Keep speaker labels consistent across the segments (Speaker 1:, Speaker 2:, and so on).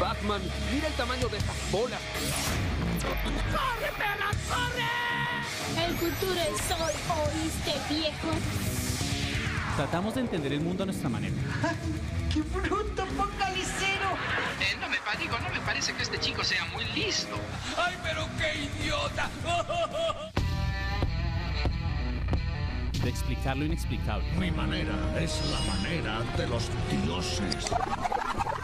Speaker 1: Batman, mira el tamaño de estas bolas.
Speaker 2: ¡Corre, perra, corre!
Speaker 3: El futuro es hoy, ¿oíste, viejo?
Speaker 4: Tratamos de entender el mundo a nuestra manera.
Speaker 5: ¡Qué bruto focalicero!
Speaker 6: Eh, no me digo, no me parece que este chico sea muy listo.
Speaker 2: ¡Ay, pero qué idiota!
Speaker 4: De explicar lo inexplicable.
Speaker 7: Mi manera es la manera de los dioses.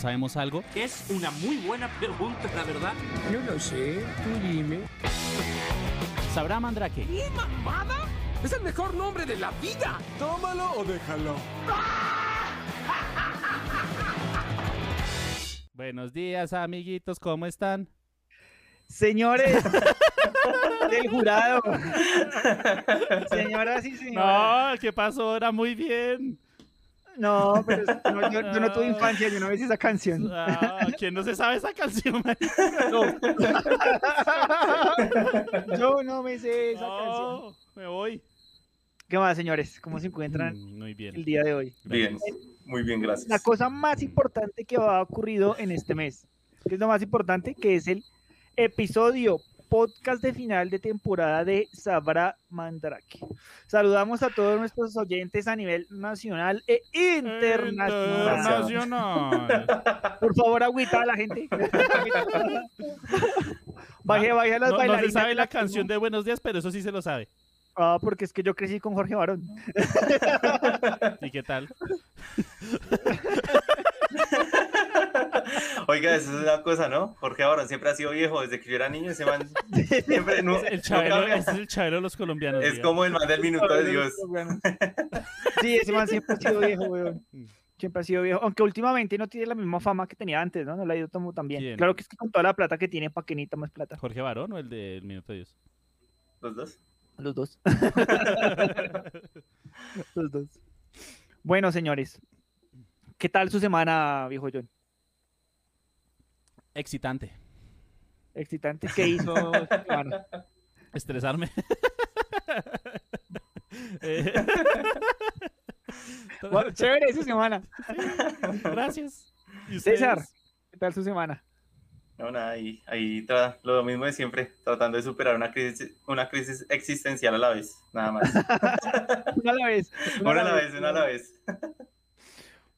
Speaker 4: Sabemos algo,
Speaker 8: Es una muy buena pregunta, la verdad.
Speaker 1: No lo sé, tú dime.
Speaker 4: sabrá Mandrake.
Speaker 1: ¿Qué mamada? Es el mejor nombre de la vida.
Speaker 9: Tómalo o déjalo.
Speaker 4: Buenos días, amiguitos, ¿cómo están?
Speaker 10: Señores del jurado. Señoras y señores.
Speaker 4: No, ¿qué pasó? Era muy bien.
Speaker 10: No, pero es- no, yo, yo no tuve infancia, yo no ves esa canción.
Speaker 4: Ah, ¿Quién no se sabe esa canción? marica?
Speaker 10: Yo no me sé esa canción.
Speaker 4: No, me voy.
Speaker 10: ¿Qué más, señores? ¿Cómo se encuentran
Speaker 4: Mm, Muy bien.
Speaker 10: el día de hoy?
Speaker 11: Bien, muy bien, gracias.
Speaker 10: La cosa más importante que ha ocurrido en este mes. ¿Qué es lo más importante? Que es el episodio podcast de final de temporada de Sabra Mandrake. Saludamos a todos nuestros oyentes a nivel nacional e internacional.
Speaker 4: Internacional.
Speaker 10: Por favor, agüita a la gente. Baje, baje a las
Speaker 4: No, no se
Speaker 10: bailarinas.
Speaker 4: sabe la canción de Buenos Días, pero eso sí se lo sabe.
Speaker 10: Ah, porque es que yo crecí con Jorge Barón.
Speaker 4: ¿Y qué tal?
Speaker 11: Oiga, eso es una cosa, ¿no? Jorge Barón siempre ha sido viejo, desde que yo era niño, ese man siempre no,
Speaker 4: El chabelo, es el chabelo de los colombianos.
Speaker 11: Es como el man del minuto de Dios.
Speaker 10: Sí, ese man siempre ha sido viejo, weón. Siempre ha sido viejo. Aunque últimamente no tiene la misma fama que tenía antes, ¿no? No le ha ido tan bien.
Speaker 4: ¿Quién?
Speaker 10: Claro que es que con toda la plata que tiene, ¿para qué necesita más plata?
Speaker 4: ¿Jorge Barón o el del Minuto de Dios?
Speaker 11: ¿Los dos?
Speaker 10: Los dos. Los dos. Bueno, señores. ¿Qué tal su semana, viejo John?
Speaker 4: Excitante.
Speaker 10: Excitante. ¿Qué hizo?
Speaker 4: Estresarme. Eh,
Speaker 10: Bueno, chévere su semana.
Speaker 4: Gracias.
Speaker 10: César, ¿qué tal su semana?
Speaker 11: No, nada, ahí, ahí lo mismo de siempre, tratando de superar una crisis, una crisis existencial a la vez, nada más.
Speaker 10: Una a la vez.
Speaker 11: Una a la vez, una a la vez.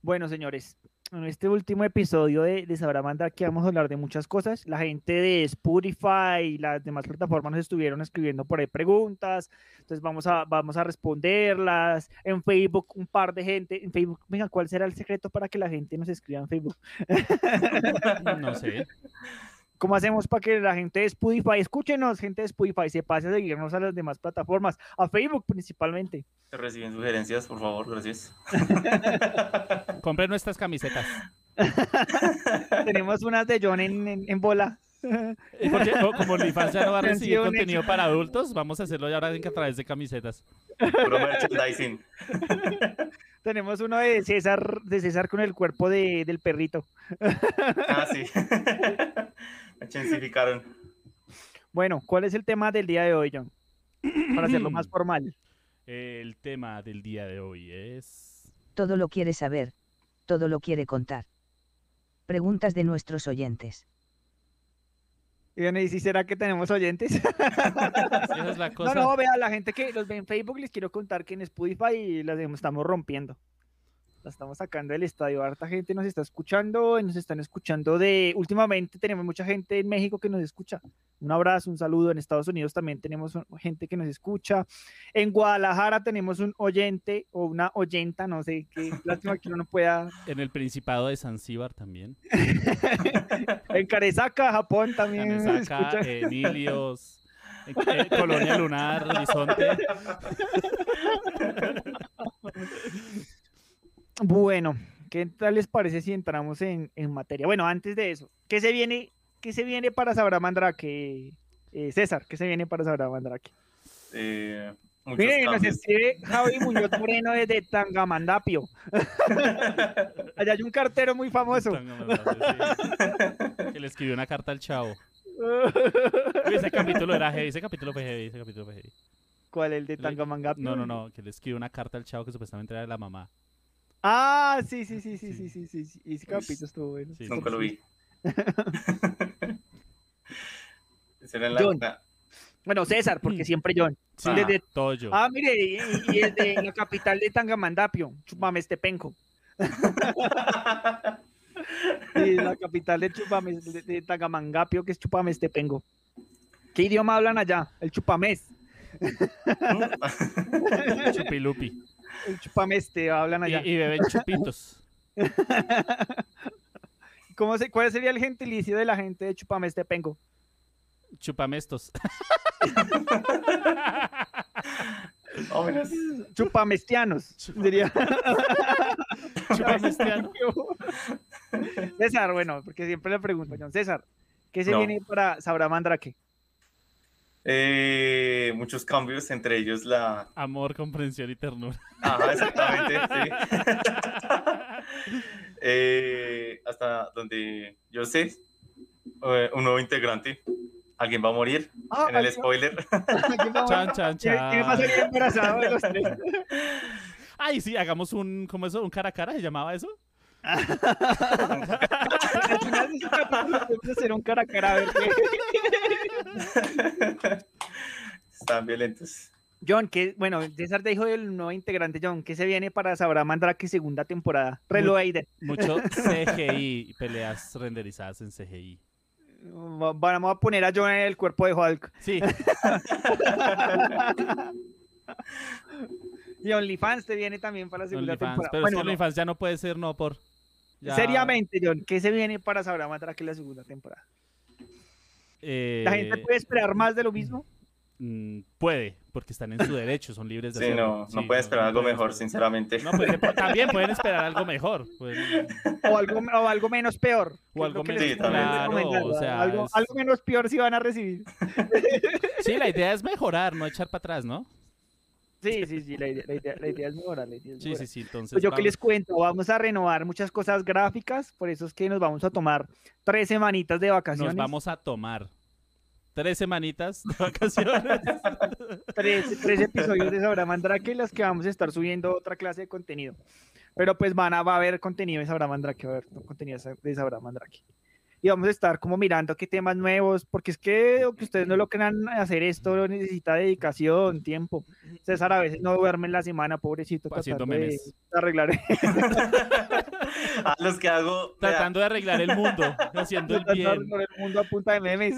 Speaker 10: Bueno, señores, en este último episodio de, de Sabrá Mandar que vamos a hablar de muchas cosas. La gente de Spotify y las demás plataformas nos estuvieron escribiendo por ahí preguntas, entonces vamos a, vamos a responderlas. En Facebook, un par de gente. En Facebook, venga, ¿cuál será el secreto para que la gente nos escriba en Facebook?
Speaker 4: No sé.
Speaker 10: ¿Cómo hacemos para que la gente de Spotify, escúchenos, gente de Spotify, se pase a seguirnos a las demás plataformas, a Facebook principalmente?
Speaker 11: Reciben sugerencias, por favor, gracias.
Speaker 4: Compren nuestras camisetas.
Speaker 10: Tenemos unas de John en, en- en bola.
Speaker 4: Porque co- como la infancia no va a recibir
Speaker 10: Canciones.
Speaker 4: contenido para adultos, vamos a hacerlo ya ahora a través de camisetas.
Speaker 11: Puro merchandising.
Speaker 10: Tenemos uno de César, de César con el cuerpo de- del perrito.
Speaker 11: Ah, sí. Me.
Speaker 10: Bueno, ¿cuál es el tema del día de hoy, John? Para hacerlo más formal.
Speaker 4: El tema del día de hoy es...
Speaker 12: Todo lo quiere saber. Todo lo quiere contar. Preguntas de nuestros oyentes.
Speaker 10: Y bueno, ¿y si será que tenemos oyentes?
Speaker 4: Esa es la
Speaker 10: No, no, vea, la gente que los ve en Facebook les quiero contar que en Spotify las estamos rompiendo. La estamos sacando del estadio. Harta gente nos está escuchando, y nos están escuchando de... Últimamente tenemos mucha gente en México que nos escucha. Un abrazo, un saludo. En Estados Unidos también tenemos gente que nos escucha. En Guadalajara tenemos un oyente o una oyenta, no sé, qué lástima que uno no pueda...
Speaker 4: En el Principado de Zanzíbar también.
Speaker 10: En Carezaca, Japón también.
Speaker 4: Emilios, en- eh, Colonia Lunar, Horizonte.
Speaker 10: Bueno, ¿qué tal les parece si entramos en, en materia? Bueno, antes de eso, ¿qué se viene, qué se viene para Sabra Mandrake, Eh, César, ¿qué se viene para Sabra Mandrake?
Speaker 11: Eh,
Speaker 10: Miren, nos escribe Javi Muñoz Moreno desde Tangamandapio. Allá hay un cartero muy famoso.
Speaker 4: Que le escribió una carta al chavo. Uy, ese capítulo era heavy, ese capítulo fue heavy, ese capítulo fue heavy.
Speaker 10: ¿Cuál? ¿El de Tangamandapio?
Speaker 4: No, no, no, que le escribió una carta al chavo que supuestamente era de la mamá.
Speaker 10: Ah, sí, sí, sí, sí, sí, sí, sí, sí. Ese capítulo estuvo bueno.
Speaker 4: Sí,
Speaker 11: Nunca lo vi. Ese era en
Speaker 10: John.
Speaker 11: la...
Speaker 10: Bueno, César, porque siempre John.
Speaker 4: Sí,
Speaker 10: Desde-
Speaker 4: todo yo.
Speaker 10: Ah, mire, y, y es de la capital de Tangamandapio, Chupamestepenco. Sí, la capital de, Chupame, de, de Tangamandapio, que es Chupamestepengo. ¿Qué idioma hablan allá? El chupamés.
Speaker 4: Chupilupi.
Speaker 10: El chupameste hablan allá.
Speaker 4: y beben chupitos.
Speaker 10: ¿Cómo se, ¿Cuál sería el gentilicio de la gente de Chupamestepengo?
Speaker 4: Chupamestos.
Speaker 11: Vámonos.
Speaker 10: Chupamestianos, diría.
Speaker 4: Chupamestiano.
Speaker 10: César, bueno, porque siempre le pregunto, John César, ¿qué se
Speaker 11: No.
Speaker 10: viene para Sabra Mandrake?
Speaker 11: Eh, muchos cambios, entre ellos la...
Speaker 4: Amor, comprensión y ternura.
Speaker 11: Ajá, exactamente, sí. Eh, hasta donde yo sé, eh, un nuevo integrante. Alguien va a morir
Speaker 10: Ah,
Speaker 11: en el
Speaker 10: ¿alguien-
Speaker 11: spoiler.
Speaker 10: ¿Quién va a-
Speaker 4: Chan, chan,
Speaker 10: ¿Quién- va a salir
Speaker 4: chan.
Speaker 10: embarazado de los tres?
Speaker 4: Ay, sí, hagamos un, ¿cómo eso? ¿Un cara a cara se llamaba eso?
Speaker 10: Al final de este capítulo vamos a hacer un cara a cara a ver qué.
Speaker 11: Están violentos.
Speaker 10: John, que bueno, César te dijo del nuevo integrante, John, ¿qué se viene para Sabra Mandrake segunda temporada? Reloaded.
Speaker 4: Mucho CGI, peleas renderizadas en CGI.
Speaker 10: Va- Vamos a poner a John en el cuerpo de Hulk.
Speaker 4: Sí,
Speaker 10: Y OnlyFans te viene también para la segunda
Speaker 4: OnlyFans.
Speaker 10: temporada.
Speaker 4: Pero
Speaker 10: Bueno,
Speaker 4: es que
Speaker 10: no.
Speaker 4: Ya no puede ser no por... ya,
Speaker 10: Seriamente, John, ¿qué se viene para Sabra Mandrake la segunda temporada?
Speaker 4: Eh,
Speaker 10: ¿La gente puede esperar más de lo mismo?
Speaker 4: mm, puede, porque están en su derecho, son libres de
Speaker 11: Sí,
Speaker 4: hacerlo.
Speaker 11: no, no
Speaker 4: Sí,
Speaker 11: puede esperar algo mejor,
Speaker 4: esperar.
Speaker 11: sinceramente.
Speaker 4: No, pues, también pueden esperar algo mejor. pueden-
Speaker 10: ¿O algo, o algo menos peor?
Speaker 4: O algo menos-
Speaker 11: Sí,
Speaker 4: claro, o sea,
Speaker 10: algo,
Speaker 4: es-
Speaker 10: algo menos peor si van a recibir.
Speaker 4: Sí, la idea es mejorar, no echar para atrás, ¿no?
Speaker 10: Sí, sí, sí, la idea, la idea- la idea es mejorar. La idea es
Speaker 4: Sí,
Speaker 10: mejorar.
Speaker 4: sí, sí. Entonces,
Speaker 10: Pues yo que les cuento, vamos a renovar muchas cosas gráficas, por eso es que nos vamos a tomar tres semanitas de vacaciones.
Speaker 4: nos vamos a tomar tres semanitas de vacaciones.
Speaker 10: tres, tres episodios de Sabra Mandrake, las que vamos a estar subiendo otra clase de contenido. Pero pues van a, va a haber contenido de Sabra Mandrake, va a haber contenido de Sabra Mandrake. Y vamos a estar como mirando qué temas nuevos, porque es que aunque ustedes no lo crean, hacer esto necesita dedicación, tiempo. César a veces no duerme en la semana, pobrecito,
Speaker 4: Haciendo
Speaker 10: tratando de
Speaker 4: memes.
Speaker 10: arreglar.
Speaker 11: A los que hago
Speaker 4: Tratando de arreglar el mundo, haciendo el
Speaker 10: tratando de
Speaker 4: bien.
Speaker 10: arreglar el mundo a punta de memes.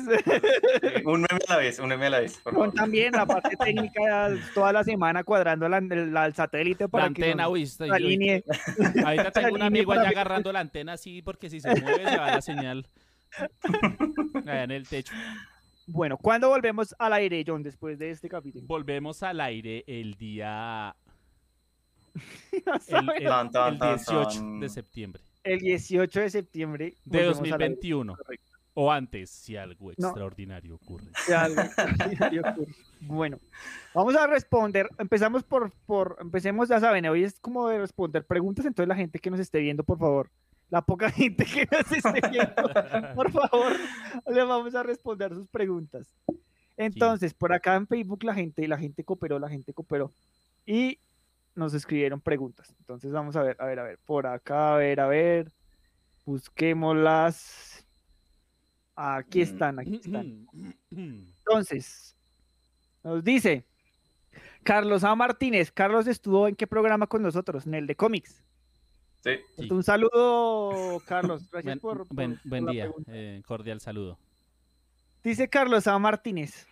Speaker 11: un meme a la vez, un meme a la vez, por
Speaker 10: Con
Speaker 11: favor.
Speaker 10: también la parte técnica toda la semana cuadrando la, la- el satélite
Speaker 4: La
Speaker 10: para que
Speaker 4: antena,
Speaker 10: nos
Speaker 4: uy, estoy-
Speaker 10: alinee.
Speaker 4: Ahorita tengo un amigo allá
Speaker 10: que-
Speaker 4: agarrando la antena así porque si se mueve se va la señal. Allá en el techo.
Speaker 10: Bueno, ¿cuándo volvemos al aire, John, después de este capítulo?
Speaker 4: Volvemos al aire el día el,
Speaker 10: saben,
Speaker 4: el-
Speaker 11: Tan, tan,
Speaker 4: el
Speaker 11: tan,
Speaker 4: 18
Speaker 11: tan.
Speaker 4: de septiembre
Speaker 10: el 18 de septiembre.
Speaker 4: de
Speaker 10: volvemos al aire.
Speaker 4: 2021.
Speaker 10: Correcto.
Speaker 4: O antes, si algo
Speaker 10: No.
Speaker 4: extraordinario ocurre.
Speaker 10: Ya algo extraordinario ocurre. Bueno, vamos a responder. Empezamos por, por, empecemos, ya saben, hoy es como de responder preguntas, entonces la gente que nos esté viendo, por favor, la poca gente que nos esté viendo, por favor, le vamos a responder sus preguntas. Entonces, por acá en Facebook la gente, la gente cooperó, la gente cooperó y nos escribieron preguntas. Entonces vamos a ver, a ver, a ver, por acá, a ver, a ver, busquémoslas. Aquí están, aquí están. Entonces, nos dice Carlos A. Martínez. Carlos estuvo en qué programa con nosotros? En el de cómics.
Speaker 11: Sí.
Speaker 10: Entonces, Un saludo, Carlos. Gracias
Speaker 4: Buen,
Speaker 10: por, por-
Speaker 4: buen-
Speaker 10: por
Speaker 4: buen
Speaker 10: la
Speaker 4: día, eh, cordial saludo.
Speaker 10: Dice Carlos A. Martínez.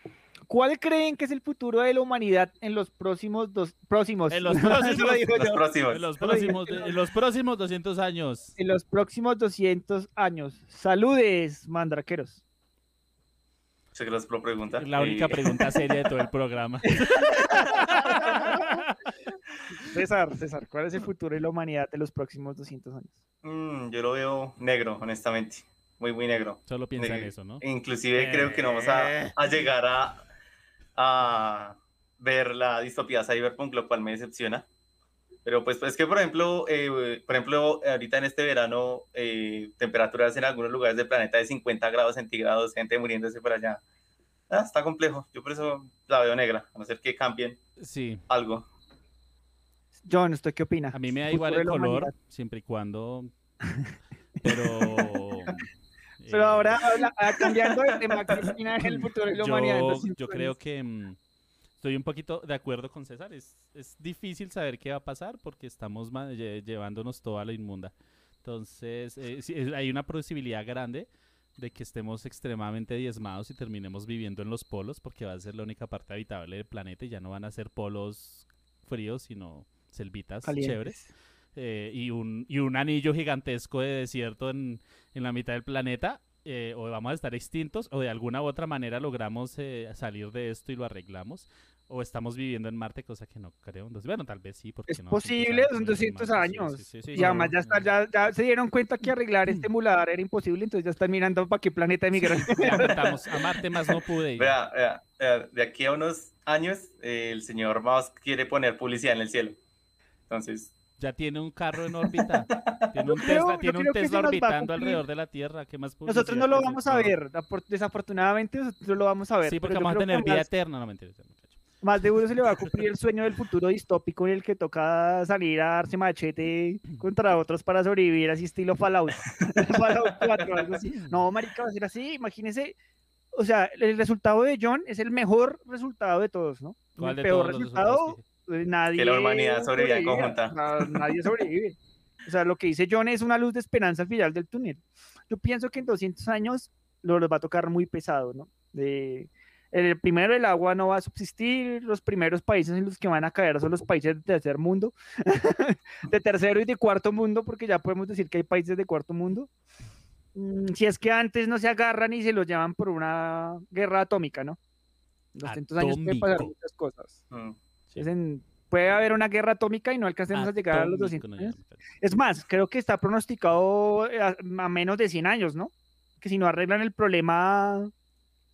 Speaker 10: ¿Cuál creen que es el futuro de la humanidad en los próximos dos próximos?
Speaker 4: En los próximos,
Speaker 11: Los próximos.
Speaker 4: en los próximos, en los próximos 200 años.
Speaker 10: En los próximos 200 años. Saludes, mandraqueros.
Speaker 11: Muchas gracias por la pregunta.
Speaker 4: La única pregunta seria de todo el programa.
Speaker 10: César, César, ¿cuál es el futuro de la humanidad de los próximos 200 años?
Speaker 11: mm, yo lo veo negro, honestamente. muy, muy negro.
Speaker 4: Solo piensa en
Speaker 11: Eh,
Speaker 4: eso, ¿no?
Speaker 11: Inclusive creo que no vamos a, a llegar a, a ver la distopía cyberpunk, lo cual me decepciona. Pero pues, pues es que, por ejemplo, eh, por ejemplo, ahorita en este verano, eh, temperaturas en algunos lugares del planeta de 50 grados centígrados, gente muriéndose por allá. Ah, está complejo. Yo por eso la veo negra, a no ser que cambien
Speaker 4: Sí.
Speaker 11: algo.
Speaker 10: John, ¿usted qué opina?
Speaker 4: A mí me da igual el color,
Speaker 10: humanidad.
Speaker 4: siempre y cuando. Pero.
Speaker 10: Pero
Speaker 4: eh,
Speaker 10: ahora, habla- ah, cambiando de tema, ¿qué opina del futuro de la humanidad?
Speaker 4: yo, yo creo que mm, estoy un poquito de acuerdo con César. Es, es difícil saber qué va a pasar porque estamos llevándonos toda la inmunda. Entonces, eh, sí, es- hay una posibilidad grande de que estemos extremadamente diezmados y terminemos viviendo en los polos porque va a ser la única parte habitable del planeta y ya no van a ser polos fríos, sino selvitas
Speaker 10: Calientes.
Speaker 4: chéveres. eh, y, un, y un anillo gigantesco de desierto en, en la mitad del planeta, eh, o vamos a estar extintos, o de alguna u otra manera logramos eh, salir de esto y lo arreglamos, o estamos viviendo en Marte, cosa que no creo. Entonces, bueno, tal vez sí, porque
Speaker 10: Es posible, son 200 años. y además ya, está, ya, ya se dieron cuenta que arreglar este emulador era imposible, entonces ya están mirando para qué planeta emigrar.
Speaker 4: A Marte más no pude ir.
Speaker 11: Vea, vea, vea, de aquí a unos años, eh, el señor Musk quiere poner publicidad en el cielo. Entonces,
Speaker 4: Ya tiene un carro en órbita, tiene un
Speaker 10: creo-
Speaker 4: Tesla, tiene un Tesla orbitando alrededor de la Tierra. ¿Qué más
Speaker 10: Nosotros no lo vamos a ver, desafortunadamente nosotros no lo vamos a ver.
Speaker 4: Sí, porque vamos a tener vida
Speaker 10: más-
Speaker 4: eterna, no mentira.
Speaker 10: Más de uno se le va a cumplir el sueño del futuro distópico en el que toca salir a darse machete contra otros para sobrevivir, así estilo Fallout. Fallout 4, algo así. No, marica, va a ser así, imagínese. O sea, el resultado de John es el mejor resultado de todos, ¿no?
Speaker 4: ¿Cuál
Speaker 10: el
Speaker 4: de
Speaker 10: peor resultado, nadie.
Speaker 11: Que la humanidad sobreviva en conjunta.
Speaker 10: o sea, nadie sobrevive. O sea, lo que dice John es una luz de esperanza al final del túnel. Yo pienso que en 200 años lo les va a tocar muy pesado, ¿no? De, el primero, el agua no va a subsistir. Los primeros países en los que van a caer son los países de tercer mundo, de tercero y de cuarto mundo, porque ya podemos decir que hay países de cuarto mundo. Mm, Si es que antes no se agarran y se los llevan por una guerra atómica, ¿no? En 200 años pueden pasar
Speaker 4: Atómico.
Speaker 10: muchas cosas.
Speaker 11: mm,
Speaker 10: Es en- puede haber una guerra atómica y no alcancemos a llegar a los
Speaker 4: Atómico,
Speaker 10: 200
Speaker 4: no,
Speaker 10: años.
Speaker 4: ya,
Speaker 10: Es más, creo que está pronosticado eh, a, a menos de 100 años, ¿no? Que si no arreglan el problema,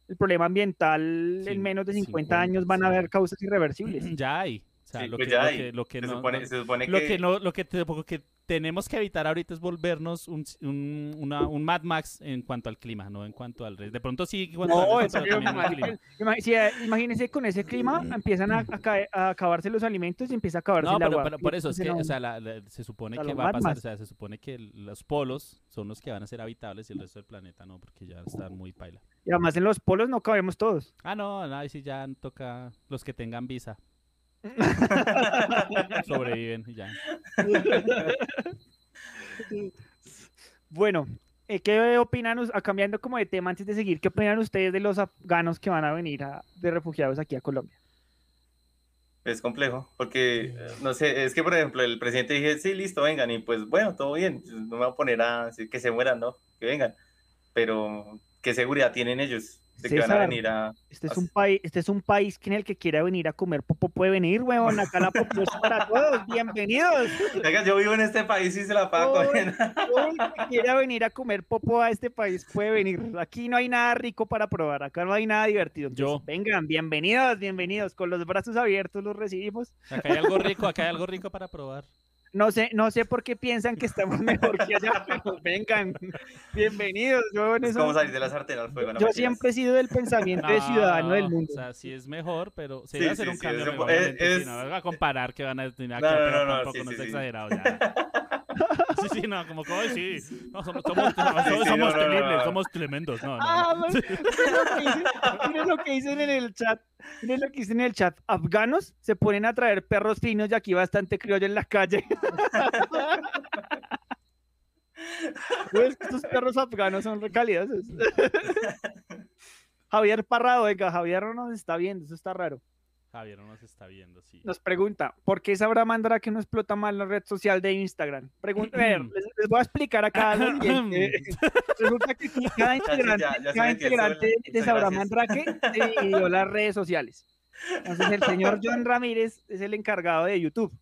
Speaker 10: el problema ambiental en menos de 50,
Speaker 4: 50,
Speaker 10: años van a
Speaker 4: sí.
Speaker 10: haber causas irreversibles.
Speaker 4: Ya hay. O sea,
Speaker 11: Sí,
Speaker 4: lo,
Speaker 11: pues
Speaker 4: que,
Speaker 11: ya
Speaker 4: lo que- lo que
Speaker 11: se,
Speaker 4: no-
Speaker 11: supone,
Speaker 4: no-
Speaker 11: se supone
Speaker 4: lo
Speaker 11: que,
Speaker 4: que no lo que, te- lo que tenemos que evitar ahorita es volvernos un, un, una- un Mad Max en cuanto al clima, no en cuanto al resto. De pronto sí,
Speaker 10: No, si, eh, imagínense con ese clima empiezan a, a a acabarse los alimentos y empieza a acabarse
Speaker 4: No,
Speaker 10: el
Speaker 4: pero,
Speaker 10: agua.
Speaker 4: pero por eso es que, o sea, la- la- se supone
Speaker 10: O sea,
Speaker 4: que
Speaker 10: los
Speaker 4: va a pasar,
Speaker 10: Max.
Speaker 4: o sea, se supone que los polos son los que van a ser habitables y el resto del planeta no, porque ya están muy paila.
Speaker 10: Y además en los polos no cabemos todos.
Speaker 4: Ah, no, no, ahí sí ya toca los que tengan visa. Sobreviven y ya.
Speaker 10: Bueno, eh, ¿qué opinan, ah, cambiando como de tema antes de seguir, qué opinan ustedes de los afganos que van a venir a- de refugiados aquí a Colombia?
Speaker 11: es complejo, porque, eh, no sé, es que, por ejemplo, el presidente dije, sí, listo, vengan, y pues, bueno, todo bien, no me voy a poner a decir que se mueran, ¿no? Que vengan, pero, ¿qué seguridad tienen ellos de que van a
Speaker 10: César,
Speaker 11: venir a...
Speaker 10: Este es un país, este es un país que en el que quiera venir a comer popo puede venir, huevón. Acá la popo es para todos. Bienvenidos.
Speaker 11: Venga, yo vivo en este país y se la pago
Speaker 10: Todo,
Speaker 11: comer.
Speaker 10: todo el que quiera venir a comer popo a este país puede venir. Aquí no hay nada rico para probar. Acá no hay nada divertido. Entonces,
Speaker 4: Yo.
Speaker 10: vengan, bienvenidos, bienvenidos. Con los brazos abiertos los recibimos.
Speaker 4: Acá hay algo rico, acá hay algo rico para probar.
Speaker 10: No sé, no sé por qué piensan que estamos mejor que allá, pero vengan. Bienvenidos.
Speaker 11: Es como salir de la sartén al fuego. no
Speaker 10: Yo siempre he sido del pensamiento de ciudadano del
Speaker 4: No,
Speaker 10: mundo.
Speaker 4: O sea, sí es mejor, pero se
Speaker 11: Sí,
Speaker 4: debe hacer
Speaker 11: sí,
Speaker 4: un
Speaker 11: sí,
Speaker 4: cambio.
Speaker 11: es
Speaker 4: mejor,
Speaker 11: es-
Speaker 4: sí,
Speaker 11: es-
Speaker 4: no va a comparar que van a tener
Speaker 11: No,
Speaker 4: que,
Speaker 11: no,
Speaker 4: pero
Speaker 11: no, no,
Speaker 4: tampoco
Speaker 11: sí,
Speaker 4: no
Speaker 11: sí,
Speaker 4: es
Speaker 11: sí.
Speaker 4: exagerado ya. Sí, sí, no, como que hoy sí. No, somos, somos,
Speaker 11: Sí, sí,
Speaker 4: somos
Speaker 11: no, no, no,
Speaker 4: temibles,
Speaker 11: no.
Speaker 4: somos tremendos. No, no.
Speaker 10: Ah,
Speaker 4: no.
Speaker 10: miren lo que dicen- en el chat. Miren lo que dicen en el chat. Afganos se ponen a traer perros finos y aquí bastante criollo en la calle. Pues que estos perros afganos son recalidosos. Javier Parrado, oiga, Javier no nos está viendo, eso está raro.
Speaker 4: Javier no nos está viendo, sí.
Speaker 10: Nos pregunta, ¿por qué sabrá Mandra que no explota mal la red social de Instagram? Pregunta, a ver, les, les voy a explicar acá. Resulta que cada integrante,
Speaker 11: ya- ya
Speaker 10: cada integrante de Sabrá. Mandrake dividió las redes sociales. Entonces el señor John Ramírez es el encargado de YouTube.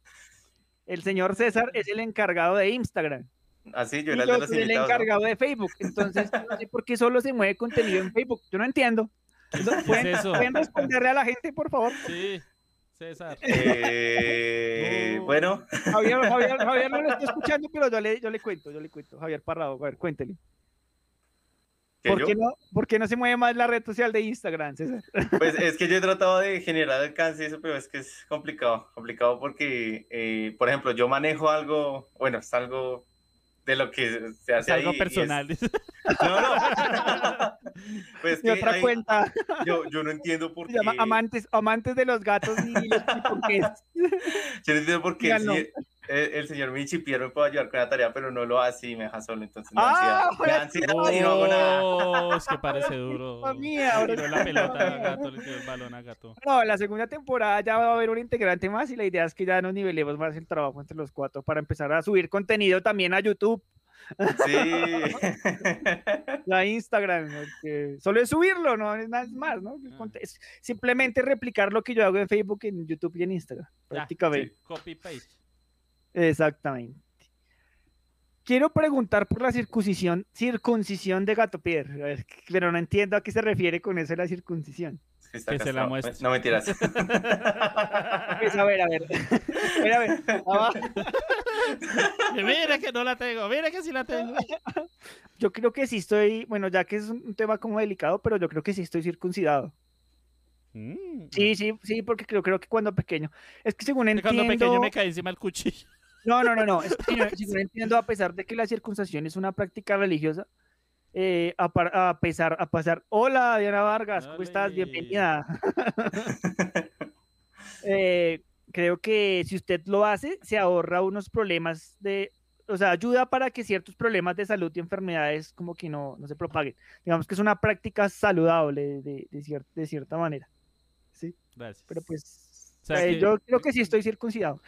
Speaker 10: El señor César es el encargado de Instagram.
Speaker 11: Así, yo
Speaker 10: Y
Speaker 11: era el
Speaker 10: yo
Speaker 11: de los
Speaker 10: soy el encargado de Facebook. Entonces, no sé por qué solo se mueve contenido en Facebook. Yo no entiendo. ¿Pueden, pueden responderle a la gente, por favor?
Speaker 4: Sí, César.
Speaker 11: Eh, Bueno,
Speaker 10: Javier, Javier, Javier no lo está escuchando, pero yo le, yo le cuento, yo le cuento. Javier Parrado, a ver, cuéntele.
Speaker 11: ¿que
Speaker 10: ¿Por qué, no, ¿Por qué no se mueve más la red social de Instagram, César?
Speaker 11: Pues es que yo he tratado de generar alcance y eso, pero es que es complicado, complicado porque, eh, por ejemplo, yo manejo algo, bueno, es algo de lo que se hace
Speaker 4: Es algo
Speaker 11: ahí es-
Speaker 4: personal.
Speaker 11: No, no. pues
Speaker 10: Mi otra
Speaker 11: hay-
Speaker 10: cuenta
Speaker 11: Yo, yo no entiendo por
Speaker 10: se
Speaker 11: qué.
Speaker 10: llama amantes, amantes de los gatos y los.
Speaker 11: Yo no entiendo por qué el, señor- el- el señor Michi Pierre me puede ayudar con la tarea, pero no lo hace y me deja solo. Entonces me
Speaker 10: Ah,
Speaker 11: ansiedad. Me y no hago nada.
Speaker 4: Oh, es que parece duro.
Speaker 10: Mía, ahora
Speaker 4: la pelota a gato, le el balón a gato.
Speaker 10: No, la segunda temporada ya va a haber un integrante más y la idea es que ya nos nivelemos más el trabajo entre los cuatro para empezar a subir contenido también a YouTube,
Speaker 11: Sí.
Speaker 10: a Instagram. ¿no? Que solo es subirlo, no es nada más, ¿no? Es simplemente replicar lo que yo hago en Facebook, en YouTube y en Instagram, prácticamente.
Speaker 4: Copy paste.
Speaker 10: Exactamente. Quiero preguntar por la circuncisión, circuncisión de Gato Pierre, pero no entiendo a qué se refiere con eso de la circuncisión.
Speaker 11: Que está
Speaker 4: Que se la muestre.
Speaker 11: No mentiras.
Speaker 10: Pues, a ver, a ver. Mira, a ver. Ah,
Speaker 4: Mira que no la tengo, mira que sí la tengo.
Speaker 10: Yo creo que sí estoy, bueno, ya que es un tema como delicado, pero yo creo que sí estoy circuncidado.
Speaker 4: Mm.
Speaker 10: Sí, sí, sí, porque creo, creo que cuando pequeño. Es que según
Speaker 4: Que
Speaker 10: entiendo.
Speaker 4: Cuando pequeño me caí encima del cuchillo.
Speaker 10: No, no, no, no. Es que según entiendo, a pesar de que la circuncisión es una práctica religiosa, eh, a, a pesar, a pasar. Hola, Diana Vargas, ¿cómo estás? Bienvenida. Eh, creo que si usted lo hace, se ahorra unos problemas de. O sea, ayuda para que ciertos problemas de salud y enfermedades como que no, no se propaguen. Digamos que es una práctica saludable de, de, cier- de cierta manera. Sí,
Speaker 4: Gracias.
Speaker 10: pero pues.
Speaker 4: O sea,
Speaker 10: eh,
Speaker 4: que-
Speaker 10: Yo creo que sí estoy circuncidado.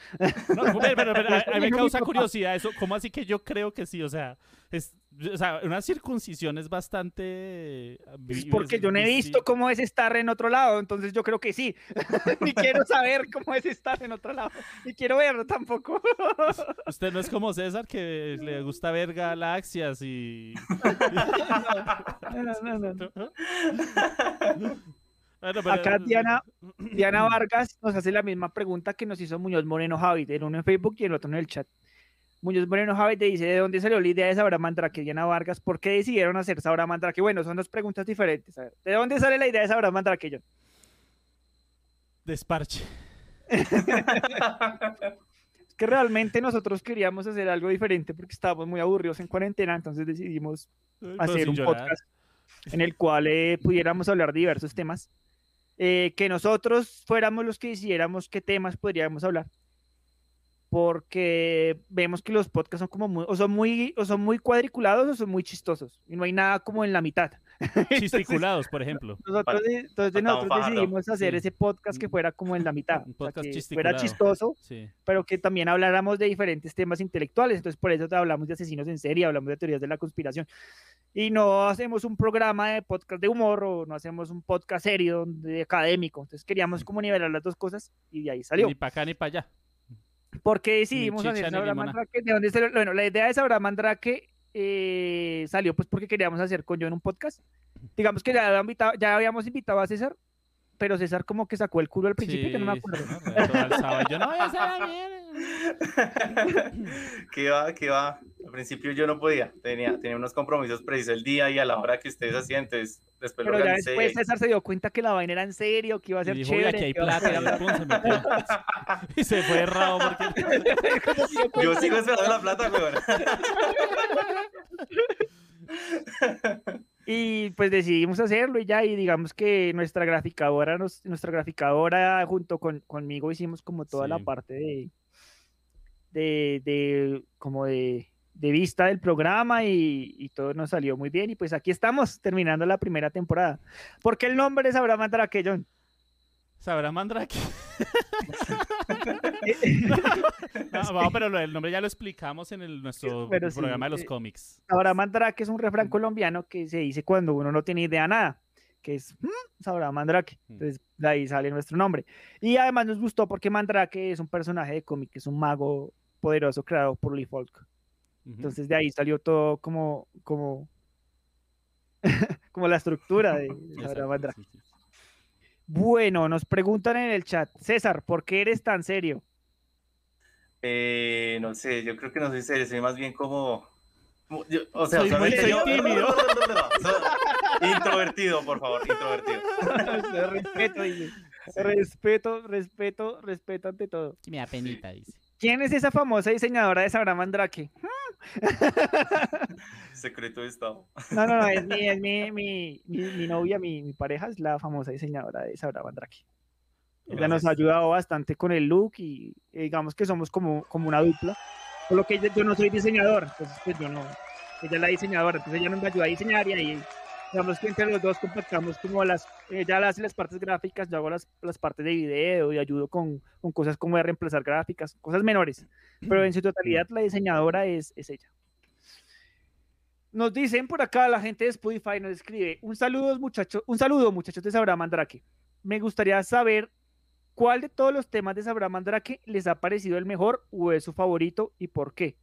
Speaker 4: No, pero, pero- pero, a, a mí me causa curiosidad eso. ¿Cómo así que yo creo que sí? O sea, es, o sea una circuncisión es bastante...
Speaker 10: Es
Speaker 4: vi-
Speaker 10: Pues porque
Speaker 4: es
Speaker 10: yo no he visto cómo es estar en otro lado, entonces yo creo que sí. Ni quiero saber cómo es estar en otro lado. Ni quiero verlo tampoco.
Speaker 4: Usted no es como César que le gusta ver galaxias y...
Speaker 10: No, no, no, no.
Speaker 4: Bueno, pero-
Speaker 10: Acá Diana, Diana Vargas nos hace la misma pregunta que nos hizo Muñoz Moreno Javi, en uno en Facebook y en el otro en el chat. Muñoz Moreno Javi te dice, ¿de dónde salió la idea de Sabra Mandrake, Diana Vargas? ¿Por qué decidieron hacer Sabra Mandrake? Bueno, son dos preguntas diferentes. A ver, ¿de dónde sale la idea de Sabra Mandrake, John?
Speaker 4: Desparche.
Speaker 10: Es que realmente nosotros queríamos hacer algo diferente porque estábamos muy aburridos en cuarentena, entonces decidimos
Speaker 4: Pero
Speaker 10: hacer un
Speaker 4: llorar.
Speaker 10: podcast en el cual eh, pudiéramos hablar de diversos temas. eh, que nosotros fuéramos los que decidiéramos qué temas podríamos hablar. Porque vemos que los podcasts son como muy, o son muy, o son muy cuadriculados o son muy chistosos. Y no hay nada como en la mitad.
Speaker 4: Chisticulados, por ejemplo.
Speaker 10: Nosotros, entonces nosotros decidimos hacer
Speaker 4: Sí.
Speaker 10: ese podcast que fuera como en la mitad.
Speaker 4: Un
Speaker 10: o sea,
Speaker 4: podcast
Speaker 10: que fuera chistoso,
Speaker 4: Sí.
Speaker 10: pero que también habláramos de diferentes temas intelectuales. Entonces, por eso te hablamos de asesinos en serie, hablamos de teorías de la conspiración. Y no hacemos un programa de podcast de humor o no hacemos un podcast serio, de académico. Entonces, queríamos como nivelar las dos cosas y de ahí salió.
Speaker 4: Ni para acá ni para allá.
Speaker 10: ¿Por qué decidimos hacer Sabra. Mandrake? ¿De dónde? Bueno, la idea de Sabra Mandrake eh, salió pues porque queríamos hacer con John un podcast. Digamos que ya, había invitado- ya habíamos invitado a César, pero César como que sacó el culo al principio, yo no me
Speaker 4: Sí,
Speaker 10: acuerdo.
Speaker 4: Yo no voy a hacer.
Speaker 11: ¿Qué va? ¿Qué va? Al principio yo no podía, tenía, tenía unos compromisos precisos el día y a la hora que ustedes hacían, entonces después lo
Speaker 10: ya después César se dio cuenta que la vaina era en serio, que iba a
Speaker 4: Y
Speaker 10: ser
Speaker 4: dijo,
Speaker 10: chévere.
Speaker 4: aquí hay
Speaker 10: que iba a
Speaker 4: plata.
Speaker 10: ser-
Speaker 4: Y pum, se metió. Y se fue errado porque...
Speaker 11: Yo sigo esperando la plata, weón.
Speaker 10: Y pues decidimos hacerlo y ya, y digamos que nuestra graficadora, nos- nuestra graficadora junto con, conmigo hicimos como toda la parte de, de, de como de, de vista del programa y, y todo nos salió muy bien y pues aquí estamos terminando la primera temporada. ¿Por qué el nombre es Abraham Andraque, John?
Speaker 4: ¿Sabrá Mandrake? No, vamos, pero del nombre ya lo explicamos en el, nuestro
Speaker 10: Pero sí,
Speaker 4: programa de los
Speaker 10: eh,
Speaker 4: cómics.
Speaker 10: Abraham Andraque es un refrán colombiano que se dice cuando uno no tiene idea de nada, que es "Mm, Sabrá Mandrake.
Speaker 4: Mm.
Speaker 10: Entonces, de ahí sale nuestro nombre. Y además nos gustó porque Mandrake es un personaje de cómic, es un mago poderoso creado por Lee Falk. Entonces de ahí salió todo como, como, como la estructura de Sabrá Mandrake. Bueno, nos preguntan en el chat, César, ¿por qué eres tan serio?
Speaker 11: Eh, no sé, yo creo que no soy serio, soy más bien como... como- yo- o sea,
Speaker 4: Soy muy
Speaker 11: yo-
Speaker 4: tímido.
Speaker 11: Introvertido, por favor, introvertido.
Speaker 10: respeto, dice. respeto, respeto, respeto ante todo.
Speaker 4: Me da penita, dice.
Speaker 10: ¿Quién es esa famosa diseñadora de Sabrá Mandrake?
Speaker 11: Secreto de Estado.
Speaker 10: No, no, no, es mi, es mi, mi, mi- mi novia, mi, pareja, es la famosa diseñadora de Sabrá Mandrake. Ella nos ha ayudado bastante con el look y eh, digamos que somos como, como una dupla. Por lo que yo no soy diseñador, entonces pues yo no. Ella es la diseñadora, entonces ella nos ayuda a diseñar y ahí digamos que entre los dos compactamos como las, ella hace las partes gráficas, yo hago las, las partes de video y ayudo con, con cosas como reemplazar gráficas, cosas menores, pero en su totalidad la diseñadora es, es ella. Nos dicen por acá, la gente de Spotify nos escribe, un saludo muchachos, un saludo muchachos de Sabrá Mandrake. Me gustaría saber cuál de todos los temas de Sabrá Mandrake les ha parecido el mejor o es su favorito y por qué.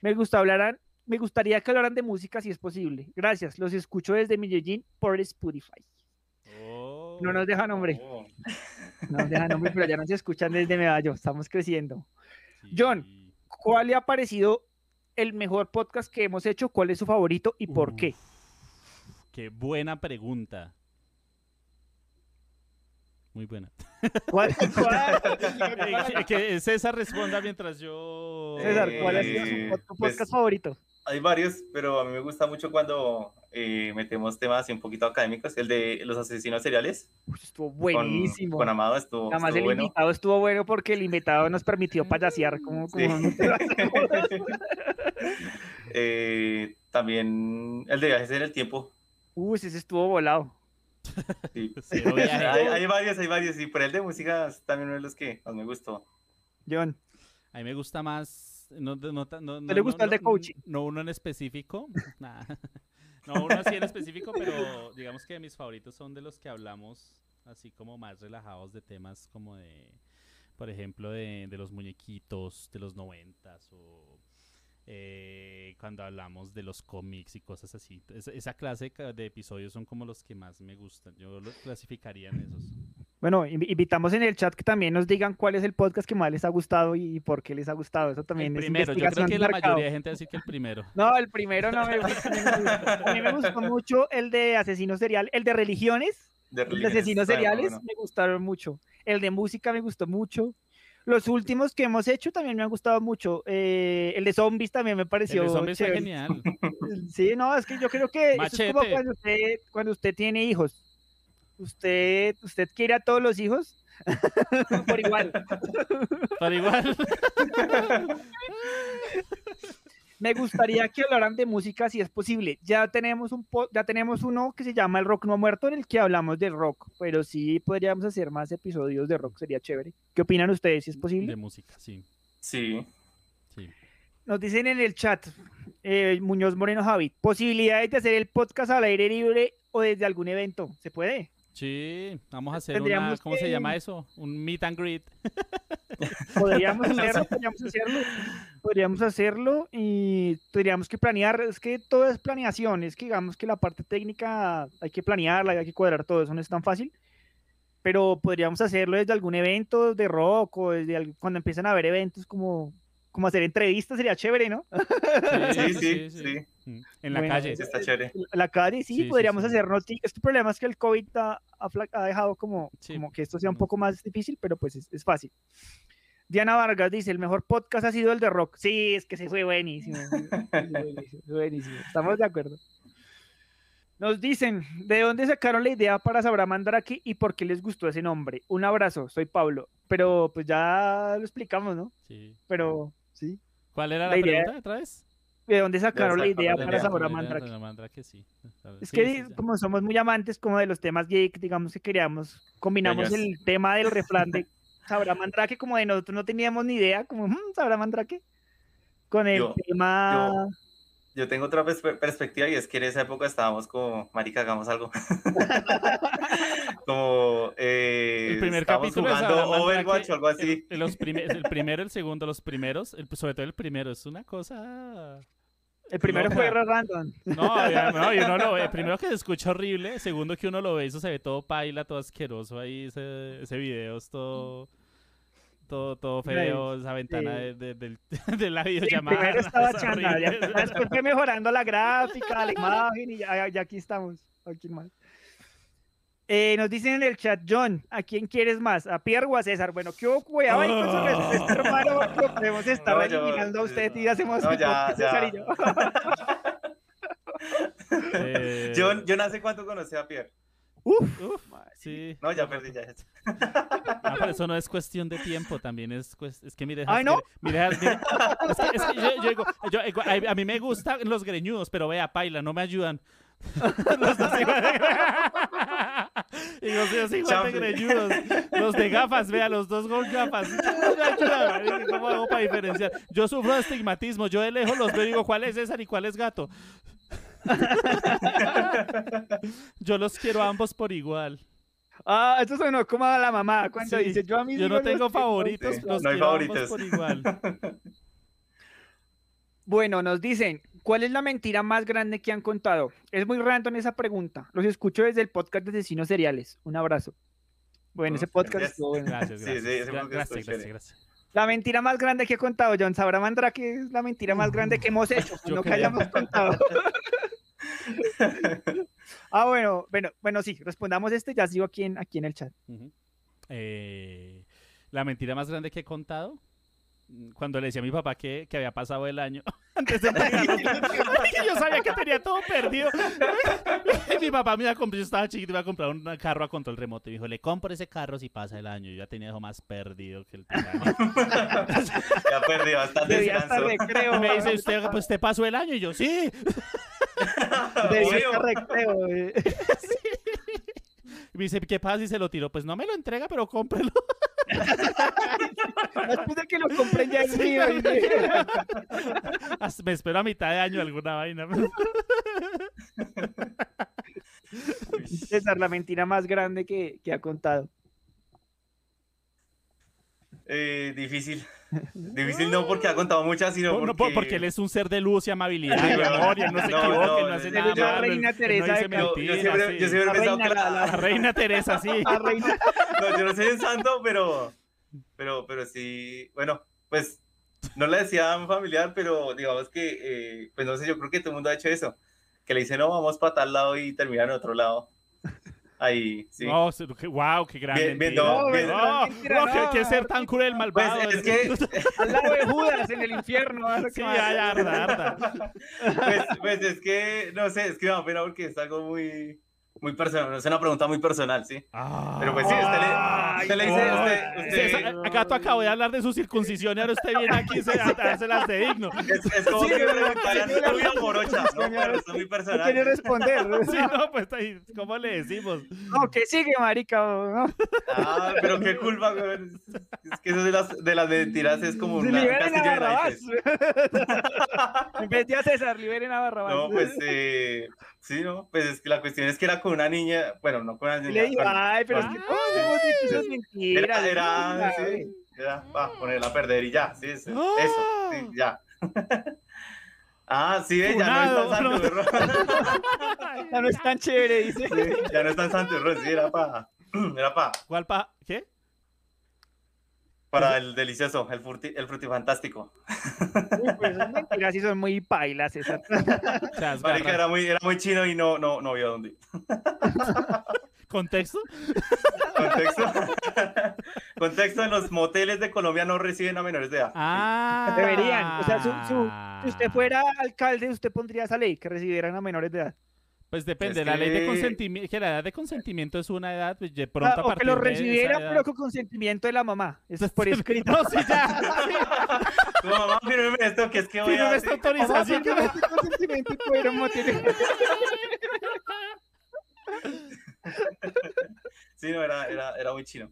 Speaker 10: Me gusta hablarán, me gustaría que hablaran de música si es posible. Gracias, los escucho desde Medellín por Spotify. No nos deja nombre.
Speaker 11: Oh.
Speaker 10: No nos deja nombre, pero ya nos escuchan desde Medallo. Estamos creciendo. John, ¿cuál le ha parecido el mejor podcast que hemos hecho? ¿Cuál es su favorito y por qué?
Speaker 4: Qué buena pregunta. Muy buena.
Speaker 10: ¿Cuál? cuál?
Speaker 4: Que, que César responda mientras yo.
Speaker 10: César, ¿cuál ha sido su
Speaker 11: Eh, pues,
Speaker 10: podcast favorito?
Speaker 11: Hay varios, pero a mí me gusta mucho cuando eh, metemos temas así un poquito académicos. El de los asesinos seriales.
Speaker 10: Estuvo buenísimo.
Speaker 11: Con, Amado estuvo,
Speaker 10: Además,
Speaker 11: estuvo
Speaker 10: el
Speaker 11: bueno.
Speaker 10: invitado estuvo bueno porque el invitado nos permitió payasear como,
Speaker 11: Sí.
Speaker 10: como
Speaker 11: Eh, también el de viajes en el tiempo.
Speaker 10: Uy, ese estuvo volado.
Speaker 11: Sí.
Speaker 4: Viaje.
Speaker 11: hay, hay varios, hay varios. Y por el de música es también uno de los que más me gustó.
Speaker 10: John,
Speaker 4: A mí me gusta más. No, no, no, no,
Speaker 10: ¿Te le gusta el de coaching?
Speaker 4: No uno en específico. nah. No uno así en específico, pero digamos que mis favoritos son de los que hablamos así como más relajados de temas como de, por ejemplo, de, de los muñequitos de los noventas o eh, cuando hablamos de los cómics y cosas así. Esa, esa clase de episodios son como los que más me gustan. Yo los clasificaría en esos.
Speaker 10: Bueno, invi- invitamos en el chat que también nos digan cuál es el podcast que más les ha gustado y por qué les ha gustado. Eso también
Speaker 4: El
Speaker 10: es
Speaker 4: primero, yo creo que la
Speaker 10: mercado.
Speaker 4: mayoría de gente va a decir que el primero.
Speaker 10: No, el primero no me gusta. A mí me gustó, a mí me gustó mucho el de asesinos serial, el de religiones,
Speaker 11: De
Speaker 10: el de
Speaker 11: religiones,
Speaker 10: asesinos seriales
Speaker 11: bueno.
Speaker 10: me gustaron mucho. El de música me gustó mucho. Los últimos que hemos hecho también me han gustado mucho. Eh, el de zombies también me
Speaker 4: El
Speaker 10: pareció
Speaker 4: de zombies fue genial.
Speaker 10: Sí, no, es que yo creo que eso es como cuando usted, cuando usted tiene hijos. Usted, usted quiere a todos los hijos por igual.
Speaker 4: Pero igual.
Speaker 10: Me gustaría que hablaran de música si es posible. Ya tenemos un po- ya tenemos uno que se llama El Rock No Muerto en el que hablamos del rock, pero sí podríamos hacer más episodios de rock, sería chévere. ¿Qué opinan ustedes si es posible?
Speaker 4: De música, sí.
Speaker 11: Sí.
Speaker 4: sí.
Speaker 10: Nos dicen en el chat, eh, Muñoz Moreno Javi, posibilidades de hacer el podcast al aire libre o desde algún evento. ¿Se puede?
Speaker 4: Sí, vamos a hacer una, ¿cómo se llama eso? Un meet and greet.
Speaker 10: Podríamos hacerlo, podríamos hacerlo, podríamos hacerlo y tendríamos que planear, es que todo es planeación, es que digamos que la parte técnica hay que planearla, hay que cuadrar todo, eso no es tan fácil, pero podríamos hacerlo desde algún evento de rock o desde cuando empiezan a haber eventos como, como hacer entrevistas, sería chévere, ¿no?
Speaker 11: Sí, sí, sí.
Speaker 4: En la
Speaker 10: Bueno,
Speaker 4: calle.
Speaker 11: Sí, está chévere.
Speaker 10: En la calle sí, podríamos
Speaker 4: sí.
Speaker 10: hacer noticias. Este problema es que el COVID ha, dejado como,
Speaker 4: Sí,
Speaker 10: como que esto sea un poco más difícil, pero pues es, es fácil. Diana Vargas dice, el mejor podcast ha sido el de rock. Sí, es que se fue buenísimo. buenísimo. Estamos de acuerdo. Nos dicen, ¿de dónde sacaron la idea para Sabrá Mandrake y por qué les gustó ese nombre? Un abrazo, soy Pablo. Pero pues ya lo explicamos, ¿no?
Speaker 4: Sí.
Speaker 10: Pero sí.
Speaker 4: ¿Cuál era
Speaker 10: La
Speaker 4: la,
Speaker 10: idea-
Speaker 4: pregunta otra vez?
Speaker 10: ¿De dónde sacaron la idea para
Speaker 11: idea
Speaker 10: Mandrake?
Speaker 4: Mandrake, sí.
Speaker 10: Es
Speaker 4: Sí,
Speaker 10: que
Speaker 4: sí,
Speaker 10: como somos muy amantes como de los temas geek, digamos que queríamos, combinamos el tema del refrán de Sabrá Mandrake, como de nosotros no teníamos ni idea, como "Mm, Sabrá Mandrake, con el
Speaker 11: Yo-
Speaker 10: tema...
Speaker 11: Yo tengo otra perspe- perspectiva y es que en esa época estábamos como, marica, hagamos algo. como, eh,
Speaker 4: El primer capítulo
Speaker 11: jugando Overwatch o algo así.
Speaker 4: el- los prime- el primero, el segundo, los primeros, el, sobre todo el primero, es una cosa
Speaker 10: El primero fue re random.
Speaker 4: No, ya, no, y uno lo ve. Primero que se escucha horrible. Segundo que uno lo ve, eso se ve todo paila, todo asqueroso ahí. Ese, ese video es todo. Todo, todo feo, esa ventana
Speaker 10: Sí.
Speaker 4: de, de- del- de la
Speaker 10: Sí,
Speaker 4: videollamada.
Speaker 10: primero estaba
Speaker 4: es
Speaker 10: chanda, ya después fue mejorando la gráfica, la imagen y ya, ya aquí estamos. Aquí más. Eh, nos dicen en el chat, John, ¿a quién quieres más? ¿A Pierre o a César? Bueno, ¿qué? Cuidado ahí con su respuesta, hermano, lo podemos estar
Speaker 11: No, yo-
Speaker 10: eliminando a usted y hacemos
Speaker 11: No, ya,
Speaker 10: podcast, César y
Speaker 11: ya.
Speaker 10: yo.
Speaker 4: Eh,
Speaker 11: Yo, yo no sé cuánto conocí a Pierre.
Speaker 10: Uf,
Speaker 4: uf, sí.
Speaker 11: No, ya perdí, ya.
Speaker 4: Ah, pero eso no es cuestión de tiempo, también es, es que mi dejas,
Speaker 10: Ay, ¿no?
Speaker 4: mi dejas- mi- es que, es que yo, yo digo, yo a, mí me gustan los greñudos, pero vea, paila, no me ayudan. los dos y los de
Speaker 11: Champi.
Speaker 4: greñudos. Los de gafas, vea, los dos con gafas. ¿Cómo hago para diferenciar? Yo sufro de estigmatismo, yo de lejos los veo y digo, ¿cuál es César y cuál es gato? yo los quiero a ambos por igual.
Speaker 10: Ah, esto sonó como a la mamá cuando
Speaker 4: Sí,
Speaker 10: dice, yo a mí
Speaker 4: yo no tengo favoritos,
Speaker 11: Sí,
Speaker 4: los
Speaker 11: no hay
Speaker 4: quiero a ambos
Speaker 11: favoritos.
Speaker 4: por igual.
Speaker 10: Bueno, nos dicen, ¿cuál es la mentira más grande que han contado? Es muy random esa pregunta. Los escucho desde el podcast de Asesinos Seriales. Un abrazo. Bueno, ese podcast
Speaker 11: gracias.
Speaker 10: estuvo bueno.
Speaker 4: Gracias, gracias.
Speaker 11: sí, ese
Speaker 4: Gra-
Speaker 11: podcast
Speaker 4: gracias.
Speaker 10: La mentira más grande que he contado, John. Sabrá Mandra que es la mentira más grande que hemos hecho, no que hayamos contado. ah, bueno, bueno, bueno, sí, respondamos este, ya sigo aquí en, aquí en el chat.
Speaker 4: Eh, la mentira más grande que he contado, cuando le decía a mi papá que, que había pasado el año antes de yo sabía que tenía todo perdido. Y mi papá me iba a comprar, yo estaba chiquito, iba a comprar un carro a control remoto. Y me dijo, le compro ese carro si pasa el año. Yo ya tenía eso más perdido que el.
Speaker 11: Ya
Speaker 10: Debía estar
Speaker 11: descanso.
Speaker 10: recreo.
Speaker 4: Y me dice, usted, pues te pasó el año. Y yo, sí.
Speaker 10: Debía recreo. eh.
Speaker 4: Y me dice, ¿qué pasa si se lo tiro? Pues no me lo entrega, pero cómprelo.
Speaker 10: Después de que lo compren ya es
Speaker 4: Sí,
Speaker 10: mío.
Speaker 4: no, Me espero a mitad de año alguna vaina.
Speaker 10: César, la mentira más grande que, que ha contado.
Speaker 11: Eh, difícil. Difícil no porque ha contado muchas, sino
Speaker 4: No,
Speaker 11: porque...
Speaker 4: no, por- porque él es un ser de luz y amabilidad
Speaker 11: Sí,
Speaker 4: y
Speaker 11: no,
Speaker 4: amor, y él no se
Speaker 11: no,
Speaker 4: equivoca,
Speaker 11: no,
Speaker 4: no hace nada
Speaker 10: la reina
Speaker 4: no
Speaker 10: Teresa
Speaker 4: dice
Speaker 10: de
Speaker 11: Yo,
Speaker 10: Calcuta.
Speaker 11: yo siempre,
Speaker 4: sí.
Speaker 11: yo siempre he pensado
Speaker 10: reina,
Speaker 11: que la-
Speaker 4: la- reina Teresa, sí.
Speaker 10: La reina.
Speaker 11: No, yo no soy un santo, pero, pero, pero sí, bueno, pues no le decía a mi familiar, pero digamos que, eh, pues no sé, yo creo que todo el mundo ha hecho eso, que le dice, no, vamos para tal lado y termina en otro lado. Ahí, sí.
Speaker 4: No, wow, qué gran
Speaker 11: Bien- bien, no, bien-
Speaker 4: No, no, qué,
Speaker 10: no.
Speaker 4: qué ser tan cruel,
Speaker 11: Pues
Speaker 4: malvado.
Speaker 11: es que,
Speaker 10: Al lado de Judas en el infierno. ¿no?
Speaker 4: Sí, ya, ya, arda, arda.
Speaker 11: pues, pues es que, no sé, es que me da pena porque es algo muy, muy personal, es una pregunta muy personal, sí. Pero pues sí, usted le, usted le dice, usted, usted-
Speaker 4: esa- Gato acabó de hablar de su circuncisión y ahora usted viene aquí a dárselas de digno.
Speaker 11: es, es como
Speaker 10: Sí,
Speaker 11: que me
Speaker 10: no,
Speaker 11: preguntaran
Speaker 10: no,
Speaker 11: tuya o morocha, ¿no? Pero es muy
Speaker 10: No
Speaker 11: personal.
Speaker 10: quiere responder.
Speaker 4: Sí, no, pues ahí, ¿cómo le decimos?
Speaker 10: No, que sigue, marica. ¿no?
Speaker 11: Ah, pero qué culpa, güey. Es que eso de las, de las mentiras es como una
Speaker 10: liberen a
Speaker 11: castillo de naipes.
Speaker 10: en vez de a César, liberen a Barrabás.
Speaker 11: No, pues eh, sí, no, pues es que la cuestión es que era con una niña, bueno, no con una niña.
Speaker 10: le digo,
Speaker 11: con-
Speaker 10: ay, pero es que todos hemos dicho esas mentiras.
Speaker 11: era, era, sí, era, va, ponerla a perder y ya, sí, sí,
Speaker 4: ¡Ah!
Speaker 11: eso, sí, ya. Ah, sí, ve, ya no es
Speaker 4: Funado,
Speaker 11: tan
Speaker 4: no.
Speaker 10: Ya no es tan chévere, dice.
Speaker 11: Sí, ya no es tan santurrón, sí, era para, era para,
Speaker 4: ¿Cuál pa? ¿Qué?
Speaker 11: Para el delicioso, el, fruti, el frutifantástico.
Speaker 10: Uy, pues esas mentiras son muy pailas, César.
Speaker 4: O sea, es
Speaker 11: Marica, era muy, era muy chino y no, no, no vio dónde.
Speaker 4: ¿Contexto?
Speaker 11: Contexto. Contexto, en los moteles de Colombia no reciben a menores de edad.
Speaker 4: Ah.
Speaker 10: Deberían. O sea, su- su- si usted fuera alcalde, usted pondría esa ley que recibieran a menores de edad.
Speaker 4: Pues depende,
Speaker 11: Es
Speaker 4: la ley de
Speaker 11: que-
Speaker 4: consentimiento, que la edad de consentimiento es una edad, pues de pronto
Speaker 10: Ah,
Speaker 4: a
Speaker 10: o que
Speaker 4: partir
Speaker 10: lo
Speaker 4: edad-
Speaker 10: pero con consentimiento de la mamá. Eso es por escrito.
Speaker 4: No, sí, ya.
Speaker 11: Tu mamá, fírmeme esto, que es que voy a...
Speaker 4: esta
Speaker 10: Mamá,
Speaker 4: autorización.
Speaker 10: firme este consentimiento a.
Speaker 11: Sí, no, era, era, era muy chino.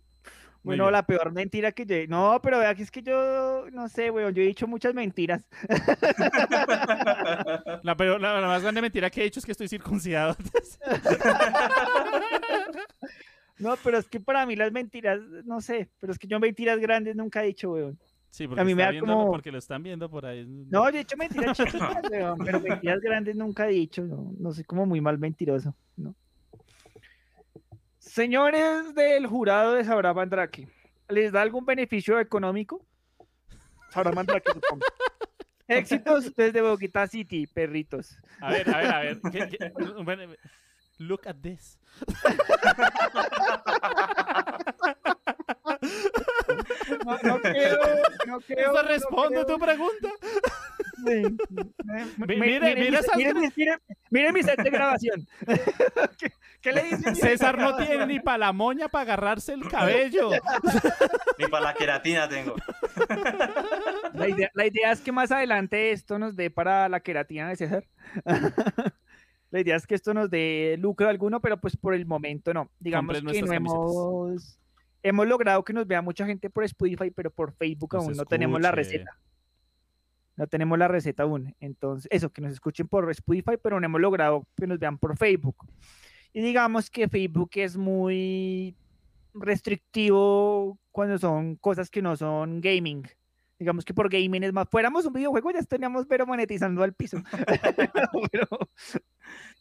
Speaker 4: Muy
Speaker 10: Bueno,
Speaker 4: bien.
Speaker 10: la peor mentira que yo... No, pero vea que es que yo... No sé, weón. Yo he dicho muchas mentiras.
Speaker 4: La, peor- la- la más grande mentira que he hecho es que estoy circuncidado.
Speaker 10: No, pero es que para mí las mentiras... No sé. Pero es que yo mentiras grandes nunca he dicho, weón.
Speaker 4: Sí, porque,
Speaker 10: a mí me da como...
Speaker 4: porque lo están viendo por ahí.
Speaker 10: No, yo he hecho mentiras chiquitas, weón, pero mentiras grandes nunca he dicho, no, no soy como muy mal mentiroso, ¿no? Señores del jurado de Sabra Mandrake, ¿les da algún beneficio económico? Sabra Mandrake, supongo. Éxitos desde Bogotá City, perritos.
Speaker 4: A ver, a ver, a ver. ¿qué- qué- bueno, Look at this.
Speaker 10: No, no creo, no creo.
Speaker 4: Eso
Speaker 10: no
Speaker 4: responde
Speaker 10: creo.
Speaker 4: tu pregunta.
Speaker 10: Sí.
Speaker 4: Mire,
Speaker 10: miren
Speaker 4: mire
Speaker 10: mi- set de grabación. ¿Qué, qué le dice?
Speaker 4: César no tiene ni para la moña para agarrarse el cabello.
Speaker 11: Ni para la queratina tengo.
Speaker 10: La idea, la idea es que más adelante esto nos dé para la queratina de César. la idea es que esto nos dé lucro alguno, pero pues por el momento no. Digamos
Speaker 4: Compren
Speaker 10: que no hemos, hemos logrado que nos vea mucha gente por Spotify, pero por Facebook
Speaker 4: Nos
Speaker 10: aún no tenemos la receta. No tenemos la receta aún. Entonces, eso, que nos escuchen por Spotify, pero no hemos logrado que nos vean por Facebook. Y digamos que Facebook es muy restrictivo cuando son cosas que no son gaming. Digamos que por gaming es más. Fuéramos un videojuego, ya estaríamos pero monetizando al piso. pero,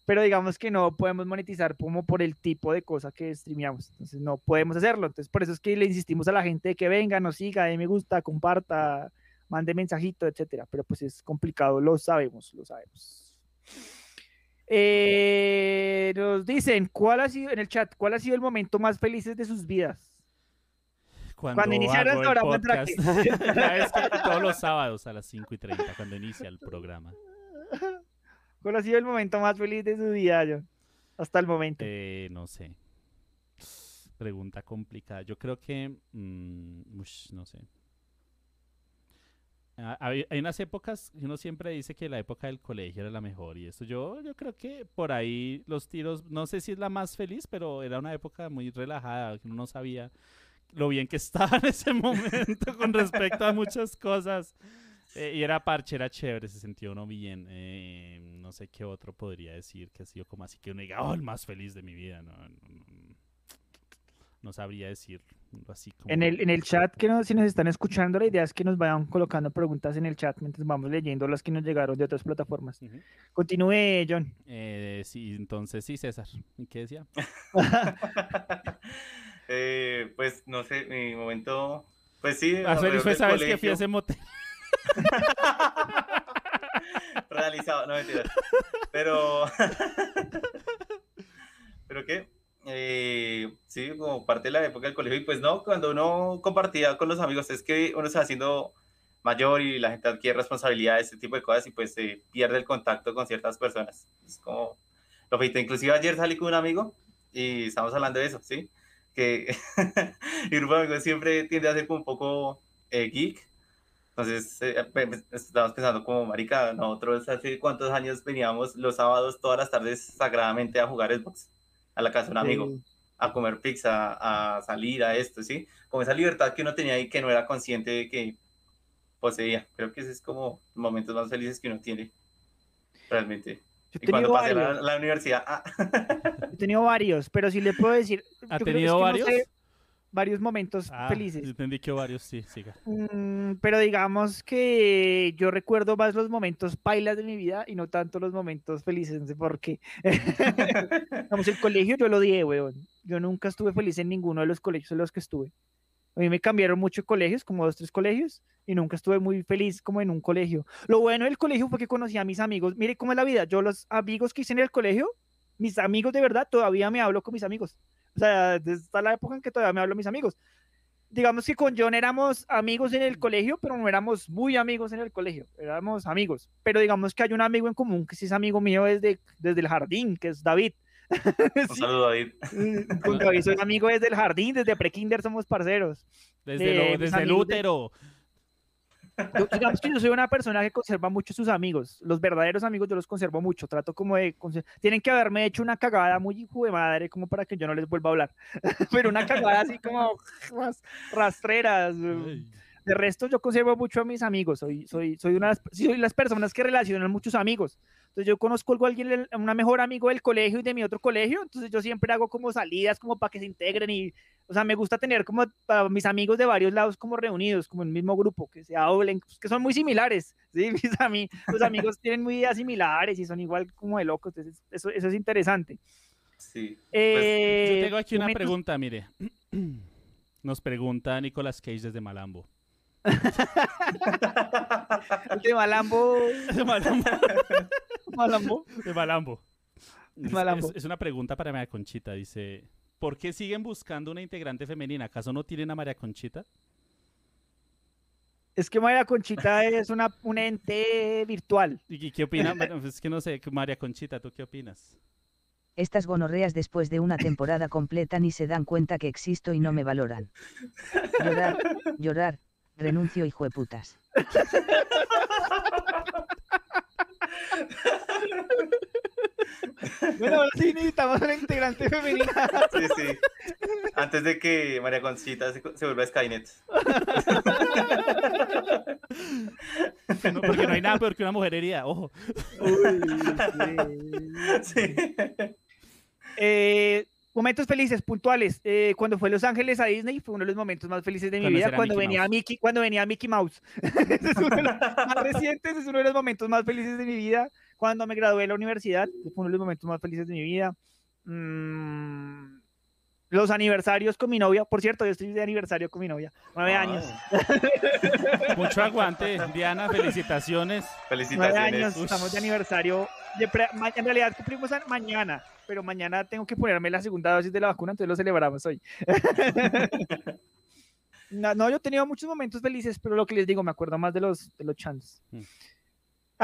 Speaker 10: pero digamos que no podemos monetizar como por el tipo de cosa que streameamos. Entonces no podemos hacerlo. Entonces por eso es que le insistimos a la gente de que venga, nos siga, dé me gusta, comparta, mande mensajito, etcétera. Pero pues es complicado, lo sabemos, lo sabemos. Eh, nos dicen, ¿cuál ha sido en el chat? ¿Cuál ha sido el momento más feliz de sus vidas?
Speaker 4: Cuando,
Speaker 10: Cuando iniciaron
Speaker 4: el. Ya ves que todos los sábados a las 5 y 30, cuando inicia el programa.
Speaker 10: ¿Cuál ha sido el momento más feliz de su vida, John? Hasta el momento.
Speaker 4: Eh, no sé. Pregunta complicada. Yo creo que. mm, ush, no sé. Ah, Hay, hay unas épocas uno siempre dice que la época del colegio era la mejor y esto yo, yo creo que por ahí los tiros, no sé si es la más feliz, pero era una época muy relajada, que uno no sabía lo bien que estaba en ese momento con respecto a muchas cosas. Eh, y era parche, era chévere, se sentía uno bien. eh, no sé qué otro podría decir que ha sido como así que uno diga, oh, el más feliz de mi vida. No, no, no- no sabría decir así como.
Speaker 10: En el, en el chat, que no, si nos están escuchando, la idea es que nos vayan colocando preguntas en el chat mientras vamos leyendo las que nos llegaron de otras plataformas.
Speaker 4: Ujú.
Speaker 10: Continúe, John.
Speaker 4: Eh, sí, entonces sí, César. ¿Y qué decía?
Speaker 11: Eh, pues no sé, mi momento. Pues sí. Alrededor
Speaker 4: fue esa vez que fui a ese motel.
Speaker 11: Realizado, no mentira. Pero. ¿Pero qué? Eh, sí, como parte de la época del colegio. Y pues no, cuando uno compartía con los amigos, es que uno se va haciendo mayor y la gente adquiere responsabilidades, ese tipo de cosas, y pues se pierde el contacto con ciertas personas. Es como lo feito. Inclusive ayer salí con un amigo y estamos hablando de eso, ¿sí? Que mi grupo de amigos siempre tiende a ser como un poco eh, geek. Entonces, eh, pe- pe- estábamos pensando como, marica, nosotros hace cuántos años veníamos los sábados todas las tardes sagradamente a jugar Xbox a la casa de un amigo,
Speaker 10: Sí.
Speaker 11: a comer pizza, a salir, a esto, ¿sí? Como esa libertad que uno tenía y que no era consciente de que poseía. Creo que ese es como los momentos más felices que uno tiene, realmente.
Speaker 10: Yo he
Speaker 11: Y cuando
Speaker 10: tenido
Speaker 11: pasé la,
Speaker 10: varios.
Speaker 11: la universidad, ah,
Speaker 10: He tenido varios, pero sí le puedo decir.
Speaker 4: ¿Ha
Speaker 10: yo creo-
Speaker 4: tenido
Speaker 10: que no
Speaker 4: varios?
Speaker 10: sé, varios momentos
Speaker 4: Ah,
Speaker 10: felices.
Speaker 4: Entendí que varios, sí, siga.
Speaker 10: Mm, pero digamos que yo recuerdo más los momentos pailas de mi vida y no tanto los momentos felices, no sé por qué. Digamos, el colegio yo lo odié, weón. Yo nunca estuve feliz en ninguno de los colegios en los que estuve. A mí me cambiaron mucho colegios, como dos, tres colegios, y nunca estuve muy feliz como en un colegio. Lo bueno del colegio fue que conocí a mis amigos. Mire cómo es la vida. Yo los amigos que hice en el colegio, mis amigos de verdad, todavía me hablo con mis amigos. O sea, hasta la época en que todavía me hablo mis amigos. Digamos que con John éramos amigos en el colegio, pero no éramos muy amigos en el colegio. Éramos amigos. Pero digamos que hay un amigo en común que sí es amigo mío desde, desde el jardín, que es David.
Speaker 11: un saludo, David.
Speaker 10: Con David soy amigo desde el jardín, desde prekinder somos parceros.
Speaker 4: Desde,
Speaker 10: de
Speaker 4: lo-
Speaker 10: mis
Speaker 4: desde el
Speaker 10: de-
Speaker 4: útero.
Speaker 10: Yo- digamos que yo soy una persona que conserva mucho sus amigos. Los verdaderos amigos yo los conservo mucho. Trato como de... Tienen que haberme hecho una cagada muy hijo de madre como para que yo no les vuelva a hablar. Pero una cagada así como ras- rastreras.
Speaker 4: Ay.
Speaker 10: De resto yo conservo mucho a mis amigos. Soy, soy, soy, una, soy las personas que relacionan muchos amigos. Entonces yo conozco a alguien, una mejor amigo del colegio y de mi otro colegio, entonces yo siempre hago como salidas como para que se integren y, o sea, me gusta tener como para mis amigos de varios lados como reunidos, como en el mismo grupo, que se hablen, pues, que son muy similares, ¿sí? Mis amigos, los amigos tienen muy ideas similares y son igual como de locos, entonces eso, eso es interesante.
Speaker 11: Sí.
Speaker 10: Eh,
Speaker 4: Yo tengo aquí una
Speaker 10: momentos-
Speaker 4: pregunta, mire. Nos pregunta Nicolas Cage desde Malambo.
Speaker 10: El de Malambo.
Speaker 4: De Malambo.
Speaker 10: Malambo.
Speaker 4: De Malambo. Es,
Speaker 10: Malambo.
Speaker 4: es- es una pregunta para María Conchita. Dice, ¿por qué siguen buscando una integrante femenina? ¿Acaso no tienen a María Conchita?
Speaker 10: Es que María Conchita es una, un ente virtual.
Speaker 4: ¿Y qué opina? Bueno, Es que no sé, María Conchita, ¿tú qué opinas?
Speaker 12: Estas gonorreas después de una temporada completa ni se dan cuenta que existo y no me valoran. Llorar, llorar, renuncio hijo de putas.
Speaker 10: Bueno, ahora sí necesitamos una integrante femenina.
Speaker 11: Sí, sí. Antes de que María Conchita se, se vuelva Skynet.
Speaker 4: No, porque no hay nada peor que una mujer herida, ojo.
Speaker 11: Sí.
Speaker 10: Eh, momentos felices, puntuales. Eh, cuando fue Los Ángeles a Disney fue uno de los momentos más felices de mi
Speaker 4: Conocer
Speaker 10: vida.
Speaker 4: a
Speaker 10: Cuando
Speaker 4: Mickey
Speaker 10: venía
Speaker 4: Mouse.
Speaker 10: Mickey, cuando venía Mickey Mouse. Ese es uno de los más recientes, es uno de los momentos más felices de mi vida. Cuando me gradué de la universidad, fue uno de los momentos más felices de mi vida. Mm, los aniversarios con mi novia, por cierto, yo estoy de aniversario con mi novia, nueve
Speaker 11: Ah.
Speaker 10: años.
Speaker 4: Mucho aguante, Diana, felicitaciones.
Speaker 10: Nueve
Speaker 11: Felicitaciones.
Speaker 10: años,
Speaker 4: Ush.
Speaker 10: estamos de aniversario. de pre- ma- en realidad cumplimos mañana, pero mañana tengo que ponerme la segunda dosis de la vacuna, entonces lo celebramos hoy. no, no, yo he tenido muchos momentos felices, pero lo que les digo, me acuerdo más de los, de los chants.
Speaker 4: Mm.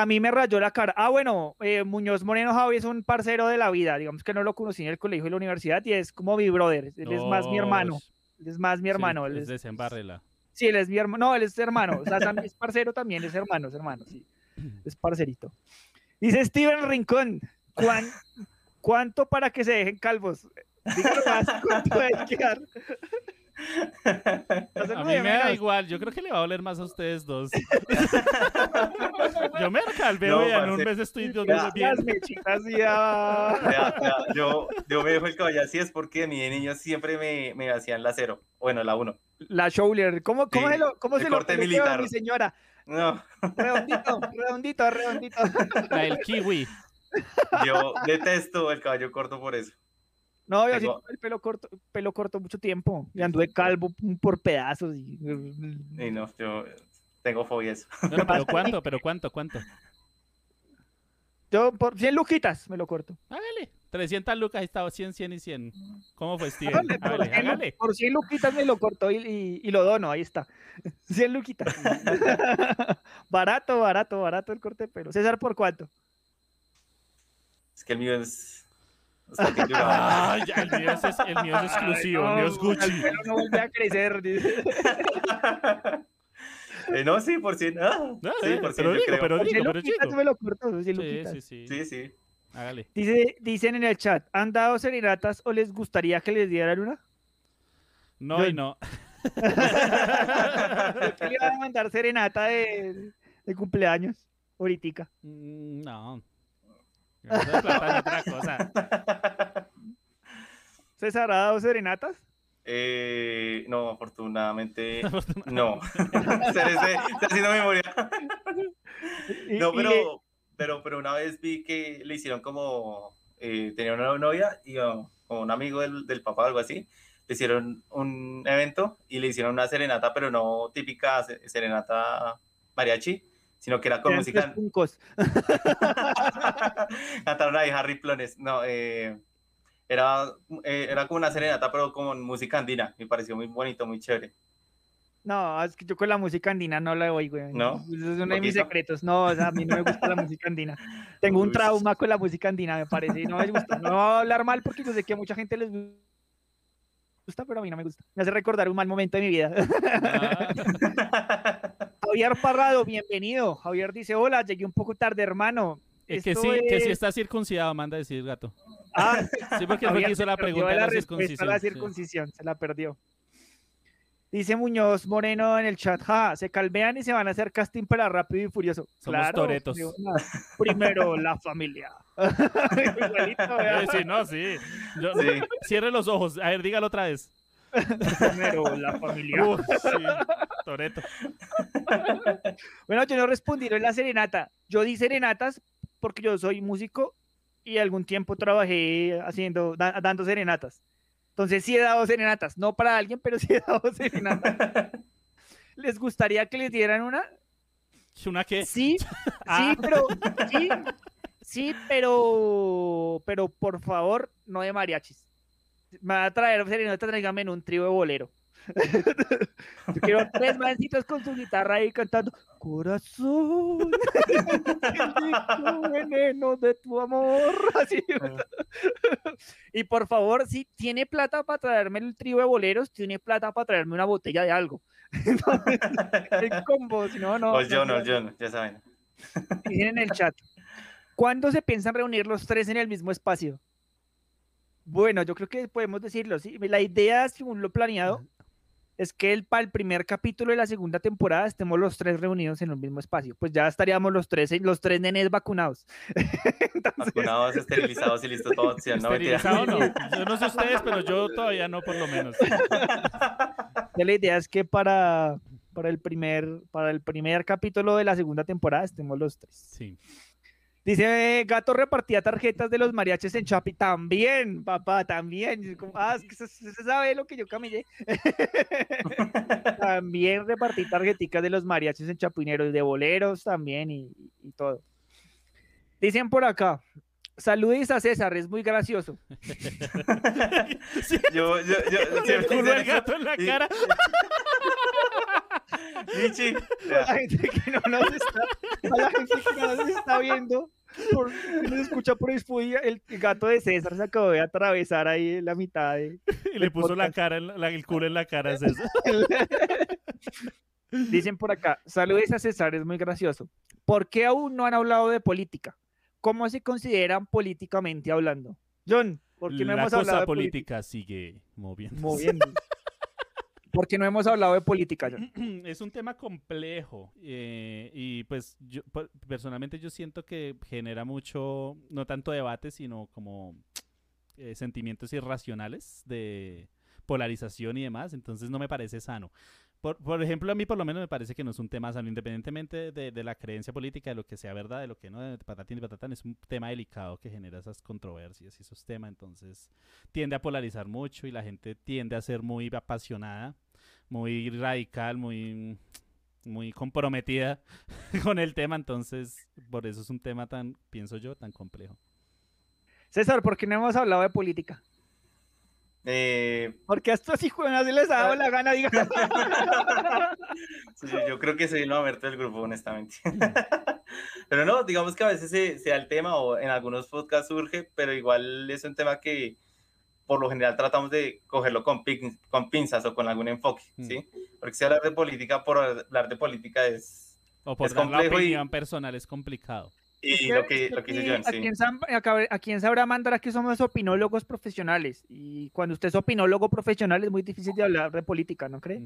Speaker 10: A mí me rayó la cara. Ah, bueno, eh, Muñoz Moreno Javi es un parcero de la vida. Digamos que no lo conocí en el colegio y la universidad y es como mi brother. Él es más mi hermano. Él es más mi hermano. él
Speaker 4: Sí,
Speaker 10: es-
Speaker 4: desembárrela.
Speaker 10: Sí, él es mi hermano. No, él es hermano. O sea, es parcero también, es hermano, es hermano, sí. Es parcerito. Dice Steven Rincón, ¿cuán- ¿cuánto para que se dejen calvos? Dígalo más, ¿cuánto hay que dar?
Speaker 4: A mí me da igual, yo creo que le va a doler más a ustedes dos. yo me calveo
Speaker 11: No,
Speaker 4: y en un mes estoy yo
Speaker 11: Ya.
Speaker 4: bien.
Speaker 10: Mechitas ya.
Speaker 11: Vea, yo, yo me dejo el caballo así es porque mi de niño siempre me, me hacían la cero. Bueno, la uno.
Speaker 10: La shoulder. ¿Cómo, cómo
Speaker 11: Sí,
Speaker 10: se lo, cómo se lo
Speaker 11: militar.
Speaker 10: mi señora?
Speaker 11: No,
Speaker 10: Redondito, redondito, redondito.
Speaker 4: La del kiwi.
Speaker 11: yo detesto el caballo corto por eso.
Speaker 10: No, yo sí
Speaker 11: Tengo-
Speaker 10: tuve el pelo corto, pelo corto mucho tiempo. Y anduve calvo por pedazos. Y...
Speaker 11: Y no, yo tengo fobia a eso.
Speaker 4: Bueno, pero ¿cuánto? ¿Pero cuánto? ¿Cuánto?
Speaker 10: Yo por 100 luquitas me lo corto.
Speaker 4: Hágale. 300 lucas, estaba 100, 100 y 100. ¿Cómo fue, Steven?
Speaker 10: Hágale, por,
Speaker 4: Hágale,
Speaker 10: 100, lu-
Speaker 4: hágale.
Speaker 10: por 100 luquitas me lo corto y, y- y lo dono, ahí está. 100 luquitas. barato, barato, barato el corte de pelo. César, ¿por cuánto?
Speaker 11: Es que el mío es.
Speaker 4: Ay, el mío es, el mío es exclusivo, el mío es
Speaker 10: No,
Speaker 4: Gucci.
Speaker 10: El pelo no vuelve a crecer. dice.
Speaker 11: Eh, no, sí, por cien. Ah,
Speaker 4: No,
Speaker 11: sí,
Speaker 4: eh,
Speaker 11: por cien,
Speaker 4: pero
Speaker 11: yo
Speaker 4: digo,
Speaker 11: creo.
Speaker 4: pero
Speaker 10: Por 100
Speaker 4: digo, pero digo.
Speaker 10: me lo corto, 100
Speaker 4: Sí, sí, sí.
Speaker 11: Sí, sí.
Speaker 4: Hágale.
Speaker 10: Dice, dicen en el chat, ¿han dado serenatas o les gustaría que les dieran una?
Speaker 4: No
Speaker 10: Yo-
Speaker 4: y no.
Speaker 10: Que le iban a mandar serenata de, de cumpleaños, ahorita.
Speaker 4: Mm, No. Otra cosa.
Speaker 10: ¿César ha dado serenatas?
Speaker 11: Eh, no, afortunadamente. No. Haciendo memoria. No, pero, pero, pero una vez vi que le hicieron como, eh, tenía una novia y oh, como un amigo del, del papá o algo así, le hicieron un evento y le hicieron una serenata, pero no típica se- serenata mariachi, sino que era con música, cantaron ahí Harry Plones, no, eh, era, eh, era como una serenata, pero con música andina, me pareció muy bonito, muy chévere.
Speaker 10: No, es que yo con la música andina no la oigo, güey.
Speaker 11: ¿No?
Speaker 10: Es uno de mis secretos. No, o sea, a mí no me gusta la música andina. Tengo un trauma con la música andina, me parece. No me gusta. No voy a hablar mal porque yo sé que a mucha gente les gusta, pero a mí no me gusta. Me hace recordar un mal momento de mi vida.
Speaker 4: Ah,
Speaker 10: Javier Parrado, bienvenido. Javier dice, hola, llegué un poco tarde, hermano.
Speaker 4: es que sí, que sí
Speaker 10: es-
Speaker 4: está circuncidado, manda a decir gato.
Speaker 10: Ah,
Speaker 4: Sí, porque fue
Speaker 10: Javier
Speaker 4: que hizo la pregunta de la circuncisión.
Speaker 10: la
Speaker 4: sí.
Speaker 10: circuncisión, se la perdió. Dice Muñoz Moreno en el chat, ja, se calvean y se van a hacer casting para Rápido y Furioso.
Speaker 4: Somos
Speaker 10: Claro,
Speaker 4: toretos.
Speaker 10: Primero la familia. Igualito, vea.
Speaker 4: Sí, no, sí. Yo-
Speaker 11: Sí.
Speaker 4: Cierre los ojos. A ver, dígalo otra vez.
Speaker 10: Primero la familia.
Speaker 4: Uf, sí, Toreto.
Speaker 10: Bueno, yo no respondí en la serenata. Yo di serenatas porque yo soy músico y algún tiempo trabajé haciendo, da- dando serenatas. Entonces sí he dado serenatas, no para alguien, pero sí he dado serenatas. ¿Les gustaría que les dieran una?
Speaker 4: ¿Una qué?
Speaker 10: Sí,
Speaker 4: Ah.
Speaker 10: sí, pero sí, sí, pero pero por favor, no de mariachis. Me va a traer serenata, tráigame en un trío de bolero. Yo quiero tres mancitos con su guitarra ahí cantando Corazón, el veneno de tu amor. Así. Y por favor, si tiene plata para traerme el trío de boleros, tiene plata para traerme una botella de algo. El combo, si no, no.
Speaker 11: O
Speaker 10: no
Speaker 11: John, o
Speaker 10: quiero.
Speaker 11: John, ya saben.
Speaker 10: Dicen en el chat. ¿Cuándo se piensan reunir los tres en el mismo espacio? Bueno, yo creo que podemos decirlo, sí. La idea, según lo planeado, es que el, para el primer capítulo de la segunda temporada estemos los tres reunidos en un mismo espacio. Pues ya estaríamos los tres, los tres nenes vacunados.
Speaker 11: Vacunados, esterilizados y listos para opción. No.
Speaker 4: Esterilizado no. Yo no sé ustedes, pero yo todavía no, por lo menos.
Speaker 10: Ya la idea es que para, para, el primer, para el primer capítulo de la segunda temporada estemos los tres.
Speaker 4: Sí.
Speaker 10: Dice Gato repartía tarjetas de los mariachis en Chapi. También, papá, también. Ah, es que se, se sabe lo que yo camellé. también repartí tarjeticas de los mariachis en Chapineros, de boleros también y, y todo. Dicen por acá. Saludis a César, es muy gracioso.
Speaker 11: Yo, yo, yo,
Speaker 4: El culo del gato en la cara.
Speaker 11: Michi,
Speaker 10: A la gente que no nos está, a la gente que no nos está viendo, por, nos escucha por Spotify, el, el gato de César se acabó de atravesar ahí la mitad de,
Speaker 4: Y le puso la cara, en la- la- el culo en la cara. Es eso.
Speaker 10: Dicen por acá, saludes a César, es muy gracioso. ¿Por qué aún no han hablado de política? ¿Cómo se consideran políticamente hablando? John, ¿por qué no
Speaker 4: La
Speaker 10: hemos hablado
Speaker 4: cosa
Speaker 10: de política?
Speaker 4: política sigue moviendo.
Speaker 10: Moviendo. ¿Por qué no hemos hablado de política, John?
Speaker 4: es un tema complejo eh, y pues yo per- personalmente yo siento que genera mucho, no tanto debate, sino como eh, sentimientos irracionales de polarización y demás, entonces no me parece sano. Por, por ejemplo, a mí por lo menos me parece que no es un tema sano, independientemente de, de la creencia política, de lo que sea verdad, de lo que no, de patatín y patatán, es un tema delicado que genera esas controversias y esos temas, entonces tiende a polarizar mucho y la gente tiende a ser muy apasionada, muy radical, muy, muy comprometida con el tema, entonces por eso es un tema tan, pienso yo, tan complejo.
Speaker 10: César, ¿por qué no hemos hablado de política?
Speaker 11: Eh,
Speaker 10: Porque a estos hijos se les ha dado la gana, diga.
Speaker 11: sí, yo, yo creo que soy el mamerto del grupo, honestamente. pero no, digamos que a veces se, se da el tema o en algunos podcasts surge, pero igual es un tema que por lo general tratamos de cogerlo con, pin- con pinzas o con algún enfoque, ¿sí? Porque si hablar de política, por hablar de política es,
Speaker 4: O por
Speaker 11: es
Speaker 4: dar la
Speaker 11: complejo y,
Speaker 4: opinión personal es complicado.
Speaker 11: Y lo que, lo que dice John,
Speaker 10: ¿A
Speaker 11: sí.
Speaker 10: a quién sabrá mandar aquí somos opinólogos profesionales? Y cuando usted es opinólogo profesional es muy difícil de hablar de política, ¿no cree?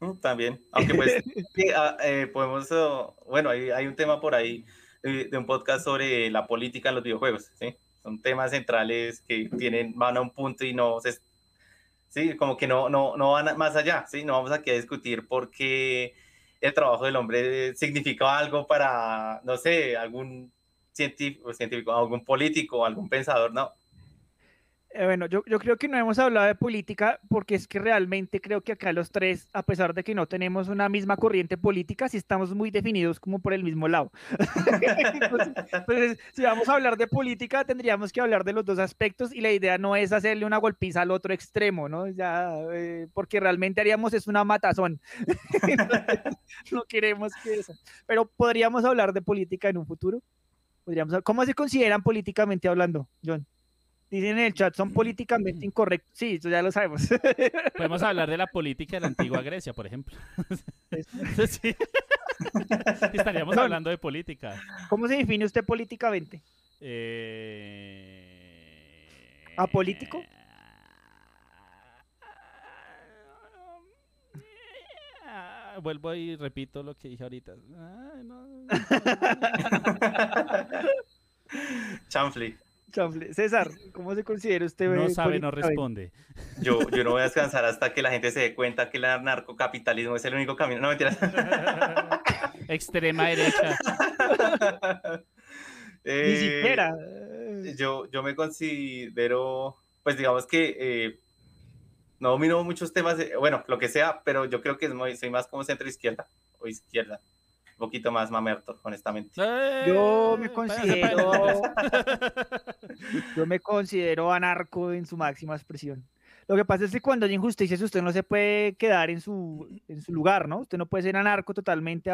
Speaker 11: Mm, También, aunque pues sí, ah, eh, podemos, oh, bueno, hay, hay un tema por ahí eh, de un podcast sobre la política en los videojuegos, ¿sí? Son temas centrales que tienen, van a un punto y no se, sí, como que no, no, no van más allá, ¿sí? No vamos aquí a discutir por qué el trabajo del hombre significa algo para, no sé, algún científico, científico algún político, algún pensador, no.
Speaker 10: Eh, bueno, yo, creo que no hemos hablado de política porque es que realmente creo que acá los tres, a pesar de que no tenemos una misma corriente política, sí estamos muy definidos como por el mismo lado. entonces, si vamos a hablar de política, tendríamos que hablar de los dos aspectos y la idea no es hacerle una golpiza al otro extremo, ¿no? Ya, eh, porque realmente haríamos es una matazón. No queremos que eso. Pero podríamos hablar de política en un futuro. Podríamos, ¿Cómo se consideran políticamente hablando, John? Dicen en el chat, son políticamente incorrectos. Sí, eso ya lo sabemos.
Speaker 4: Podemos hablar de la política de la antigua Grecia, por ejemplo. Sí. Estaríamos
Speaker 10: No.
Speaker 4: hablando de política.
Speaker 10: ¿Cómo se define usted políticamente?
Speaker 4: Eh,
Speaker 10: ¿Apolítico?
Speaker 4: ah, vuelvo y repito lo que dije ahorita. Ay, no.
Speaker 11: Chanfli.
Speaker 10: Chanfle. César, ¿cómo se considera usted?
Speaker 4: No sabe, no responde.
Speaker 11: Yo, yo no voy a descansar hasta que la gente se dé cuenta que el narcocapitalismo es el único camino. No, mentiras.
Speaker 4: Extrema derecha.
Speaker 10: Ni
Speaker 11: Eh,
Speaker 10: siquiera.
Speaker 11: Yo, yo me considero, pues digamos que eh, no domino muchos temas, bueno, lo que sea, pero yo creo que es muy- soy más como centro izquierda o izquierda. Poquito más mamerto, honestamente.
Speaker 10: Yo me
Speaker 4: Eh,
Speaker 10: considero. Yo me considero anarco en su máxima expresión. Lo que pasa es que cuando hay injusticias usted no se puede quedar en su, en su lugar, ¿no? Usted no puede ser anarco totalmente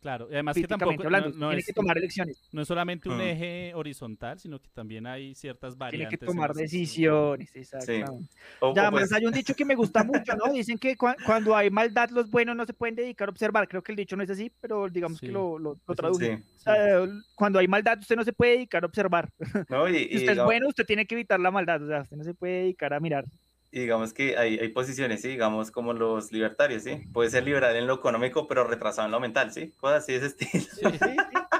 Speaker 4: Claro, y además que tampoco
Speaker 10: hablando.
Speaker 4: no, no
Speaker 10: tiene
Speaker 4: es,
Speaker 10: que tomar elecciones,
Speaker 4: no es solamente un
Speaker 11: Mm.
Speaker 4: eje horizontal, sino que también hay ciertas
Speaker 10: tiene
Speaker 4: variantes.
Speaker 10: que
Speaker 4: en
Speaker 10: tomar decisiones, exactamente.
Speaker 11: O-
Speaker 10: Ya,
Speaker 11: o pues-
Speaker 10: más hay un dicho que me gusta mucho, ¿no? Dicen que cua- cuando hay maldad, los buenos no se pueden dedicar a observar. Creo que el dicho no es así, pero digamos que
Speaker 4: Sí.
Speaker 10: lo, lo, traduje.
Speaker 11: sí.
Speaker 10: O sea, cuando hay maldad, usted no se puede dedicar a observar.
Speaker 11: ¿no? Y,
Speaker 10: Si
Speaker 11: y
Speaker 10: usted es bueno, usted tiene que evitar la maldad. O sea, usted no se puede dedicar a mirar.
Speaker 11: Y digamos que hay, hay posiciones, ¿sí? Digamos como los libertarios, ¿sí? Puede ser liberal en lo económico, pero retrasado en lo mental, ¿sí? Cosas así de ese estilo.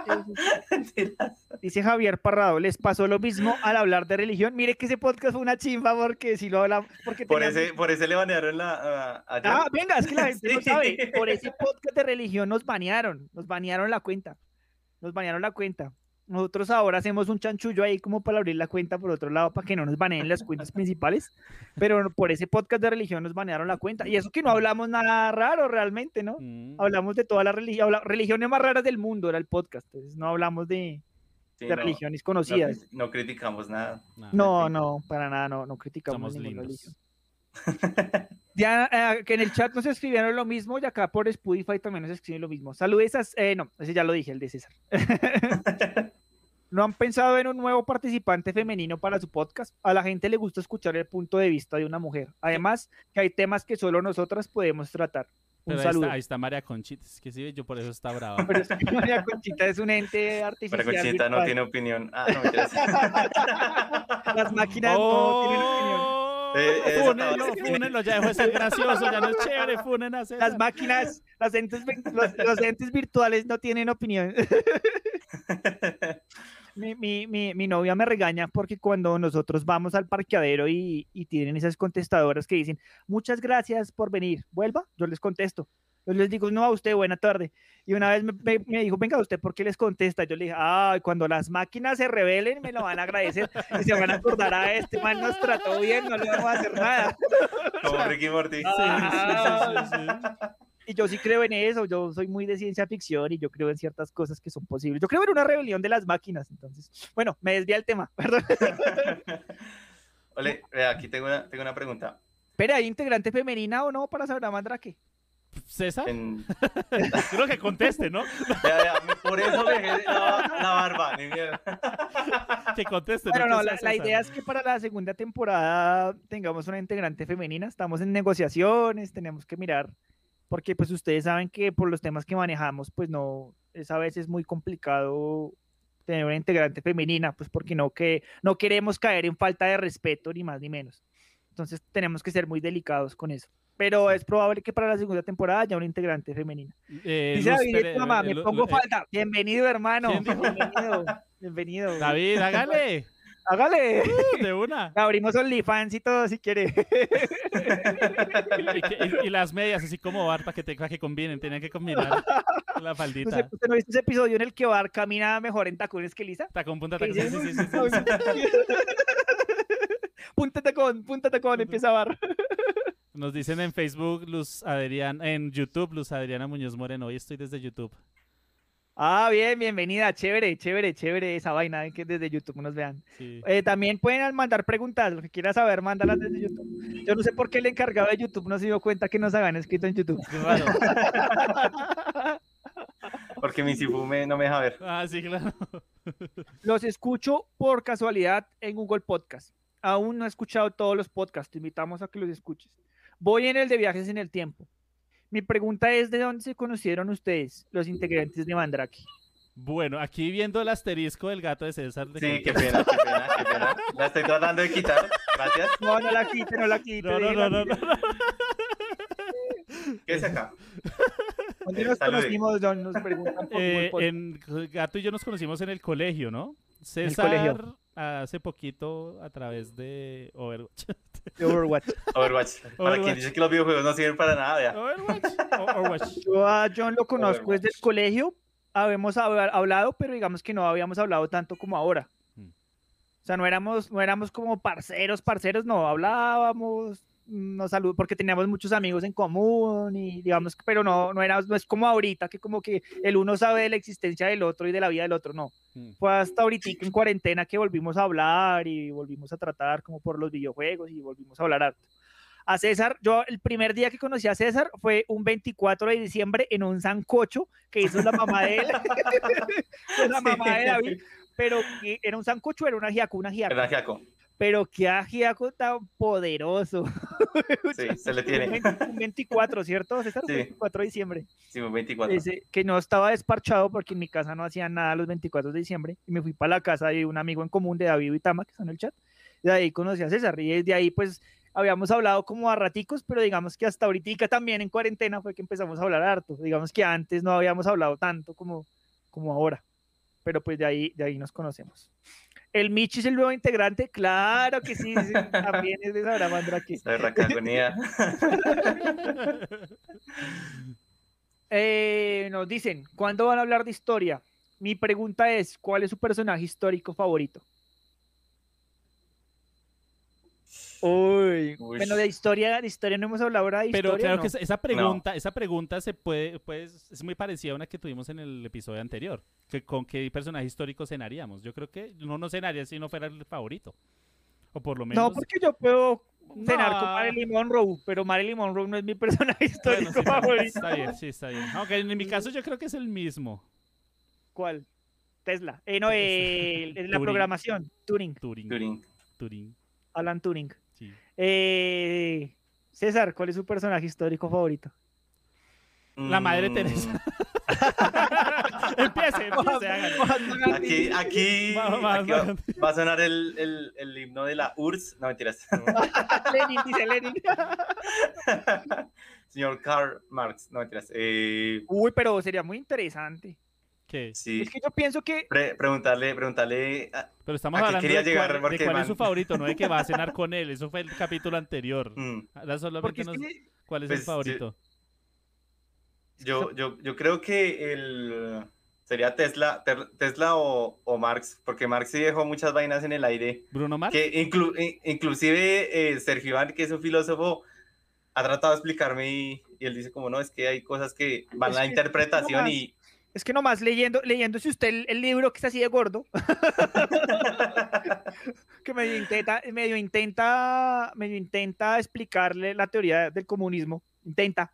Speaker 10: Dice Javier Parrado, les pasó lo mismo al hablar de religión. Mire que ese podcast fue una chimba porque si lo hablamos. Porque
Speaker 11: Por
Speaker 10: teníamos-
Speaker 11: ese, por ese le banearon la...
Speaker 10: Ah, venga, es que la gente no sabe. Por ese podcast de religión nos banearon. Nos banearon la cuenta. Nos banearon la cuenta. Nosotros ahora hacemos un chanchullo ahí como para abrir la cuenta por otro lado para que no nos baneen las cuentas principales. Pero por ese podcast de religión nos banearon la cuenta. Y eso que no hablamos nada raro realmente, ¿no?
Speaker 4: Mm,
Speaker 10: Hablamos de todas las religión, religiones más raras del mundo, era el podcast. Entonces no hablamos de,
Speaker 11: Sí,
Speaker 10: de
Speaker 11: no,
Speaker 10: religiones
Speaker 11: no
Speaker 10: conocidas.
Speaker 11: No, criticamos nada.
Speaker 4: nada.
Speaker 10: No, no, para nada, no, no criticamos
Speaker 4: Somos
Speaker 10: ninguna
Speaker 4: lindos.
Speaker 10: religión. Ya, eh, que en el chat nos escribieron lo mismo y acá por Spotify también nos escriben lo mismo. Saludes a... eh, no, ese ya lo dije, el de César. ¿No han pensado en un nuevo participante femenino para su podcast? A la gente le gusta escuchar el punto de vista de una mujer. Además, que hay temas que solo nosotras podemos tratar. Un
Speaker 4: Pero ahí
Speaker 10: saludo.
Speaker 4: está, ahí está María Conchita, es que sí, yo por eso está brava.
Speaker 10: Pero es que María Conchita es un ente artificial.
Speaker 11: Pero Conchita no tiene opinión. Ah, no.
Speaker 10: Las máquinas no tienen opinión.
Speaker 11: Eh, estaba-
Speaker 4: fúnenlo, ya dejó de ser gracioso, ya no es chévere, funen a César.
Speaker 10: Las máquinas, las entes, los, los entes virtuales no tienen opinión. mi, mi, mi, mi novia me regaña porque cuando nosotros vamos al parqueadero y, y tienen esas contestadoras que dicen, muchas gracias por venir, vuelva, yo les contesto. Yo les digo, no, a usted, buena tarde. Y una vez me, dijo, venga, ¿usted por qué les contesta? Yo le dije, ah, cuando las máquinas se rebelen, me lo van a agradecer y se van a acordar, a este man nos trató bien, no le vamos a hacer nada.
Speaker 11: Como Ricky Morty.
Speaker 10: Ah, Y yo sí creo en eso, yo soy muy de ciencia ficción y yo creo en ciertas cosas que son posibles. Yo creo en una rebelión de las máquinas, entonces, bueno, me desvía el tema, perdón.
Speaker 11: Ole, aquí tengo una, tengo una pregunta.
Speaker 10: Espera, ¿hay integrante femenina o no para Sabrá Mandrake?
Speaker 4: ¿César?
Speaker 11: En-
Speaker 4: Creo que conteste, ¿no?
Speaker 11: vea, me- por eso me dejé la, la barba.
Speaker 4: Que conteste.
Speaker 10: Pero
Speaker 4: no
Speaker 10: no, la, la idea es que para la segunda temporada tengamos una integrante femenina, estamos en negociaciones, tenemos que mirar, porque pues ustedes saben que por los temas que manejamos, pues no, es a veces muy complicado tener una integrante femenina, pues porque no, que, no queremos caer en falta de respeto, ni más ni menos. Entonces tenemos que ser muy delicados con eso. Pero es probable que para la segunda temporada haya una integrante femenina.
Speaker 4: Eh,
Speaker 10: Dice
Speaker 4: Luz
Speaker 10: David,
Speaker 4: Pérez-
Speaker 10: mamá, me
Speaker 4: eh, Lu-
Speaker 10: pongo
Speaker 4: eh,
Speaker 10: falta. Bienvenido, hermano. Bienvenido. Bienvenido.
Speaker 4: David, hágale.
Speaker 10: Hágale.
Speaker 4: Uh, de una.
Speaker 10: Abrimos OnlyFans y todo si quiere.
Speaker 4: Y, que- y- y las medias, así como Bar, para que, te, para que combinen, tenían que combinar la
Speaker 10: ¿Usted,
Speaker 4: faldita.
Speaker 10: usted no viste ese episodio en el que Bar camina mejor en tacones que Lisa?
Speaker 4: Tacón, punta,
Speaker 10: ¿Qué
Speaker 4: tacón. Sí, sí, sí, sí.
Speaker 10: punta tacón, punta tacón, empieza Bar.
Speaker 4: Nos dicen en Facebook, Luz Adrián, en YouTube, Luz Adriana Muñoz Moreno. Hoy estoy desde YouTube.
Speaker 10: Ah, bien, bienvenida. Chévere, chévere, chévere esa vaina eh, que desde YouTube nos vean.
Speaker 4: Sí.
Speaker 10: Eh, también pueden mandar preguntas, lo que quieras saber, mándalas desde YouTube. Yo no sé por qué el encargado de YouTube no se dio cuenta que nos hagan escrito en YouTube.
Speaker 11: Porque mi Sifume no me deja ver.
Speaker 4: Ah, sí, claro.
Speaker 10: Los escucho por casualidad en Google Podcast. Aún no he escuchado todos los podcasts, te invitamos a que los escuches. Voy en el de viajes en el tiempo. Mi pregunta es, ¿de dónde se conocieron ustedes, los integrantes de Mandrake?
Speaker 4: Bueno, aquí viendo el asterisco del gato de César. de
Speaker 11: Sí,
Speaker 4: que-
Speaker 11: qué pena, qué pena, qué pena. La estoy tratando de quitar. Gracias.
Speaker 10: No, no la quite, no la quite.
Speaker 4: No, no, no, no, no.
Speaker 11: ¿Qué es acá?
Speaker 10: ¿Dónde nos conocimos, John? Nos preguntan por
Speaker 4: Eh,
Speaker 10: Google
Speaker 4: en Gato y yo nos conocimos en el colegio, ¿no?
Speaker 10: el
Speaker 4: César
Speaker 10: colegio.
Speaker 4: Hace poquito a través de Overwatch.
Speaker 10: Overwatch.
Speaker 11: Overwatch. Para quien dice que los videojuegos no sirven para nada, vea.
Speaker 4: Overwatch. o- Overwatch.
Speaker 10: Yo a John lo conozco
Speaker 11: Overwatch.
Speaker 10: desde el colegio. Habíamos hab- hablado, pero digamos que no habíamos hablado tanto como ahora.
Speaker 4: Mm.
Speaker 10: O sea, no éramos, no éramos como parceros, parceros, no, hablábamos, nos salud, porque teníamos muchos amigos en común y digamos, pero no, no era, no es como ahorita que como que el uno sabe de la existencia del otro y de la vida del otro, no.
Speaker 4: Mm.
Speaker 10: Fue hasta ahorita en cuarentena que volvimos a hablar y volvimos a tratar como por los videojuegos y volvimos a hablar harto. A César, yo el primer día que conocí a César fue un 24 de diciembre en un sancocho que hizo la mamá de él, la mamá de David, pero era un sancocho, era un ajiaco, un ajiaco,
Speaker 11: Era Giaco.
Speaker 10: Pero qué ajiaco tan poderoso.
Speaker 11: Sí, se le tiene.
Speaker 10: 20 un 24, ¿cierto, César?
Speaker 11: Sí.
Speaker 10: 24 de diciembre.
Speaker 11: Sí, un 24.
Speaker 10: Ese, que no estaba desparchado porque en mi casa no hacían nada los 24 de diciembre y me fui para la casa de un amigo en común de David y Tama que está en el chat de ahí conocí a César y desde ahí pues habíamos hablado como a raticos pero digamos que hasta ahorita también en cuarentena fue que empezamos a hablar harto digamos que antes no habíamos hablado tanto como, como ahora pero pues de ahí, de ahí nos conocemos el Michi es el nuevo integrante, claro que sí, sí, también es de Saramandra aquí.
Speaker 11: La racagonía.
Speaker 10: Eh, nos dicen, ¿cuándo van a hablar de historia? Mi pregunta es, ¿cuál es su personaje histórico favorito? Uy,
Speaker 11: Uy.
Speaker 10: bueno, de historia, de historia no hemos hablado ahora de
Speaker 4: Pero
Speaker 10: historia.
Speaker 4: claro
Speaker 10: ¿no?
Speaker 4: que esa- pregunta, esa pregunta se puede, pues, es muy parecida a una que tuvimos en el episodio anterior. Que con qué personaje histórico cenaríamos. Yo creo que no nos cenaría si no fuera el favorito. O por lo menos.
Speaker 10: No, porque yo puedo cenar con. Marilyn Monroe, pero Marilyn Monroe no es mi personaje histórico
Speaker 4: Bueno, sí,
Speaker 10: favorito.
Speaker 4: Está bien, sí, está bien. Aunque en mi caso yo creo que es el mismo.
Speaker 10: ¿Cuál? Tesla. Eh, no, eh, la
Speaker 4: Turing.
Speaker 10: programación. Turing.
Speaker 4: Turing.
Speaker 11: Turing.
Speaker 4: Turing.
Speaker 10: Alan Turing. Eh, César, ¿cuál es su personaje histórico favorito?
Speaker 4: La madre
Speaker 11: Mm,
Speaker 4: Teresa. empiece, empiece.
Speaker 11: Aquí, aquí,
Speaker 4: va
Speaker 11: a sonar el, el, el himno de la URSS. No, mentiras.
Speaker 10: Lenin, dice Lenin.
Speaker 11: Señor Karl Marx. No, mentiras. Eh,
Speaker 10: Uy, pero sería muy interesante.
Speaker 4: ¿Qué?
Speaker 11: sí.
Speaker 10: Es que yo pienso que
Speaker 11: Pre- preguntarle, preguntarle. a-
Speaker 4: Pero estamos
Speaker 11: ¿A
Speaker 4: hablando
Speaker 11: quería
Speaker 4: de
Speaker 11: llegar?
Speaker 4: cuál, de cuál es
Speaker 11: man-
Speaker 4: su favorito, no de que va a cenar con él. Eso fue el capítulo anterior.
Speaker 11: mm,
Speaker 4: Ahora solamente
Speaker 10: porque es
Speaker 4: nos-
Speaker 10: que-
Speaker 4: ¿Cuál es
Speaker 11: pues,
Speaker 4: el favorito?
Speaker 11: yo, yo, yo creo que el sería Tesla, Ter- Tesla o, o Marx, porque Marx sí dejó muchas vainas en el aire.
Speaker 4: ¿Bruno Mars?
Speaker 11: Que inclu- in- inclusive eh, Sergio Iván, que es un filósofo, ha tratado de explicarme y, y él dice como no, es que hay cosas que van
Speaker 10: Es
Speaker 11: a la interpretación y
Speaker 10: es que nomás leyendo, leyéndose usted el, el libro que está así de gordo, que medio intenta, medio intenta, medio intenta explicarle la teoría del comunismo. Intenta.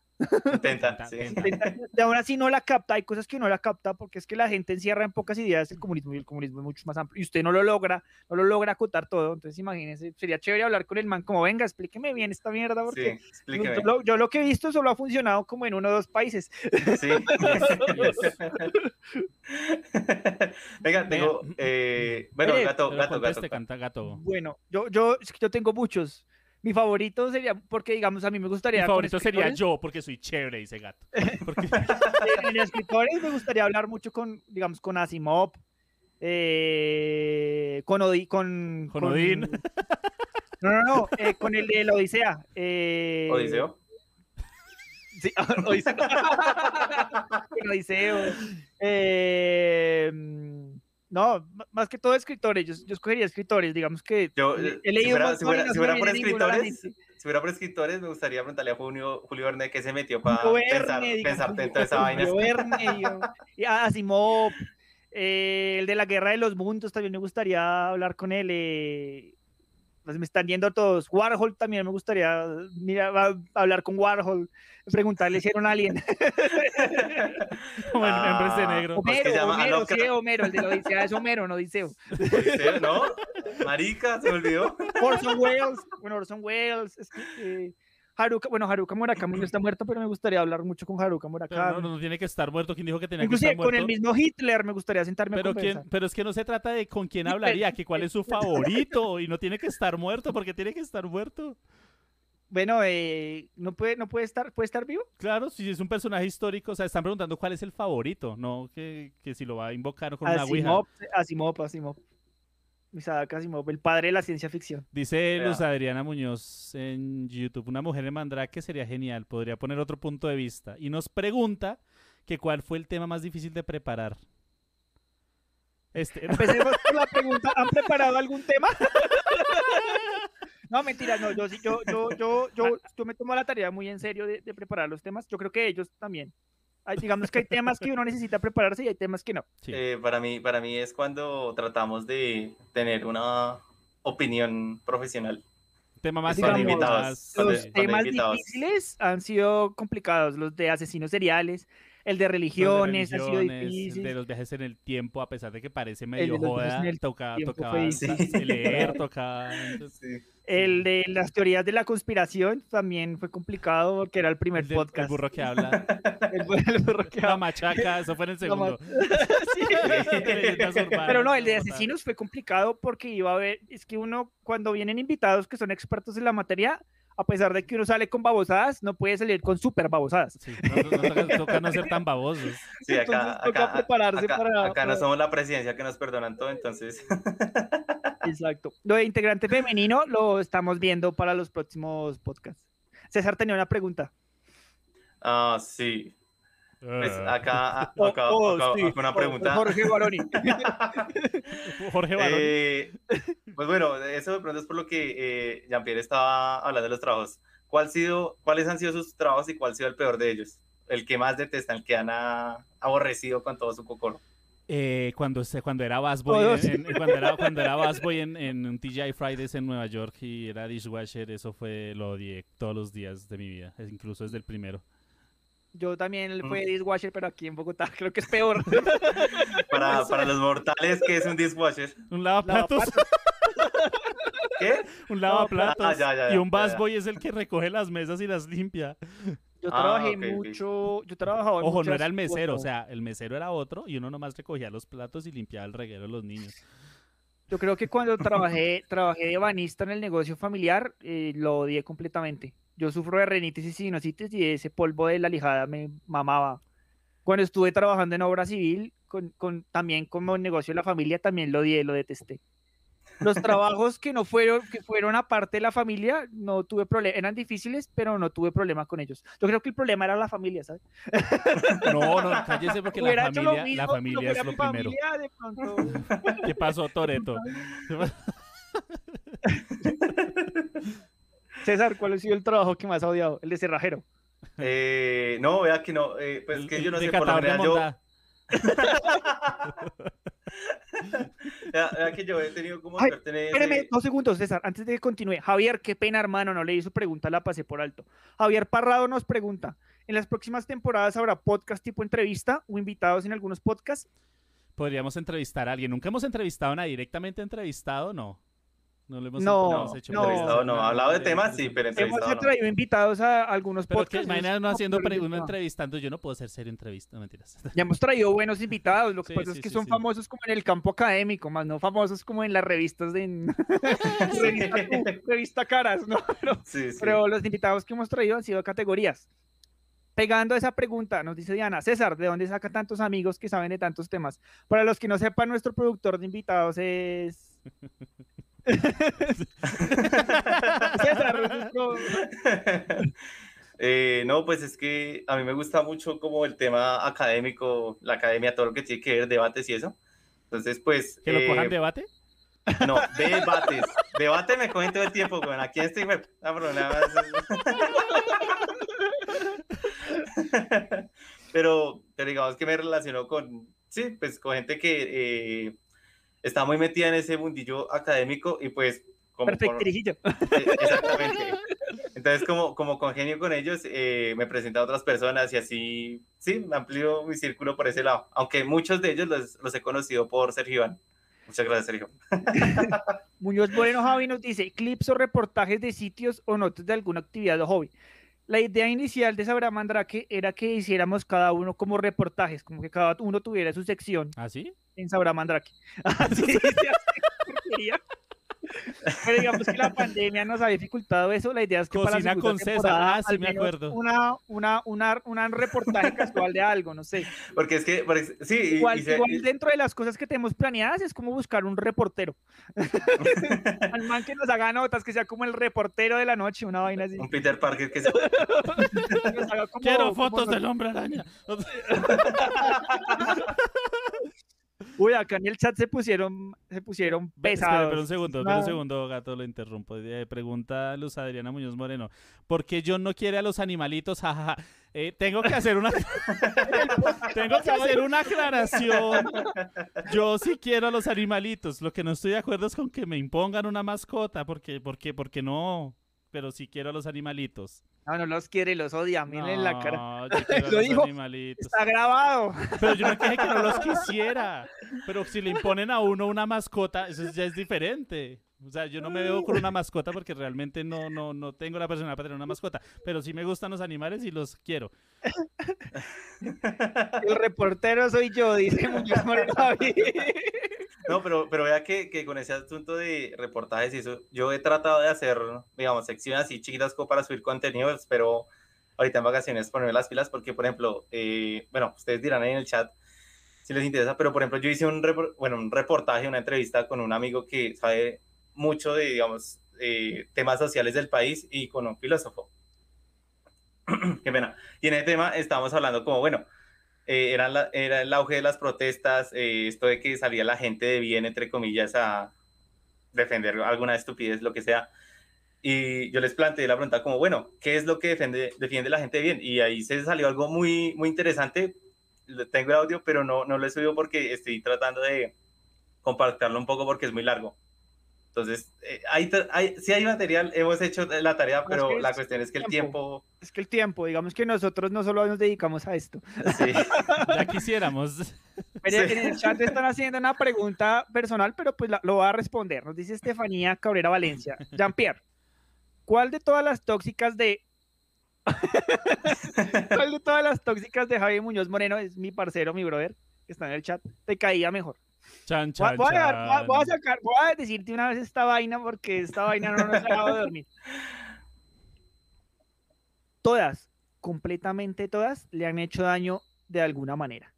Speaker 11: Intenta. sí.
Speaker 10: intenta. De aún así no la capta, hay cosas que no la capta porque es que la gente encierra en pocas ideas el comunismo y el comunismo es mucho más amplio y usted no lo logra, no lo logra acotar todo, entonces imagínese, sería chévere hablar con el man como venga, explíqueme bien esta mierda porque
Speaker 11: Sí,
Speaker 10: yo lo, yo lo que he visto solo ha funcionado como en uno o dos países.
Speaker 11: Sí. Venga, tengo. eh, bueno, gato, gato, gato.
Speaker 4: canta gato.
Speaker 10: Bueno, yo, yo, es que yo tengo muchos. Mi favorito sería, porque digamos, a mí me
Speaker 4: Mi
Speaker 10: gustaría... con
Speaker 4: favorito sería yo, porque soy chévere, dice gato. Porque-
Speaker 10: en, en escritores me gustaría hablar mucho con, digamos, con Asimov, eh, con, Odi- con,
Speaker 4: Con Odín.
Speaker 10: No, no, no, eh, con el de la Odisea. eh,
Speaker 11: Odiseo.
Speaker 10: Sí, Odiseo. con Odiseo. Eh, no, más que todo escritores, yo, yo escogería escritores, digamos que
Speaker 11: Yo,
Speaker 10: he
Speaker 11: eh,
Speaker 10: leído
Speaker 11: si fuera,
Speaker 10: un
Speaker 11: si fuera- si fuera por escritores, si fuera por escritores, me gustaría preguntarle a Julio, Julio Verne qué se metió para pensar,
Speaker 10: Verne, digamos,
Speaker 11: pensar dentro de esa vaina.
Speaker 10: Julio Verne, yo- y Asimov, eh, el de la Guerra de los Mundos, también me gustaría hablar con él. eh, pues me están yendo todos. Warhol también me gustaría mira, va- hablar con Warhol, preguntarle si era un alien.
Speaker 4: Como en
Speaker 11: Ah,
Speaker 4: Hombres de Negro.
Speaker 10: Homero,
Speaker 11: llama
Speaker 10: Homero, sí, Homero, el de la Odisea es Homero, no Odiseo.
Speaker 11: Odiseo, ¿No? Marica, se me olvidó.
Speaker 10: Orson Welles, bueno, Orson Welles, es que, eh, Haruka, bueno, Haruka Murakami no está muerto, pero me gustaría hablar mucho con Haruka Murakami.
Speaker 4: no, no tiene que estar muerto. ¿Quién dijo que tenía que estar
Speaker 10: con el
Speaker 4: muerto?
Speaker 10: mismo Hitler me gustaría sentarme a
Speaker 4: Pero,
Speaker 10: conversar.
Speaker 4: quién, pero es que no se trata de con quién hablaría, que cuál es su favorito y no tiene que estar muerto porque tiene que estar muerto.
Speaker 10: Bueno, eh, ¿no, puede, ¿no puede estar puede estar vivo?
Speaker 4: Claro, si es un personaje histórico, o sea, están preguntando cuál es el favorito, no que, que si lo va a invocar con una ouija.
Speaker 10: Asimov, Asimov, Asimov. Isaac Asimov, el padre de la ciencia ficción.
Speaker 4: Dice. Luz Adriana Muñoz en YouTube, una mujer en Mandrake sería genial, podría poner otro punto de vista. Y nos pregunta que cuál fue el tema más difícil de preparar. Este,
Speaker 10: Empecemos por la pregunta, ¿han preparado algún tema? No, mentira, no, yo sí, yo, yo, yo, yo, yo me tomo la tarea muy en serio de, de preparar los temas. Yo creo que ellos también. Hay- digamos que hay temas que uno necesita prepararse y hay temas que no.
Speaker 4: Sí.
Speaker 11: Eh, para, mí, para mí es cuando tratamos de tener una opinión profesional.
Speaker 4: tema más
Speaker 10: Digamos,
Speaker 11: invitados,
Speaker 10: Los
Speaker 11: cuando
Speaker 10: temas
Speaker 11: invitados.
Speaker 10: difíciles han sido complicados, los de asesinos seriales, el de
Speaker 4: los de
Speaker 10: religiones, ha sido
Speaker 4: religiones,
Speaker 10: difícil.
Speaker 4: de los viajes en el tiempo, a pesar de que parece medio joda,
Speaker 10: el
Speaker 4: toca, tocaba
Speaker 10: fue
Speaker 11: difícil.
Speaker 4: leer, tocaba... entonces,
Speaker 10: El de las teorías de la conspiración también fue complicado porque era el primer
Speaker 4: el del- el
Speaker 10: podcast.
Speaker 4: burro que habla,
Speaker 10: El bu- el burro que
Speaker 4: la
Speaker 10: habla.
Speaker 4: machaca, eso fue en el
Speaker 10: La
Speaker 4: segundo.
Speaker 10: Sí. Pero no, el de asesinos fue complicado porque iba a ver, es que uno cuando vienen invitados que son expertos en la materia, a pesar de que uno sale con babosadas, no puede salir con super babosadas.
Speaker 4: Sí, no, no- no toca, toca no ser tan babosos.
Speaker 11: Sí, acá,
Speaker 10: Entonces toca prepararse
Speaker 11: acá-
Speaker 10: para-
Speaker 11: acá no somos la presidencia que nos perdonan todo, entonces.
Speaker 10: Exacto. Lo de integrante femenino lo estamos viendo para los próximos podcasts. César tenía una pregunta.
Speaker 11: Ah, sí. Pues
Speaker 4: Ah.
Speaker 11: acá, acá,
Speaker 10: Oh,
Speaker 11: acá-
Speaker 10: oh,
Speaker 11: acá-
Speaker 10: sí,
Speaker 11: acá una
Speaker 10: oh,
Speaker 11: pregunta.
Speaker 10: Jorge Baroni.
Speaker 4: Jorge Barón.
Speaker 11: Eh, pues bueno, eso de pronto es por lo que eh, Jean-Pierre estaba hablando de los trabajos. ¿Cuál sido, ¿Cuáles han sido sus trabajos y cuál ha sido el peor de ellos? El que más detestan, el que han ah, aborrecido con todo su cocoro.
Speaker 4: Eh, cuando, se, cuando era Bassboy,
Speaker 10: Todos.
Speaker 4: en, en- cuando era, cuando era en, en un TGI Fridays en Nueva York y era dishwasher, eso fue, lo odié todos los días de mi vida, incluso desde el primero.
Speaker 10: Yo también
Speaker 11: Mm.
Speaker 10: fue dishwasher, pero aquí en Bogotá creo que es peor.
Speaker 11: Para, para los mortales, ¿qué es un dishwasher?
Speaker 4: Un lavaplatos.
Speaker 11: ¿Qué?
Speaker 4: un lavaplatos
Speaker 11: Ah, ya, ya, ya,
Speaker 4: y un. Bassboy es el que recoge las mesas y las limpia.
Speaker 10: Yo
Speaker 11: Ah,
Speaker 10: trabajé mucho, yo trabajaba
Speaker 4: Ojo, no era el mesero, o sea, el mesero era otro y uno nomás recogía los platos y limpiaba el reguero de los niños.
Speaker 10: Yo creo que cuando trabajé, trabajé de banista en el negocio familiar, eh, lo odié completamente. Yo sufro de renitis y sinusitis y ese polvo de la lijada me mamaba. Cuando estuve trabajando en obra civil, con, con- también como negocio de la familia, también lo odié, lo detesté. Los trabajos que no fueron, que fueron aparte de la familia, no tuve problema, eran difíciles, pero no tuve problema con ellos. Yo creo que el problema era la familia, ¿sabes?
Speaker 4: No, no, cállese porque la familia, la
Speaker 10: mismo,
Speaker 4: familia
Speaker 10: pero
Speaker 4: es lo primero.
Speaker 10: familia, de pronto-
Speaker 4: ¿Qué pasó, Toreto?
Speaker 10: César, ¿cuál ha sido el trabajo que más ha odiado? El de cerrajero.
Speaker 11: Eh, no, vea que no. eh, pues que yo no sé, por lo general yo. Vea, vea que yo he tenido como
Speaker 10: Ay, Espérame dos segundos, César, antes de que continúe. Javier, qué pena, hermano, no leí su pregunta, la pasé por alto. Javier Parrado nos pregunta, ¿en las próximas temporadas habrá podcast tipo entrevista o invitados en algunos podcasts?
Speaker 4: Podríamos entrevistar a alguien. Nunca hemos entrevistado a nadie. Directamente entrevistado, no. No lo hemos,
Speaker 10: No,
Speaker 4: no hemos hecho.
Speaker 10: no.
Speaker 11: Entrevistado, no, hablado de temas, sí, pero
Speaker 10: Hemos
Speaker 11: entrevistado no.
Speaker 10: traído invitados a algunos
Speaker 4: Pero que
Speaker 10: podcasts.
Speaker 4: uno
Speaker 10: no,
Speaker 4: haciendo
Speaker 10: pero no.
Speaker 4: entrevistando. Yo no puedo ser serio entrevista, no mentiras.
Speaker 10: Ya hemos traído buenos invitados, lo que
Speaker 4: Sí,
Speaker 10: pasa
Speaker 4: sí,
Speaker 10: es que
Speaker 4: sí,
Speaker 10: son
Speaker 4: sí.
Speaker 10: famosos como en el campo académico, más no famosos como en las revistas de en- revista, revista Caras, ¿no? Pero-
Speaker 11: Sí, sí.
Speaker 10: Pero los invitados que hemos traído han sido categorías. Pegando a esa pregunta, nos dice Diana, César, ¿de dónde saca tantos amigos que saben de tantos temas? Para los que no sepan, nuestro productor de invitados es... César,
Speaker 11: Eh, no, pues es que a mí me gusta mucho como el tema académico, la academia, todo lo que tiene que ver, debates y eso. Entonces, pues...
Speaker 4: ¿Que lo
Speaker 11: eh,
Speaker 4: cojan debate?
Speaker 11: No, debates. Debate me cogen todo el tiempo, güey. Aquí web. Ah, pero nada más. pero, pero digamos que me relaciono con, sí, pues con gente que eh, está muy metida en ese mundillo académico y pues... Como por-
Speaker 10: Perfectirijillo.
Speaker 11: eh, Exactamente. Entonces, como, como congenio con ellos, eh, me presento a otras personas y así, sí, amplío mi círculo por ese lado. Aunque muchos de ellos los, los he conocido por Sergio Iván. Muchas gracias, Sergio.
Speaker 10: Muñoz Moreno Javi nos dice, clips o reportajes de sitios o notas de alguna actividad o hobby. La idea inicial de Sabra Mandrake era que hiciéramos cada uno como reportajes, como que cada uno tuviera su sección
Speaker 4: ¿Ah, sí?
Speaker 10: en Sabra Mandrake. Así se hace. Pero digamos que la pandemia nos ha dificultado eso. La idea es que para la
Speaker 4: con César, ah, sí me acuerdo.
Speaker 10: Una, una, una, una reportaje casual de algo, no sé.
Speaker 11: Porque es que, porque- sí,
Speaker 10: Igual,
Speaker 11: y se-
Speaker 10: igual dentro de las cosas que tenemos planeadas es como buscar un reportero. Al man que nos haga notas, que sea como el reportero de la noche, una vaina así.
Speaker 11: un Peter Parker que se...
Speaker 10: Como-
Speaker 4: Quiero fotos del hombre araña.
Speaker 10: Uy, acá en el chat se pusieron, se pusieron
Speaker 4: Ve, espera,
Speaker 10: pesados.
Speaker 4: pero un segundo, pero un segundo, gato, lo interrumpo. Eh, pregunta Luz Adriana Muñoz Moreno. ¿Por qué John no quiere a los animalitos? Jajaja. Eh, tengo que hacer una tengo que hacer una aclaración. Yo sí quiero a los animalitos. Lo que no estoy de acuerdo es con que me impongan una mascota, porque, porque, porque no. Pero sí quiero a los animalitos.
Speaker 10: No, no los quiere, los odia, miren en la cara.
Speaker 4: No, yo quiero a
Speaker 10: Lo
Speaker 4: los
Speaker 10: dijo,
Speaker 4: animalitos.
Speaker 10: Está grabado.
Speaker 4: Pero yo no dije que no los quisiera. Pero si le imponen a uno una mascota, eso ya es diferente. O sea, yo no me veo con una mascota porque realmente no, no, no tengo la personalidad para tener una mascota. Pero sí me gustan los animales y los quiero.
Speaker 10: El reportero soy yo, dice Muñoz Moreno David.
Speaker 11: No, pero, pero vea que, que con ese asunto de reportajes y eso, yo he tratado de hacer, digamos, secciones así chiquitas como para subir contenidos, pero ahorita en vacaciones ponerme las pilas porque, por ejemplo, eh, bueno, ustedes dirán ahí en el chat si les interesa, pero por ejemplo, yo hice un, bueno, un reportaje, una entrevista con un amigo que sabe mucho de, digamos, eh, temas sociales del país y con un filósofo. Qué pena. Y en ese tema estábamos hablando como, bueno, eh, era, la- era el auge de las protestas, eh, esto de que salía la gente de bien, entre comillas, a defender alguna estupidez, lo que sea. Y yo les planteé la pregunta como, bueno, ¿qué es lo que defiende, defiende la gente de bien? Y ahí se salió algo muy, muy interesante. Tengo el audio, pero no, no lo he subido porque estoy tratando de compartirlo un poco porque es muy largo. Entonces, eh, hay, hay, sí hay material, hemos hecho la tarea,
Speaker 10: es
Speaker 11: pero
Speaker 10: que
Speaker 11: la
Speaker 10: es
Speaker 11: cuestión es que el
Speaker 10: tiempo.
Speaker 11: tiempo...
Speaker 10: Es que el tiempo, digamos que nosotros no solo nos dedicamos a esto.
Speaker 11: Sí.
Speaker 4: Ya quisiéramos.
Speaker 11: Sí.
Speaker 10: En el chat están haciendo una pregunta personal, pero pues la- lo va a responder. Nos dice Estefanía Cabrera Valencia. Jean-Pierre, ¿cuál de todas las tóxicas de... ¿Cuál de todas las tóxicas de Javi Muñoz Moreno es mi parcero, mi brother, que está en el chat, te caía mejor?
Speaker 4: Chan,
Speaker 10: Voy,
Speaker 4: chan,
Speaker 10: voy a, dejar- voy a- voy a
Speaker 4: chan.
Speaker 10: sacar, voy a decirte una vez esta vaina porque esta vaina no nos ha dejado de dormir. Todas, completamente todas, le han hecho daño de alguna manera.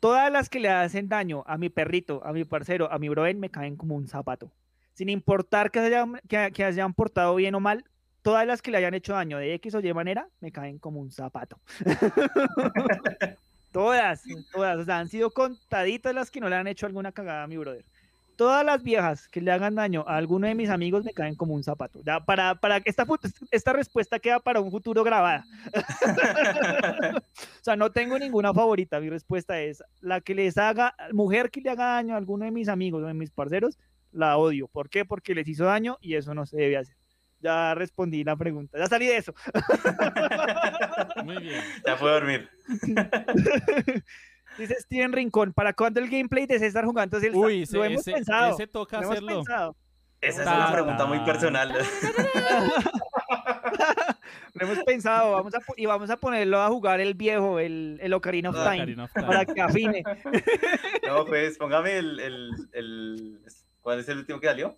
Speaker 10: Todas las que le hacen daño a mi perrito, a mi parcero, a mi brother, me caen como un zapato. Sin importar que se hayan, que, que hayan portado bien o mal, todas las que le hayan hecho daño de X o Y manera, me caen como un zapato. todas, todas. O sea, han sido contaditas las que no le han hecho alguna cagada a mi brother. Todas las viejas que le hagan daño a alguno de mis amigos me caen como un zapato. Ya, para, para esta, esta respuesta queda para un futuro grabada. o sea, no tengo ninguna favorita. Mi respuesta es la que les haga, mujer que le haga daño a alguno de mis amigos o de mis parceros, la odio. ¿Por qué? Porque les hizo daño y eso no se debe hacer. Ya respondí la pregunta. Ya salí de eso.
Speaker 4: Muy bien.
Speaker 11: Ya puedo dormir.
Speaker 10: Dice Steven Rincón, ¿para cuándo el gameplay de César jugando Zelda?
Speaker 4: Uy,
Speaker 10: lo
Speaker 4: ese-
Speaker 10: hemos
Speaker 4: ese-
Speaker 10: pensado.
Speaker 4: ese toca
Speaker 10: lo hemos
Speaker 4: hacerlo.
Speaker 10: pensado.
Speaker 11: Esa es una pregunta muy personal.
Speaker 10: Lo hemos pensado, vamos a, y vamos a ponerlo a jugar el viejo, el, el Ocarina of
Speaker 11: Ah,
Speaker 10: Time,
Speaker 4: Ocarina of Time.
Speaker 10: para que afine.
Speaker 11: No, pues póngame el, el, el- ¿Cuál es el último que salió?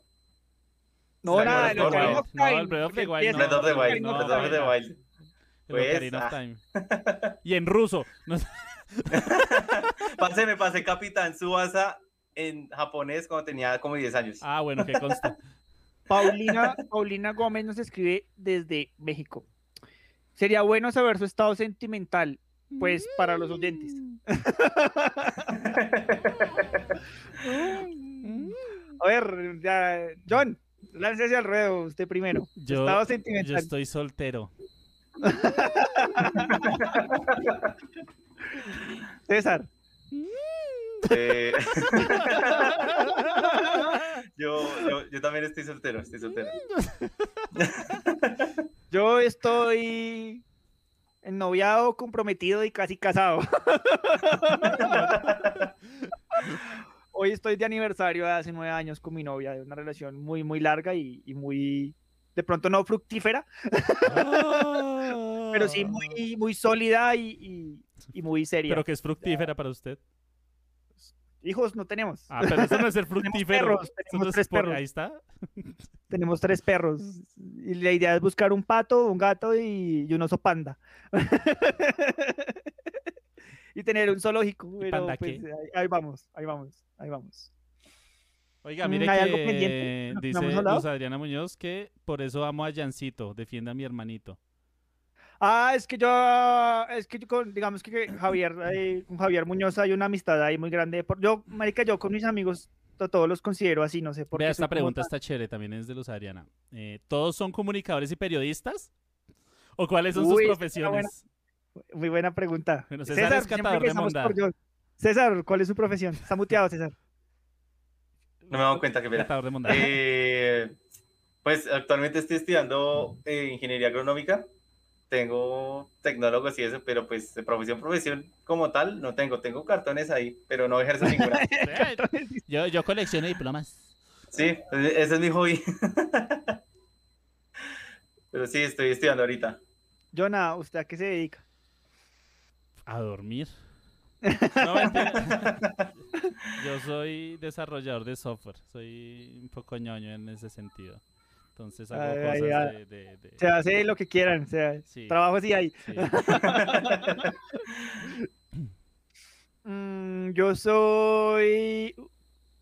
Speaker 10: No, nada, el Ocarina of
Speaker 4: No,
Speaker 10: Time.
Speaker 4: el Breath of the Wild
Speaker 11: Breath of the Wild, Pues,
Speaker 4: Ocarina of
Speaker 11: ah.
Speaker 4: Time. Y en ruso.
Speaker 11: Parce, me pasé Capitán Subasa en japonés cuando tenía como 10 años.
Speaker 4: Ah, bueno, que consta.
Speaker 10: Paulina, Paulina Gómez nos escribe desde México. Sería bueno saber su estado sentimental, pues para los oyentes. A ver, ya, John, láncese al ruedo, usted primero.
Speaker 4: Yo,
Speaker 10: estado
Speaker 4: yo
Speaker 10: sentimental.
Speaker 4: estoy soltero.
Speaker 10: César.
Speaker 11: Eh, yo, yo, yo también estoy soltero, estoy soltero.
Speaker 10: Yo estoy ennoviado, comprometido y casi casado. Hoy estoy de aniversario de hace nueve años con mi novia, de una relación muy, muy larga y, y muy, de pronto no fructífera, pero sí muy, muy sólida y, y- y muy seria.
Speaker 4: Pero que es fructífera para usted.
Speaker 10: Hijos no tenemos.
Speaker 4: Ah, pero eso no es ser fructífero.
Speaker 10: perros, tenemos
Speaker 4: no es
Speaker 10: tres
Speaker 4: por-
Speaker 10: perros.
Speaker 4: Ahí está.
Speaker 10: Tenemos tres perros. Y la idea es buscar un pato, un gato y, y un oso panda. y tener un zoológico. Pero
Speaker 4: panda
Speaker 10: pues,
Speaker 4: qué?
Speaker 10: ahí, ahí vamos, ahí vamos, ahí vamos.
Speaker 4: Oiga,
Speaker 10: Mm,
Speaker 4: mire
Speaker 10: ¿hay
Speaker 4: que
Speaker 10: algo
Speaker 4: dice? Luz Adriana Muñoz que por eso amo a Jancito, defienda a mi hermanito.
Speaker 10: Ah, es que yo, es que yo con, digamos que Javier, eh, con Javier Muñoz hay una amistad ahí muy grande. Yo, marica, yo con mis amigos to- todos los considero así, no sé por
Speaker 4: Vea,
Speaker 10: qué.
Speaker 4: esta pregunta está chévere, también es de Luz Adriana. Eh, ¿Todos son comunicadores y periodistas? ¿O cuáles son
Speaker 10: Uy,
Speaker 4: sus profesiones?
Speaker 10: Muy buena pregunta.
Speaker 4: Bueno, César es catador de.
Speaker 10: César, ¿cuál es su profesión? Está muteado, César.
Speaker 11: No me he dado cuenta que
Speaker 4: mondad.
Speaker 11: Eh, pues actualmente estoy estudiando eh, ingeniería agronómica. Tengo tecnólogos y eso, pero pues de profesión, profesión como tal no tengo. Tengo cartones ahí, pero no ejerzo ninguna.
Speaker 4: Yo, yo colecciono diplomas.
Speaker 11: Sí, ese es mi hobby. Pero sí, estoy estudiando ahorita.
Speaker 10: Jonah, ¿usted a qué se dedica?
Speaker 4: A dormir. No. Yo soy desarrollador de software. Soy un poco ñoño en ese sentido. Entonces hago
Speaker 10: Ay,
Speaker 4: cosas
Speaker 10: ay, ay.
Speaker 4: de, de- de-
Speaker 10: Se hace lo que quieran, o sea,
Speaker 4: Sí.
Speaker 10: trabajo sí hay.
Speaker 4: Sí.
Speaker 10: Mm, yo soy...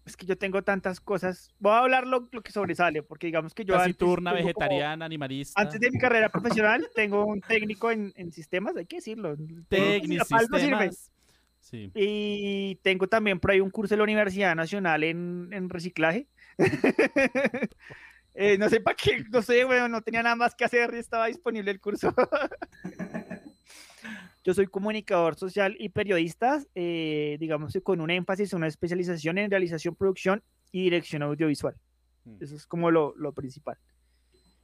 Speaker 10: Es que yo tengo tantas cosas. Voy a hablar lo, lo que sobresale, porque digamos que yo antes
Speaker 4: Taciturna,
Speaker 10: tengo como-
Speaker 4: vegetariana, animalista.
Speaker 10: Antes de mi carrera profesional tengo un técnico en, en sistemas, hay que decirlo. Para algo sirve.
Speaker 4: Sí.
Speaker 10: Y tengo también por ahí un curso de la Universidad Nacional en, en reciclaje. Eh, no sé para qué, no sé, bueno, no tenía nada más que hacer y estaba disponible el curso. Yo soy comunicador social y periodista, eh, digamos con un énfasis, una especialización en realización, producción y dirección audiovisual.
Speaker 4: Mm.
Speaker 10: Eso es como lo, lo principal.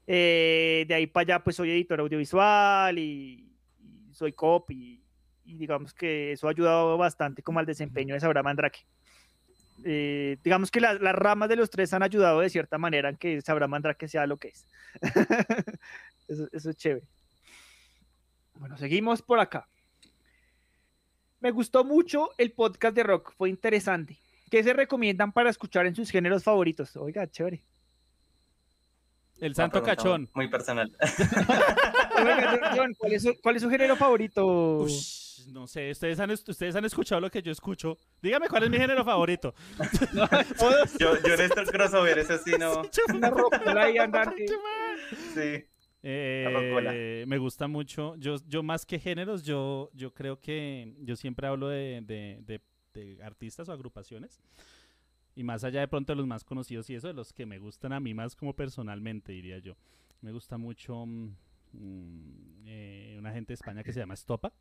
Speaker 10: Eh, de ahí para allá, pues soy editor audiovisual y, y soy copy. Y digamos que eso ha ayudado bastante como al desempeño de Sabra Mandrake. Eh, digamos que las, las ramas de los tres han ayudado de cierta manera en que Sabra Mandrake sea lo que es. eso, eso es chévere. Bueno, seguimos por acá. Me gustó mucho el podcast de rock, fue interesante. ¿Qué se recomiendan para escuchar en sus géneros favoritos? Oiga, chévere.
Speaker 4: El santo cachón.
Speaker 11: Muy personal.
Speaker 10: Oiga, John, ¿cuál es su, cuál es su género favorito?
Speaker 4: Ush, no sé, ustedes han, ustedes han escuchado lo que yo escucho. Dígame cuál es mi género favorito.
Speaker 11: Yo, yo en estos crossover, eso sí no.
Speaker 10: Una rocola ahí andante.
Speaker 11: Sí.
Speaker 4: Eh, me gusta mucho. Yo, yo más que géneros, yo, yo creo que yo siempre hablo de, de- de- de artistas o agrupaciones. Y más allá de pronto de los más conocidos y eso, de los que me gustan a mí más como personalmente, diría yo. Me gusta mucho mm, mm, eh, una gente de España que se llama Estopa.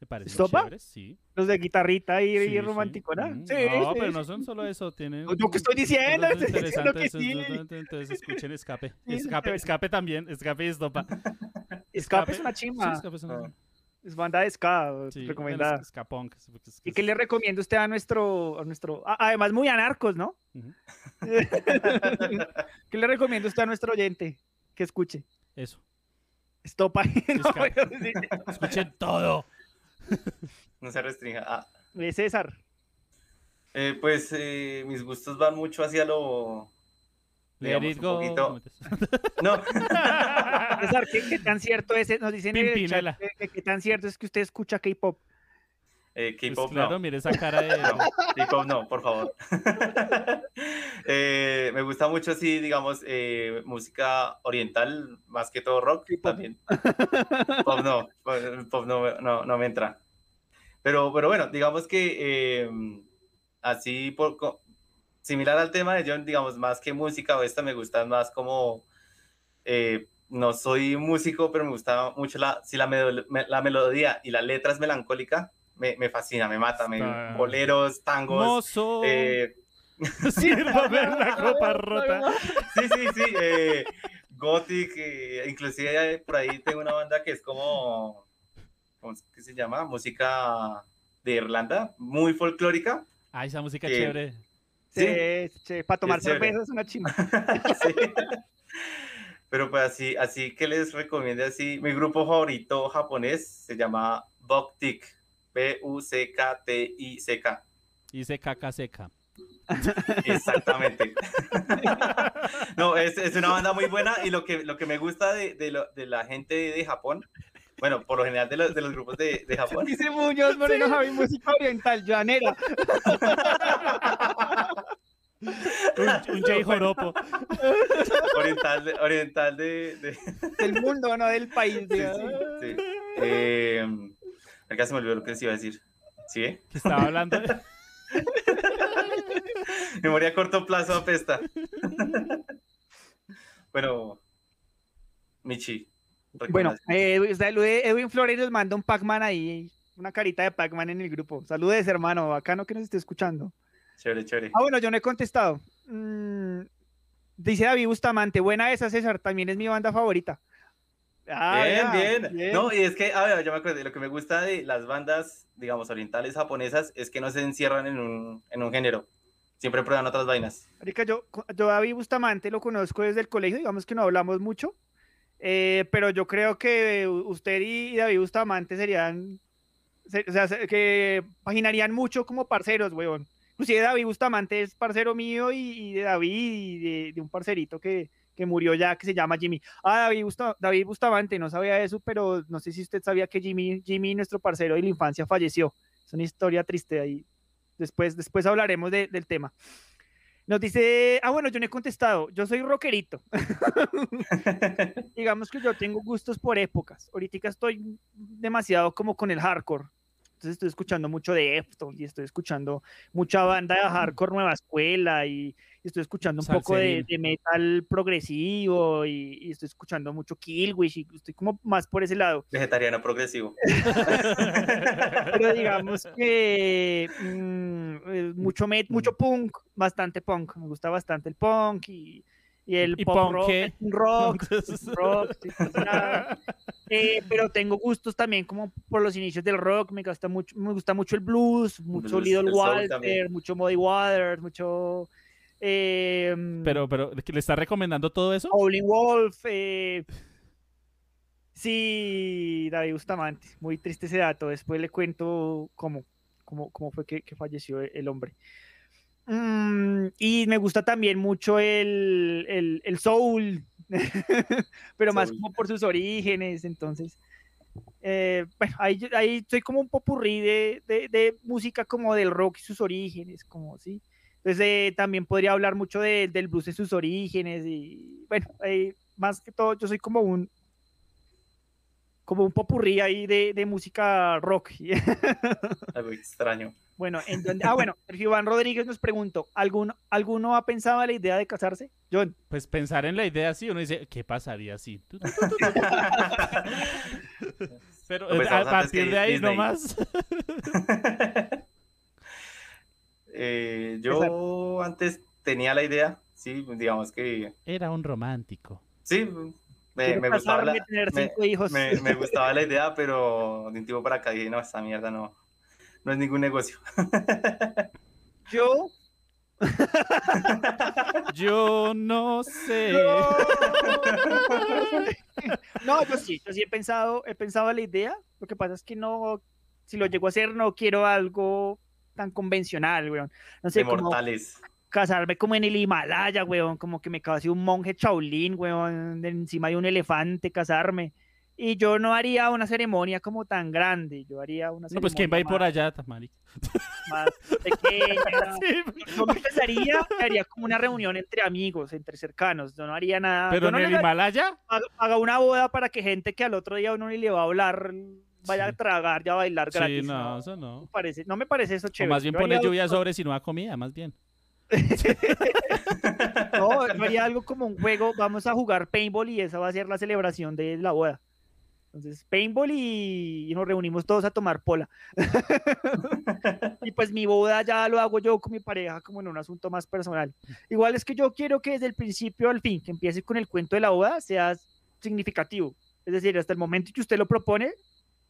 Speaker 4: Me sí.
Speaker 10: Los de guitarrita y,
Speaker 4: Sí,
Speaker 10: y
Speaker 4: sí.
Speaker 10: romanticona.
Speaker 4: Mm,
Speaker 10: Sí,
Speaker 4: no,
Speaker 10: sí,
Speaker 4: pero
Speaker 10: sí.
Speaker 4: no son solo eso, tienen...
Speaker 10: Yo que estoy diciendo, estoy diciendo que sí.
Speaker 4: entonces- escuchen Escape.
Speaker 10: Sí, es
Speaker 4: Escape, escape también, Escape y Estopa.
Speaker 10: Escape es una
Speaker 4: Sí,
Speaker 10: chimba.
Speaker 4: Escape es una-
Speaker 10: Es banda de ska,
Speaker 4: sí,
Speaker 10: recomendada.
Speaker 4: es- es-
Speaker 10: ¿Y qué le recomienda usted a nuestro, a nuestro, a- además muy anarcos, ¿no? ¿Qué le recomienda usted a nuestro oyente que escuche?
Speaker 4: Eso.
Speaker 10: Estopa. No, pero sí.
Speaker 4: Escuchen todo.
Speaker 11: No se restrinja. Ah,
Speaker 10: Eh, César.
Speaker 11: eh, pues eh, mis gustos van mucho hacia lo. Digamos, un
Speaker 4: go.
Speaker 11: poquito- No.
Speaker 10: César, ¿qué, qué tan cierto es? Nos dicen en el chat qué tan cierto es que usted escucha K-pop.
Speaker 11: Eh,
Speaker 4: Pues
Speaker 11: K-pop
Speaker 4: claro,
Speaker 11: no.
Speaker 4: mire esa cara de...
Speaker 11: No, K-pop no, por favor. Eh, me gusta mucho, sí, digamos, eh, música oriental, más que todo rock también. Pop no, pop- pop no, no, no me entra. Pero, pero bueno, digamos que eh, así, por, similar al tema de John, digamos, más que música o esta, me gusta más como, eh, no soy músico, pero me gusta mucho la, me- la melodía y la letra es melancólica, me, me fascina, me mata, me, boleros, tangos.
Speaker 4: Mozo.
Speaker 11: eh,
Speaker 4: Sírvame la copa rota.
Speaker 11: Sí, sí, sí. eh, Gothic, eh, inclusive por ahí tengo una banda que es como, ¿cómo es que se llama? Música de Irlanda, muy folclórica.
Speaker 4: Ay, esa música chévere.
Speaker 10: Sí, para tomar cerveza es una chimba.
Speaker 11: Sí. Pero pues así, así que les recomiendo así, mi grupo favorito japonés se llama Buktik,
Speaker 4: Caca seca.
Speaker 11: Exactamente. no, es, es, una banda muy buena y lo que, lo que me gusta de, de, lo, de la gente de Japón, bueno, por lo general de los, de los grupos de, de Japón.
Speaker 10: Dice Muñoz Moreno sí. Javi, música oriental, llanera.
Speaker 4: un, un Jay Joropo.
Speaker 11: Oriental, de, oriental de, de...
Speaker 10: Del mundo, no del país.
Speaker 11: Sí, sí, sí. Eh, acá se me olvidó lo que les iba a decir. ¿Sí?
Speaker 4: Estaba hablando. De...
Speaker 11: Memoria a corto plazo apesta. bueno, Michi.
Speaker 10: Bueno, eh, Edwin Flores nos manda un Pac-Man ahí, una carita de Pac-Man en el grupo. Saludes, hermano, bacano que nos esté escuchando.
Speaker 11: Chévere, chévere.
Speaker 10: Ah, bueno, yo no he contestado. Mm, dice David Bustamante, buena esa, César, también es mi banda favorita.
Speaker 11: Ah, bien, bien, bien, No, y es que, a ver, yo me acuerdo, lo que me gusta de las bandas, digamos, orientales japonesas, es que no se encierran en un, en un género. Siempre prueban otras vainas.
Speaker 10: Marica, yo, yo David Bustamante lo conozco desde el colegio, digamos que no hablamos mucho, eh, pero yo creo que usted y David Bustamante serían, o sea, que paginarían mucho como parceros, weón. Inclusive David Bustamante es parcero mío y, y de David y de, de un parcerito que, que murió ya, que se llama Jimmy. Ah, David, Busta, David Bustamante, no sabía eso, pero no sé si usted sabía que Jimmy, Jimmy, nuestro parcero de la infancia, falleció. Es una historia triste ahí. Después, después hablaremos de, del tema. Nos dice, ah, bueno, yo no he contestado, yo soy rockerito. Digamos que yo tengo gustos por épocas. Ahorita estoy demasiado como con el hardcore. Entonces estoy escuchando mucho de Deftones y estoy escuchando mucha banda de hardcore nueva escuela y, y estoy escuchando un Salserín. poco de, de, metal progresivo y, y, estoy escuchando mucho Killwish y estoy como más por ese lado.
Speaker 11: Vegetariano progresivo.
Speaker 10: Pero digamos que mmm, mucho, met, mucho punk, bastante punk. Me gusta bastante el punk y, y el
Speaker 4: ¿Y
Speaker 10: pop
Speaker 4: punk
Speaker 10: rock,
Speaker 4: qué?
Speaker 10: rock, rock sí, nada. Eh, pero tengo gustos también como por los inicios del rock, me gusta mucho, me gusta mucho el blues, mucho
Speaker 11: Blues,
Speaker 10: Little Walter, mucho Muddy Waters, mucho eh,
Speaker 4: Pero, pero, ¿le está recomendando todo eso?
Speaker 10: Howling Wolf, eh, sí, David Bustamante, muy triste ese dato, después le cuento cómo, cómo, cómo fue que, que falleció el hombre. Mm, y me gusta también mucho el, el, el soul, pero más
Speaker 11: Soul.
Speaker 10: como por sus orígenes, entonces, eh, bueno, ahí, ahí soy como un popurrí de, de, de, música como del rock y sus orígenes, como sí. Entonces eh, también podría hablar mucho de, del blues y sus orígenes y bueno, eh, más que todo yo soy como un como un popurrí ahí de, de música rock.
Speaker 11: Algo extraño.
Speaker 10: Bueno, en donde, ah, bueno, Iván Rodríguez nos preguntó, ¿alguno, ¿alguno ha pensado en la idea de casarse? John.
Speaker 4: Pues pensar en la idea sí, uno dice, ¿qué pasaría si? Pero
Speaker 11: Pues,
Speaker 4: a partir de ahí
Speaker 11: Disney.
Speaker 4: nomás.
Speaker 11: Eh, yo antes tenía la idea, sí, digamos que
Speaker 4: Era un romántico.
Speaker 11: sí, me, me gustaba la,
Speaker 10: tener
Speaker 11: me-
Speaker 10: cinco hijos.
Speaker 11: me- me gustaba la idea, pero de un tiempo para acá dije, no, esta mierda no, no es ningún negocio.
Speaker 10: Yo,
Speaker 4: Yo no sé.
Speaker 10: no, yo sí, yo sí he pensado, he pensado la idea. Lo que pasa es que no, si lo llego a hacer, no quiero algo tan convencional, weón. No sé, como casarme como en el Himalaya, weón, como que me case un monje Shaolin, weón, encima de un elefante, casarme. Y yo no haría una ceremonia como tan grande, yo haría una
Speaker 4: No, pues quién va a ir por allá, Tamari.
Speaker 10: más pequeña.
Speaker 4: Sí,
Speaker 10: Yo me pensaría, haría como una reunión entre amigos, entre cercanos. Yo no haría nada.
Speaker 4: pero
Speaker 10: yo
Speaker 4: en
Speaker 10: no
Speaker 4: el Himalaya.
Speaker 10: haga, haga una boda para que gente que al otro día uno ni le va a hablar vaya
Speaker 4: Sí.
Speaker 10: a tragar y a bailar
Speaker 4: Sí,
Speaker 10: gratis.
Speaker 4: no,
Speaker 10: no,
Speaker 4: eso
Speaker 10: no parece, no me parece eso
Speaker 4: O
Speaker 10: chévere.
Speaker 4: más bien pone lluvia sobre si no da comida, más bien.
Speaker 10: No, haría algo como un juego, vamos a jugar paintball y esa va a ser la celebración de la boda. Entonces, paintball y, y nos reunimos todos a tomar pola. y pues mi boda ya lo hago yo con mi pareja como en un asunto más personal. Igual es que yo quiero que desde el principio al fin, que empiece con el cuento de la boda, sea significativo. Es decir, hasta el momento en que usted lo propone,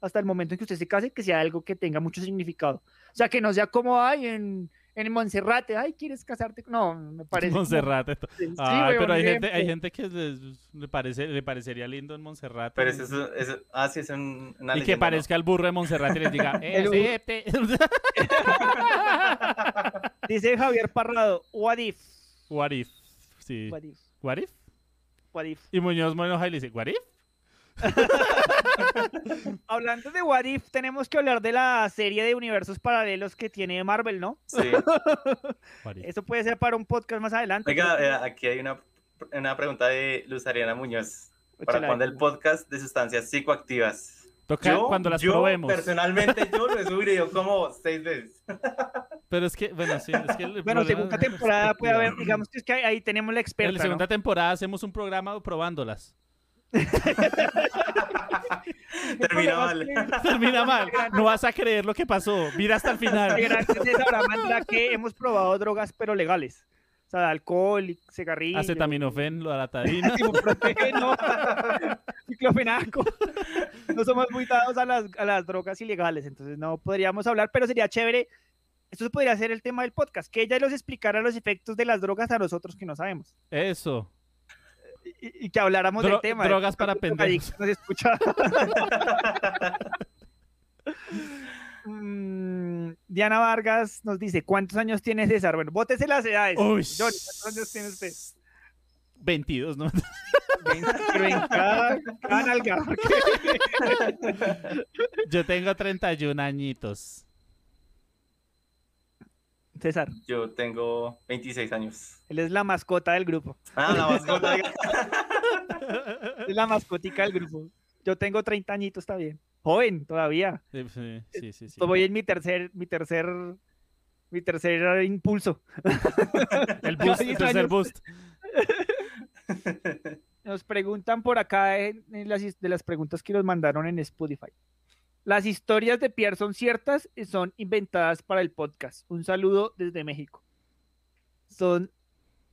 Speaker 10: hasta el momento en que usted se case, que sea algo que tenga mucho significado. O sea, que no sea como, ay, en, en Monserrate, ay, ¿quieres casarte? No, me parece. como-
Speaker 4: Monserrate.
Speaker 10: Sí,
Speaker 4: Ay,
Speaker 10: weón,
Speaker 4: pero hay gente, hay gente que les- le, parece, le parecería lindo en Monserrate.
Speaker 11: Pero eso, eso, eso- ah, sí, es un- una
Speaker 4: y que
Speaker 11: leyenda, ¿no?
Speaker 4: parezca el burro de Monserrate y les diga. "Acepte".
Speaker 10: Dice Javier Parrado, what if?
Speaker 4: What if. Sí.
Speaker 10: What if?
Speaker 4: What if.
Speaker 10: What if?
Speaker 4: Y Muñoz Monoja le dice, what if.
Speaker 10: Hablando de What If, tenemos que hablar de la serie de universos paralelos que tiene Marvel, ¿no?
Speaker 11: Sí.
Speaker 10: Eso puede ser para un podcast más adelante.
Speaker 11: Oiga, eh, aquí hay una, una pregunta de Luz Ariana Muñoz. ¿Para cuándo el podcast de sustancias psicoactivas?
Speaker 4: Toca
Speaker 11: yo,
Speaker 4: cuando las
Speaker 11: yo,
Speaker 4: probemos.
Speaker 11: Personalmente, yo lo he subido como seis veces.
Speaker 4: Pero es que, bueno, sí, es que el
Speaker 10: Bueno,
Speaker 4: problema-
Speaker 10: segunda temporada puede haber, digamos que es que ahí, ahí tenemos la
Speaker 4: En
Speaker 10: experta,
Speaker 4: la segunda
Speaker 10: ¿no?
Speaker 4: temporada hacemos un programa probándolas.
Speaker 11: Termina mal.
Speaker 4: Termina mal. No vas a creer lo que pasó. Mira hasta el final.
Speaker 10: Esa Bramandra que hemos probado drogas pero legales. O sea, alcohol, y cigarrillos.
Speaker 4: Acetaminofén, lo de la tadina.
Speaker 10: ciclofenaco. No somos muy dados a las, a las drogas ilegales, entonces no podríamos hablar, pero sería chévere. Esto podría ser el tema del podcast, que ella nos explicara los efectos de las drogas a nosotros que no sabemos.
Speaker 4: Eso.
Speaker 10: Y, y que habláramos
Speaker 4: Dro-
Speaker 10: del tema.
Speaker 4: drogas para pendejos.
Speaker 10: Nos escucha. Mm, Diana Vargas nos dice, ¿cuántos años tiene César? Bueno, bótese las edades.
Speaker 4: Uy.
Speaker 10: Johnny, ¿cuántos años tiene usted?
Speaker 4: 22, ¿no?
Speaker 10: Pero en cada, cada nalga,
Speaker 4: Yo tengo 31 añitos.
Speaker 10: César,
Speaker 11: Yo tengo 26 años.
Speaker 10: él es la mascota del grupo.
Speaker 11: Ah, la mascota.
Speaker 10: Es la mascotica del grupo. Yo tengo 30 añitos, está bien. Joven todavía.
Speaker 4: Sí, sí, sí, sí.
Speaker 10: Voy en mi tercer, mi tercer, mi tercer impulso.
Speaker 4: El boost, el
Speaker 10: 10
Speaker 4: tercer
Speaker 10: años.
Speaker 4: boost.
Speaker 10: Nos preguntan por acá en, en las, de las preguntas que nos mandaron en Spotify. Las historias de Pierre son ciertas y son inventadas para el podcast. Un saludo desde México. Son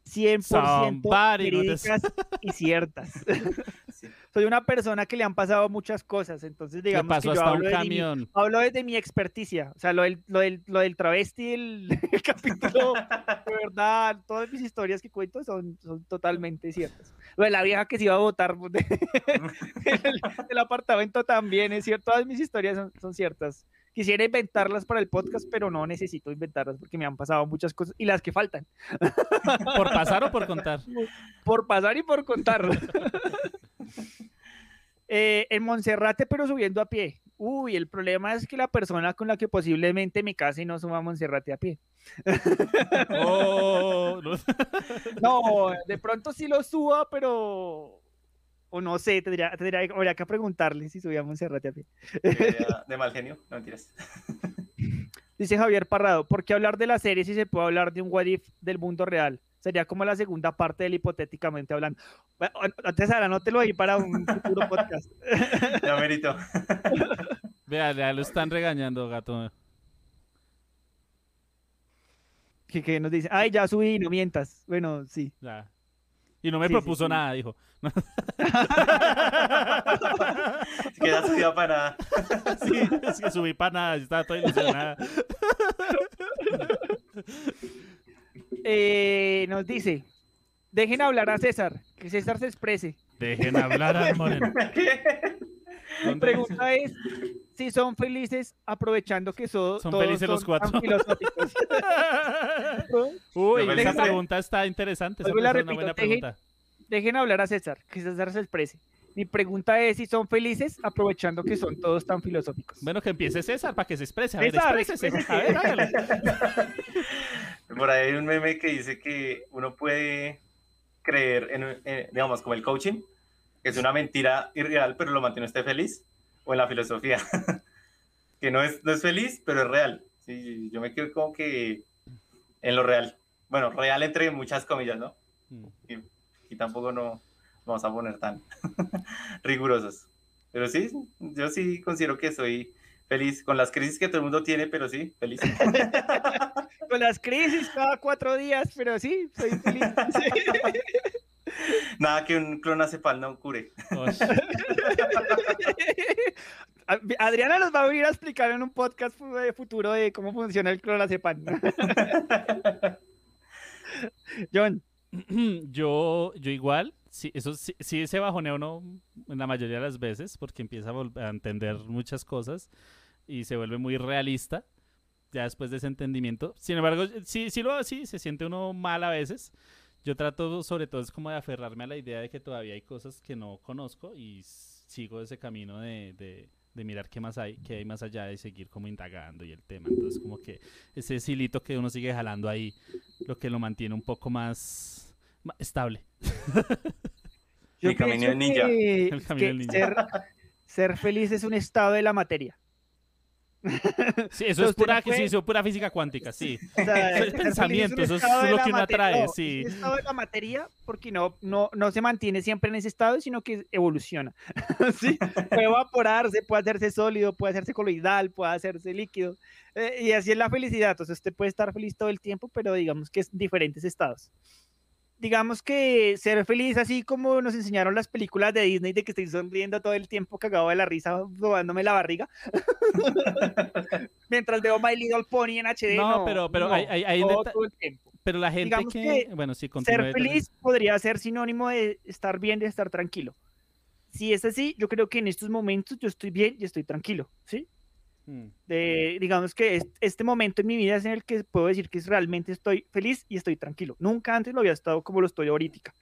Speaker 10: 100%
Speaker 4: Somebody,
Speaker 10: verídicas y ciertas. Soy una persona que le han pasado muchas cosas, entonces digamos
Speaker 4: pasó
Speaker 10: que yo
Speaker 4: hasta un
Speaker 10: hablo, desde mi,
Speaker 4: camión.
Speaker 10: hablo desde mi experticia. O sea, lo del, lo del, lo del travesti, el, el capítulo, de verdad, todas mis historias que cuento son, son totalmente ciertas. Lo de la vieja que se iba a votar de- del, del apartamento también es cierto. Todas mis historias son, son ciertas. Quisiera inventarlas para el podcast, pero no necesito inventarlas porque me han pasado muchas cosas y las que faltan.
Speaker 4: ¿Por pasar o por contar?
Speaker 10: Por pasar y por contar. Eh, en Monserrate, pero subiendo a pie. Uy, el problema es que la persona con la que posiblemente me case no suba a Monserrate a pie.
Speaker 4: Oh, no.
Speaker 10: No, de pronto sí lo suba, pero. O no sé, tendría, tendría, habría que preguntarle si subía a Monserrate a pie.
Speaker 11: De, de mal genio, no mentiras.
Speaker 10: Dice Javier Parrado, ¿por qué hablar de la serie si se puede hablar de un what if del mundo real? Sería como la segunda parte del hipotéticamente hablando. Bueno, antes ahora no te lo di para un futuro podcast.
Speaker 11: Ya merito.
Speaker 4: Vea, ya lo están regañando, gato.
Speaker 10: que, que nos dice, ay, ya subí, no mientas. Bueno, sí.
Speaker 4: Ya. Y no me
Speaker 10: Sí,
Speaker 4: propuso
Speaker 10: sí.
Speaker 4: nada, dijo.
Speaker 11: Queda subida para nada.
Speaker 4: Sí, es que subí para nada, yo estaba todo ilusionada.
Speaker 10: Eh, nos dice, dejen hablar a César, que César se exprese.
Speaker 4: Dejen hablar al moreno.
Speaker 10: Mi pregunta es si son felices aprovechando que so-
Speaker 4: Son
Speaker 10: todos
Speaker 4: felices los
Speaker 10: son
Speaker 4: cuatro.
Speaker 10: filosóficos.
Speaker 4: Uy,
Speaker 11: No,
Speaker 4: esa pregunta está interesante. Esa
Speaker 10: la
Speaker 4: una buena
Speaker 10: dejen-
Speaker 4: pregunta.
Speaker 10: Dejen hablar a César, que César se exprese. Mi pregunta es si son felices aprovechando que son todos tan filosóficos.
Speaker 4: Bueno, que empiece César para que se exprese. A ver,
Speaker 10: César,
Speaker 4: exprésese.
Speaker 10: exprésese.
Speaker 4: A ver, hágale.
Speaker 11: Por ahí hay un meme que dice que uno puede creer en, en, digamos, como el coaching, que es una mentira irreal, pero lo mantiene usted feliz, o en la filosofía, que no es, no es feliz, pero es real. Sí, yo me quedo como que en lo real. Bueno, real entre muchas comillas, ¿no?
Speaker 4: Mm.
Speaker 11: Y, y tampoco no vamos a poner tan rigurosos. Pero sí, yo sí considero que soy feliz con las crisis que todo el mundo tiene, pero sí, feliz.
Speaker 10: Con las crisis cada cuatro días, pero sí, soy feliz.
Speaker 11: Nada que un clonazepam no cure.
Speaker 4: Osh.
Speaker 10: A- Adriana nos va a venir a explicar en un podcast futuro de cómo funciona el clonazepam. John,
Speaker 4: yo, yo igual, sí, eso sí, sí se bajonea uno en la mayoría de las veces porque empieza a, a entender muchas cosas y se vuelve muy realista. ya después de ese entendimiento. Sin embargo, sí, sí lo así, se siente uno mal a veces. Yo trato sobre todo es como de aferrarme a la idea de que todavía hay cosas que no conozco y sigo ese camino de, de mirar qué más hay, qué hay más allá de seguir como indagando y el tema. Entonces como que ese silito que uno sigue jalando ahí, lo que lo mantiene un poco más, más estable.
Speaker 10: Yo
Speaker 11: Mi camino
Speaker 10: pienso
Speaker 11: del ninja.
Speaker 10: que-
Speaker 4: El camino del ninja.
Speaker 10: Ser, ser feliz es un estado de la materia.
Speaker 4: Sí, eso
Speaker 10: sea,
Speaker 4: es pura,
Speaker 10: puede-
Speaker 4: sí, eso es pura física cuántica, sí.
Speaker 10: O sea,
Speaker 4: Eso es pensamiento, eso es lo que uno atrae,
Speaker 10: no,
Speaker 4: sí.
Speaker 10: Es un estado de la materia porque no, no, no se mantiene siempre en ese estado, sino que evoluciona. ¿Sí? Puede evaporarse, puede hacerse sólido, puede hacerse coloidal, puede hacerse líquido. eh, y así es la felicidad. Entonces usted puede estar feliz todo el tiempo, pero digamos que es en diferentes estados. Digamos que ser feliz, así como nos enseñaron las películas de Disney, de que estoy sonriendo todo el tiempo cagado de la risa, robándome la barriga. Mientras veo My Little Pony en HD.
Speaker 4: No,
Speaker 10: No,
Speaker 4: pero, pero
Speaker 10: no,
Speaker 4: hay, hay, hay
Speaker 10: todo,
Speaker 4: deta-
Speaker 10: todo el tiempo.
Speaker 4: Pero la gente
Speaker 10: Digamos
Speaker 4: que,
Speaker 10: que
Speaker 4: Bueno, sí,
Speaker 10: Ser feliz podría ser sinónimo de estar bien, de estar tranquilo. Si es así, yo creo que en estos momentos yo estoy bien y estoy tranquilo, ¿sí?
Speaker 4: Mm.
Speaker 10: De, digamos que es- este momento en mi vida es en el que puedo decir que realmente estoy feliz y estoy tranquilo. Nunca antes lo había estado como lo estoy ahorita.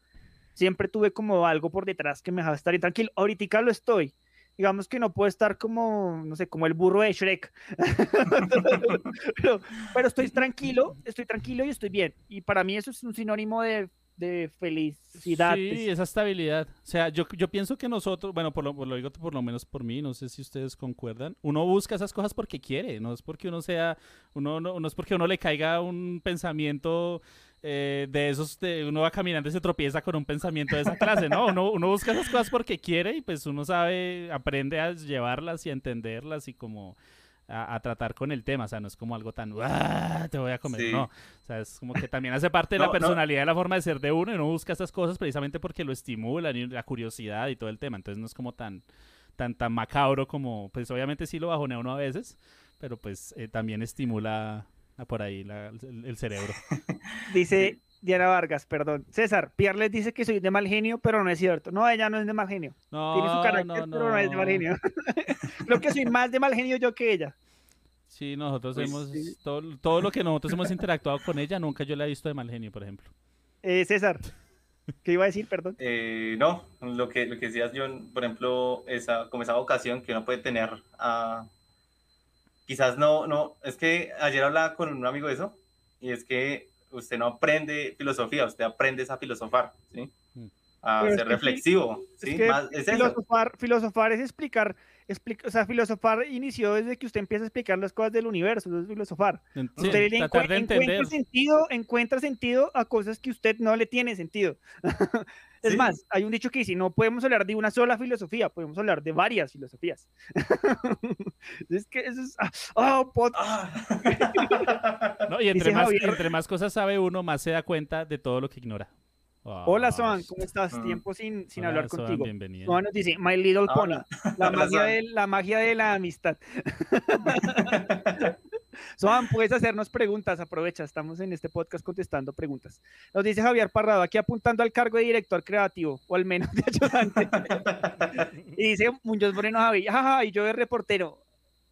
Speaker 10: Siempre tuve como algo por detrás que me dejaba estar tranquilo. Ahorita lo estoy. Digamos que no puedo estar como, no sé, como el burro de Shrek. pero, pero estoy tranquilo, estoy tranquilo y estoy bien. Y para mí eso es un sinónimo de, de felicidad.
Speaker 4: Sí, esa estabilidad. O sea, yo, yo pienso que nosotros, bueno, por lo, por lo digo por lo menos por mí, no sé si ustedes concuerdan, uno busca esas cosas porque quiere, no es porque uno sea, uno no, no es porque uno le caiga un pensamiento eh, de esos, de, uno va caminando y se tropieza con un pensamiento de esa clase, ¿no? Uno, uno busca esas cosas porque quiere y pues uno sabe, aprende a llevarlas y a entenderlas y como... A, a tratar con el tema, o sea, no es como algo tan, "Ah, te voy a comer,
Speaker 11: Sí.
Speaker 4: no, o sea, es como que también hace parte de
Speaker 11: No,
Speaker 4: la
Speaker 11: no.
Speaker 4: personalidad, de la forma de ser de uno y uno busca estas cosas precisamente porque lo estimulan y la curiosidad y todo el tema. Entonces no es como tan, tan, tan macabro como, pues obviamente sí lo bajonea uno a veces, pero pues eh, también estimula a por ahí la- el, el cerebro.
Speaker 10: Dice Diana Vargas, perdón. César, Pierre les dice que soy de mal genio, pero no es cierto. No, ella no es de mal genio.
Speaker 4: No,
Speaker 10: Tiene su carácter,
Speaker 4: no,
Speaker 10: pero no es de mal
Speaker 4: no.
Speaker 10: genio. Creo que soy más de mal genio yo que ella.
Speaker 4: Sí, nosotros
Speaker 11: Pues
Speaker 4: hemos,
Speaker 11: sí.
Speaker 4: todo, todo lo que nosotros hemos interactuado con ella, nunca yo la he visto de mal genio, por ejemplo.
Speaker 10: Eh, César, ¿qué iba a decir? Perdón.
Speaker 11: Eh, no, lo que, lo que decías, John, por ejemplo, esa, como esa vocación que uno puede tener a... Quizás no, no, es que ayer hablaba con un amigo de eso, y es que usted no aprende filosofía, usted aprende a filosofar, ¿sí? A
Speaker 10: Pero es
Speaker 11: ser reflexivo,
Speaker 10: Es
Speaker 11: ¿sí?
Speaker 10: que
Speaker 11: Más- es eso.
Speaker 10: filosofar, es explicar, expli- o sea, filosofar inició desde que usted empieza a explicar las cosas del universo, eso es filosofar.
Speaker 4: Sí,
Speaker 10: usted le encuentra
Speaker 4: entender.
Speaker 10: sentido, encuentra sentido a cosas que usted no le tiene sentido. es
Speaker 11: Sí.
Speaker 10: más, hay un dicho que dice, no podemos hablar de una sola filosofía, podemos hablar de varias filosofías. es que eso es... ah, oh, pod-
Speaker 4: No, y entre más,
Speaker 10: Javier-
Speaker 4: entre más cosas sabe uno, más se da cuenta de todo lo que ignora.
Speaker 10: Hola,
Speaker 4: Ah,
Speaker 10: Soan, ¿cómo estás? Tiempo sin, sin
Speaker 4: Hola,
Speaker 10: hablar
Speaker 4: Soan,
Speaker 10: contigo.
Speaker 4: bienvenida.
Speaker 10: Soan nos dice, My Little Pony,
Speaker 11: Hola.
Speaker 10: la,
Speaker 11: Hola,
Speaker 10: magia de, la magia de la amistad. Soan, puedes hacernos preguntas, aprovecha, estamos en este podcast contestando preguntas. Nos dice Javier Parrado, aquí apuntando al cargo de director creativo, o al menos de ayudante. y dice Muñoz Moreno Javi, jaja, y yo de reportero.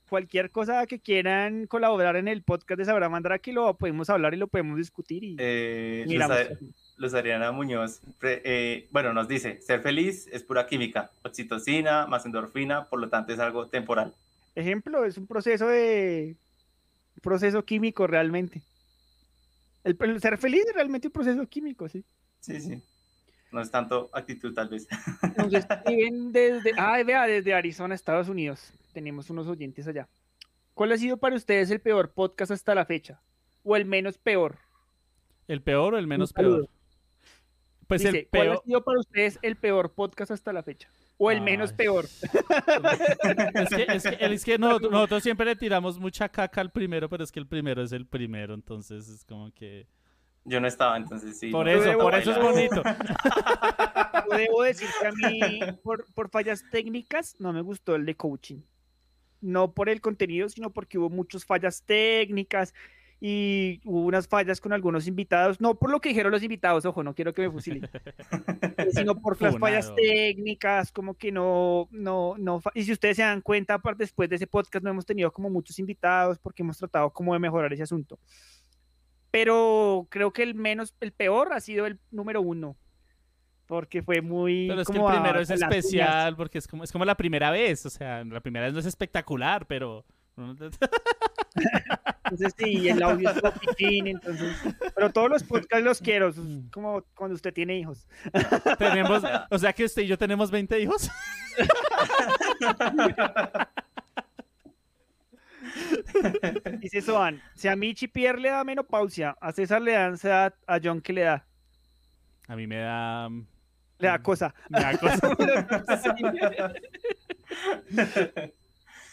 Speaker 10: Cualquier cosa que quieran colaborar en el podcast de Sabrá Mandar aquí lo podemos hablar y lo podemos discutir. Y...
Speaker 11: Eh,
Speaker 10: Miramos.
Speaker 11: Luz, Luz Ariana Muñoz, eh, bueno, nos dice, ser feliz es pura química, oxitocina más endorfina, por lo tanto es algo temporal.
Speaker 10: Ejemplo, es un proceso de proceso químico realmente. El, el ser feliz es realmente un proceso químico, sí.
Speaker 11: Sí, sí. No es tanto actitud tal vez.
Speaker 10: Nos escriben desde, ah, vea, desde Arizona, Estados Unidos. Tenemos unos oyentes allá. ¿Cuál ha sido para ustedes el peor podcast hasta la fecha? ¿O el menos peor?
Speaker 4: ¿El peor o el menos peor? Pues
Speaker 10: Dice,
Speaker 4: el
Speaker 10: ¿cuál
Speaker 4: peor.
Speaker 10: ha sido para ustedes el peor podcast hasta la fecha? ¿O el menos
Speaker 4: Ay.
Speaker 10: peor?
Speaker 4: Es que, es que, es que nosotros, nosotros siempre le tiramos mucha caca al primero, pero es que el primero es el primero, entonces es como que...
Speaker 11: Yo no estaba, entonces sí.
Speaker 4: Por
Speaker 11: no,
Speaker 4: eso, por eso es bonito.
Speaker 10: Yo debo decir que a mí, por, por fallas técnicas, no me gustó el de coaching. No por el contenido, sino porque hubo muchas fallas técnicas y hubo unas fallas con algunos invitados, no por lo que dijeron los invitados, ojo, no quiero que me fusilen, sino por las fallas técnicas, como que no, no, no, y si ustedes se dan cuenta, aparte después de ese podcast no hemos tenido como muchos invitados porque hemos tratado como de mejorar ese asunto. Pero creo que el menos, el peor ha sido el número uno, porque fue muy...
Speaker 4: Pero es que el
Speaker 10: como a-
Speaker 4: primero es especial porque es como, es como la primera vez. O sea, la primera vez no es espectacular, pero.
Speaker 10: Entonces sí, el audio es piquín, entonces... Pero todos los podcasts los quiero, es como cuando usted tiene hijos.
Speaker 4: tenemos, o sea que usted y yo tenemos 20 hijos.
Speaker 10: Dice Soan, si a Michi Pierre le da menopausia, a César le da ansiedad, a John que le da,
Speaker 4: A mí me da. mm,
Speaker 10: le da cosa.
Speaker 4: Me da cosa.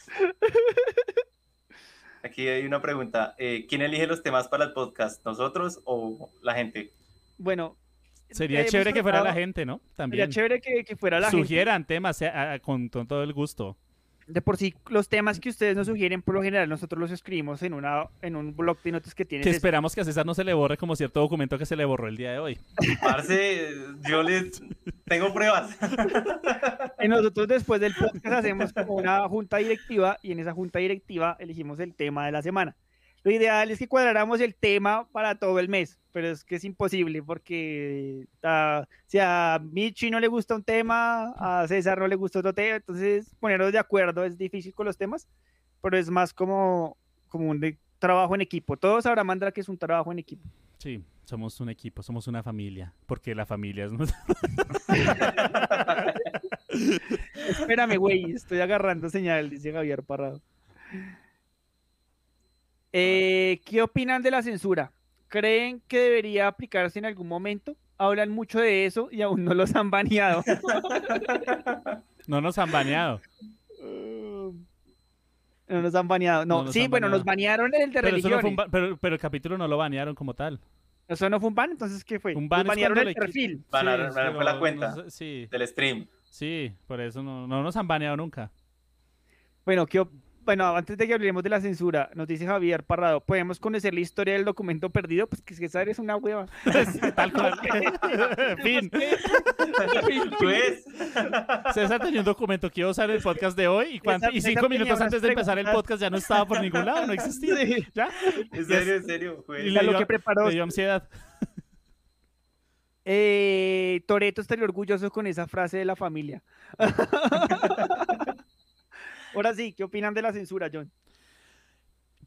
Speaker 11: Aquí hay una pregunta. eh, ¿Quién elige los temas para el podcast? ¿Nosotros o la gente?
Speaker 10: Bueno,
Speaker 4: Sería chévere que fuera la gente, ¿no?
Speaker 10: sería
Speaker 4: También.
Speaker 10: chévere que, que fuera la gente.
Speaker 4: Sugieran temas eh, a- a- con, con todo el gusto.
Speaker 10: De por sí, los temas que ustedes nos sugieren, por lo general, nosotros los escribimos en, una, en un blog de notas que tiene
Speaker 4: Que esperamos que a César no se le borre como cierto documento que se le borró el día de hoy.
Speaker 11: Parce, yo les tengo pruebas.
Speaker 10: Y nosotros después del podcast hacemos como una junta directiva y en esa junta directiva elegimos el tema de la semana. Lo ideal es que cuadráramos el tema para todo el mes, pero es que es imposible porque ah, si a Michi no le gusta un tema, a César no le gusta otro tema, entonces ponernos de acuerdo es difícil con los temas, pero es más como, como un de- trabajo en equipo. Todos sabrán, Mandra, que es un trabajo en equipo.
Speaker 4: Sí, somos un equipo, somos una familia. Porque la familia es. nuestra-
Speaker 10: Espérame, güey, estoy agarrando señal, dice Javier Parrado. Eh, ¿Qué opinan de la censura? ¿Creen que debería aplicarse en algún momento? Hablan mucho de eso y aún no los han baneado.
Speaker 4: No nos han baneado.
Speaker 10: No nos han baneado. No,
Speaker 4: No nos
Speaker 10: sí,
Speaker 4: han
Speaker 10: bueno, nos banearon el de
Speaker 4: Pero, no pero, pero el capítulo no lo banearon como tal.
Speaker 10: Eso no fue un ban, entonces ¿qué fue?
Speaker 4: Un ban
Speaker 10: Nos banearon el
Speaker 4: le
Speaker 10: perfil.
Speaker 11: Banaron- banaron fue la cuenta.
Speaker 4: no sé- sí,
Speaker 11: Del stream.
Speaker 4: sí, por eso no, no nos han baneado nunca.
Speaker 10: Bueno, ¿qué bueno, antes de que hablemos de la censura, nos dice Javier Parrado, ¿podemos conocer la historia del documento perdido? Pues que César es una hueva.
Speaker 4: Tal cual. fin.
Speaker 11: Pues,
Speaker 4: César tenía un documento que iba a usar en el podcast de hoy y,
Speaker 10: César-
Speaker 4: cinco minutos antes de empezar el podcast ya no estaba por ningún lado, no existía. ¿Ya?
Speaker 11: en serio, en serio. pues.
Speaker 4: Y le
Speaker 10: lo que preparó.
Speaker 4: le dio ansiedad.
Speaker 10: Eh, Toreto estaría orgulloso con esa frase de la familia. Ahora sí, ¿qué opinan de la censura, John?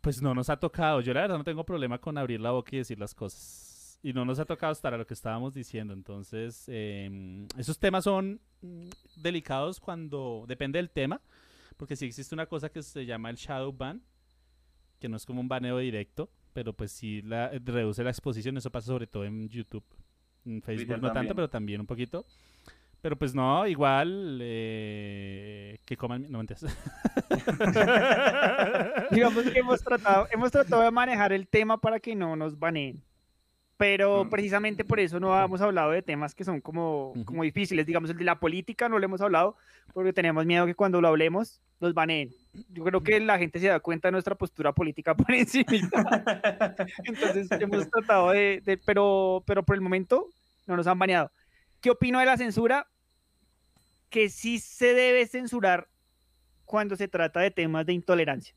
Speaker 4: Pues no nos ha tocado. Yo la verdad no tengo problema con abrir la boca y decir las cosas. Y no nos ha tocado estar a lo que estábamos diciendo. Entonces, em, esos temas son mm, delicados cuando depende del tema. Porque sí existe una cosa que se llama el shadow ban, que no es como un baneo directo, pero pues sí la, reduce la exposición. Eso pasa sobre todo en YouTube. En Facebook
Speaker 11: Twitter
Speaker 4: no tanto, pero también un poquito. Pero pues no, igual eh, que coman... No, mentiras.
Speaker 10: Digamos que hemos tratado, hemos tratado de manejar el tema para que no nos baneen. Pero
Speaker 11: Mm.
Speaker 10: precisamente por eso no hemos hablado de temas que son como, como difíciles. Digamos, el de la política no lo hemos hablado porque tenemos miedo que cuando lo hablemos nos baneen. Yo creo que la gente se da cuenta de nuestra postura política por encima. Entonces hemos tratado de, de- pero, pero por el momento no nos han baneado. ¿Qué opino de la censura? Que sí se debe censurar cuando se trata de temas de intolerancia.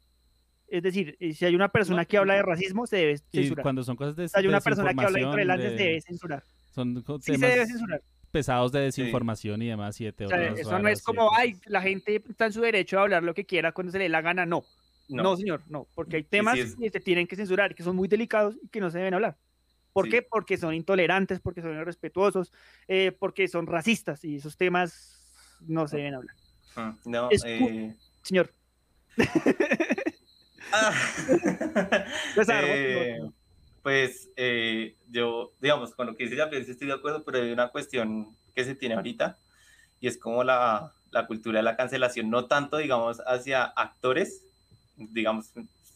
Speaker 10: Es decir, eh, si hay una persona
Speaker 4: No,
Speaker 10: que habla de racismo, se debe
Speaker 4: y
Speaker 10: censurar.
Speaker 4: cuando son cosas de
Speaker 10: Si hay una persona que habla de intolerancia, se
Speaker 4: de-
Speaker 10: debe censurar.
Speaker 4: Son
Speaker 10: Sí se
Speaker 4: temas
Speaker 10: debe censurar.
Speaker 4: pesados de desinformación y demás y de
Speaker 10: O sea, eso no es como, ay, la gente está en su derecho de hablar lo que quiera cuando se le dé la gana. No, no,
Speaker 11: No.
Speaker 10: señor, no, porque hay temas
Speaker 11: es-
Speaker 10: que se tienen que censurar, que son muy delicados y que no se deben hablar. ¿Por
Speaker 11: Sí.
Speaker 10: qué? Porque son intolerantes, porque son irrespetuosos, eh, porque son racistas y esos temas no se deben hablar.
Speaker 11: Mm, No,
Speaker 10: Es
Speaker 11: eh,
Speaker 10: Señor,
Speaker 11: ah.
Speaker 10: César,
Speaker 11: Eh, pues eh, yo, digamos, con lo que dice la prensa estoy de acuerdo, pero hay una cuestión que se tiene ahorita y es como la, la cultura de la cancelación, no tanto, digamos, hacia actores, digamos,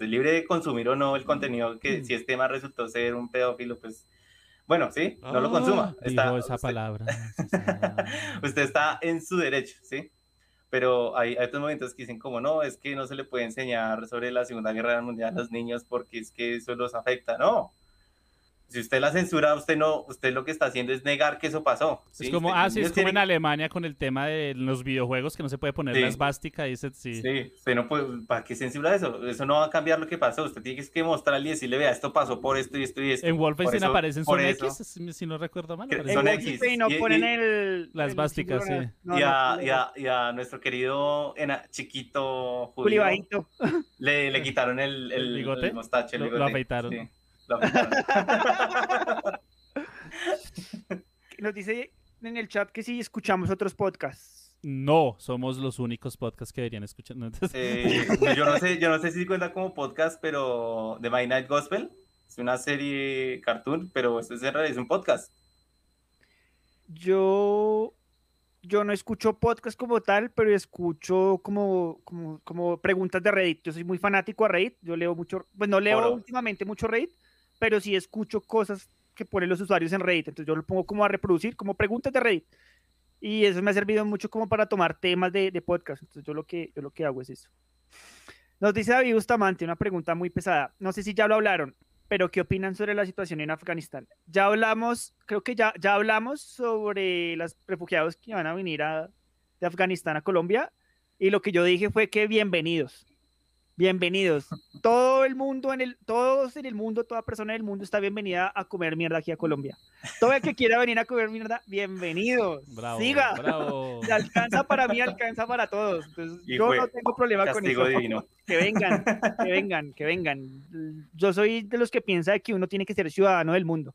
Speaker 11: libre de consumir o no el contenido, que si este tema resultó ser un pedófilo, pues bueno, sí, no lo consuma.
Speaker 4: Ah, Dijo
Speaker 11: Está-
Speaker 4: esa
Speaker 11: usted-
Speaker 4: palabra.
Speaker 11: Usted está en su derecho, ¿sí? pero hay, hay otros momentos que dicen como, no, es que no se le puede enseñar sobre la Segunda Guerra Mundial a los niños porque es que eso los afecta, no. Si usted la censura, usted no, usted lo que está haciendo es negar que eso pasó.
Speaker 4: Es como,
Speaker 11: Usted-
Speaker 4: ah, sí, es como
Speaker 11: tienen-
Speaker 4: en Alemania con el tema de los videojuegos que no se puede poner
Speaker 11: Sí.
Speaker 4: la esvástica, dice, sí.
Speaker 11: Sí, usted no puede, ¿para qué censura eso? Eso no va a cambiar lo que pasó. Usted tiene que mostrarle y decirle, vea, esto pasó por esto y esto y esto.
Speaker 4: En Wolfenstein aparecen son. X, si, si no recuerdo mal.
Speaker 11: Son X.
Speaker 10: Wolfenstein no
Speaker 11: Y-
Speaker 10: ponen
Speaker 11: y-
Speaker 10: el...
Speaker 4: Las vásticas, sí.
Speaker 10: no,
Speaker 11: y, a,
Speaker 10: no,
Speaker 11: y, a, y a nuestro querido ena- chiquito judío le, le quitaron el, el,
Speaker 4: ¿El bigote?
Speaker 11: el mostacho, el
Speaker 4: Lo- afeitaron.
Speaker 11: Sí,
Speaker 10: Nos dice en el chat que sí escuchamos otros podcasts.
Speaker 4: No, somos los únicos podcasts que deberían escuchar. No, entonces-
Speaker 11: Eh, yo, no sé, yo no sé si cuenta como podcast, pero The My Night Gospel es una serie cartoon, pero esto es, en realidad es un podcast.
Speaker 10: Yo, yo no escucho podcast como tal, pero escucho como, como, como preguntas de Reddit. Yo soy muy fanático a Reddit. Yo leo mucho, pues no leo
Speaker 11: Oro.
Speaker 10: últimamente mucho Reddit, pero sí escucho cosas que ponen los usuarios en Reddit. Entonces yo lo pongo como a reproducir, como preguntas de Reddit. Y eso me ha servido mucho como para tomar temas de, podcast. Entonces yo lo, que, yo lo que hago es eso. Nos dice David Bustamante una pregunta muy pesada. No sé si ya lo hablaron, pero ¿qué opinan sobre la situación en Afganistán? Ya hablamos, creo que ya, ya hablamos sobre los refugiados que van a venir de Afganistán a Colombia y lo que yo dije fue que bienvenidos, bienvenidos. Todo el mundo en el, todos en el mundo, toda persona del mundo está bienvenida a comer mierda aquí a Colombia. Todo el que quiera venir a comer mierda, bienvenidos.
Speaker 4: Bravo,
Speaker 10: Siga.
Speaker 4: bravo.
Speaker 10: Alcanza para mí, alcanza para todos. Entonces,
Speaker 11: Y
Speaker 10: yo
Speaker 11: fue
Speaker 10: no tengo problema con eso.
Speaker 11: divino.
Speaker 10: Que vengan, que vengan, que vengan. Yo soy de los que piensa que uno tiene que ser ciudadano del mundo.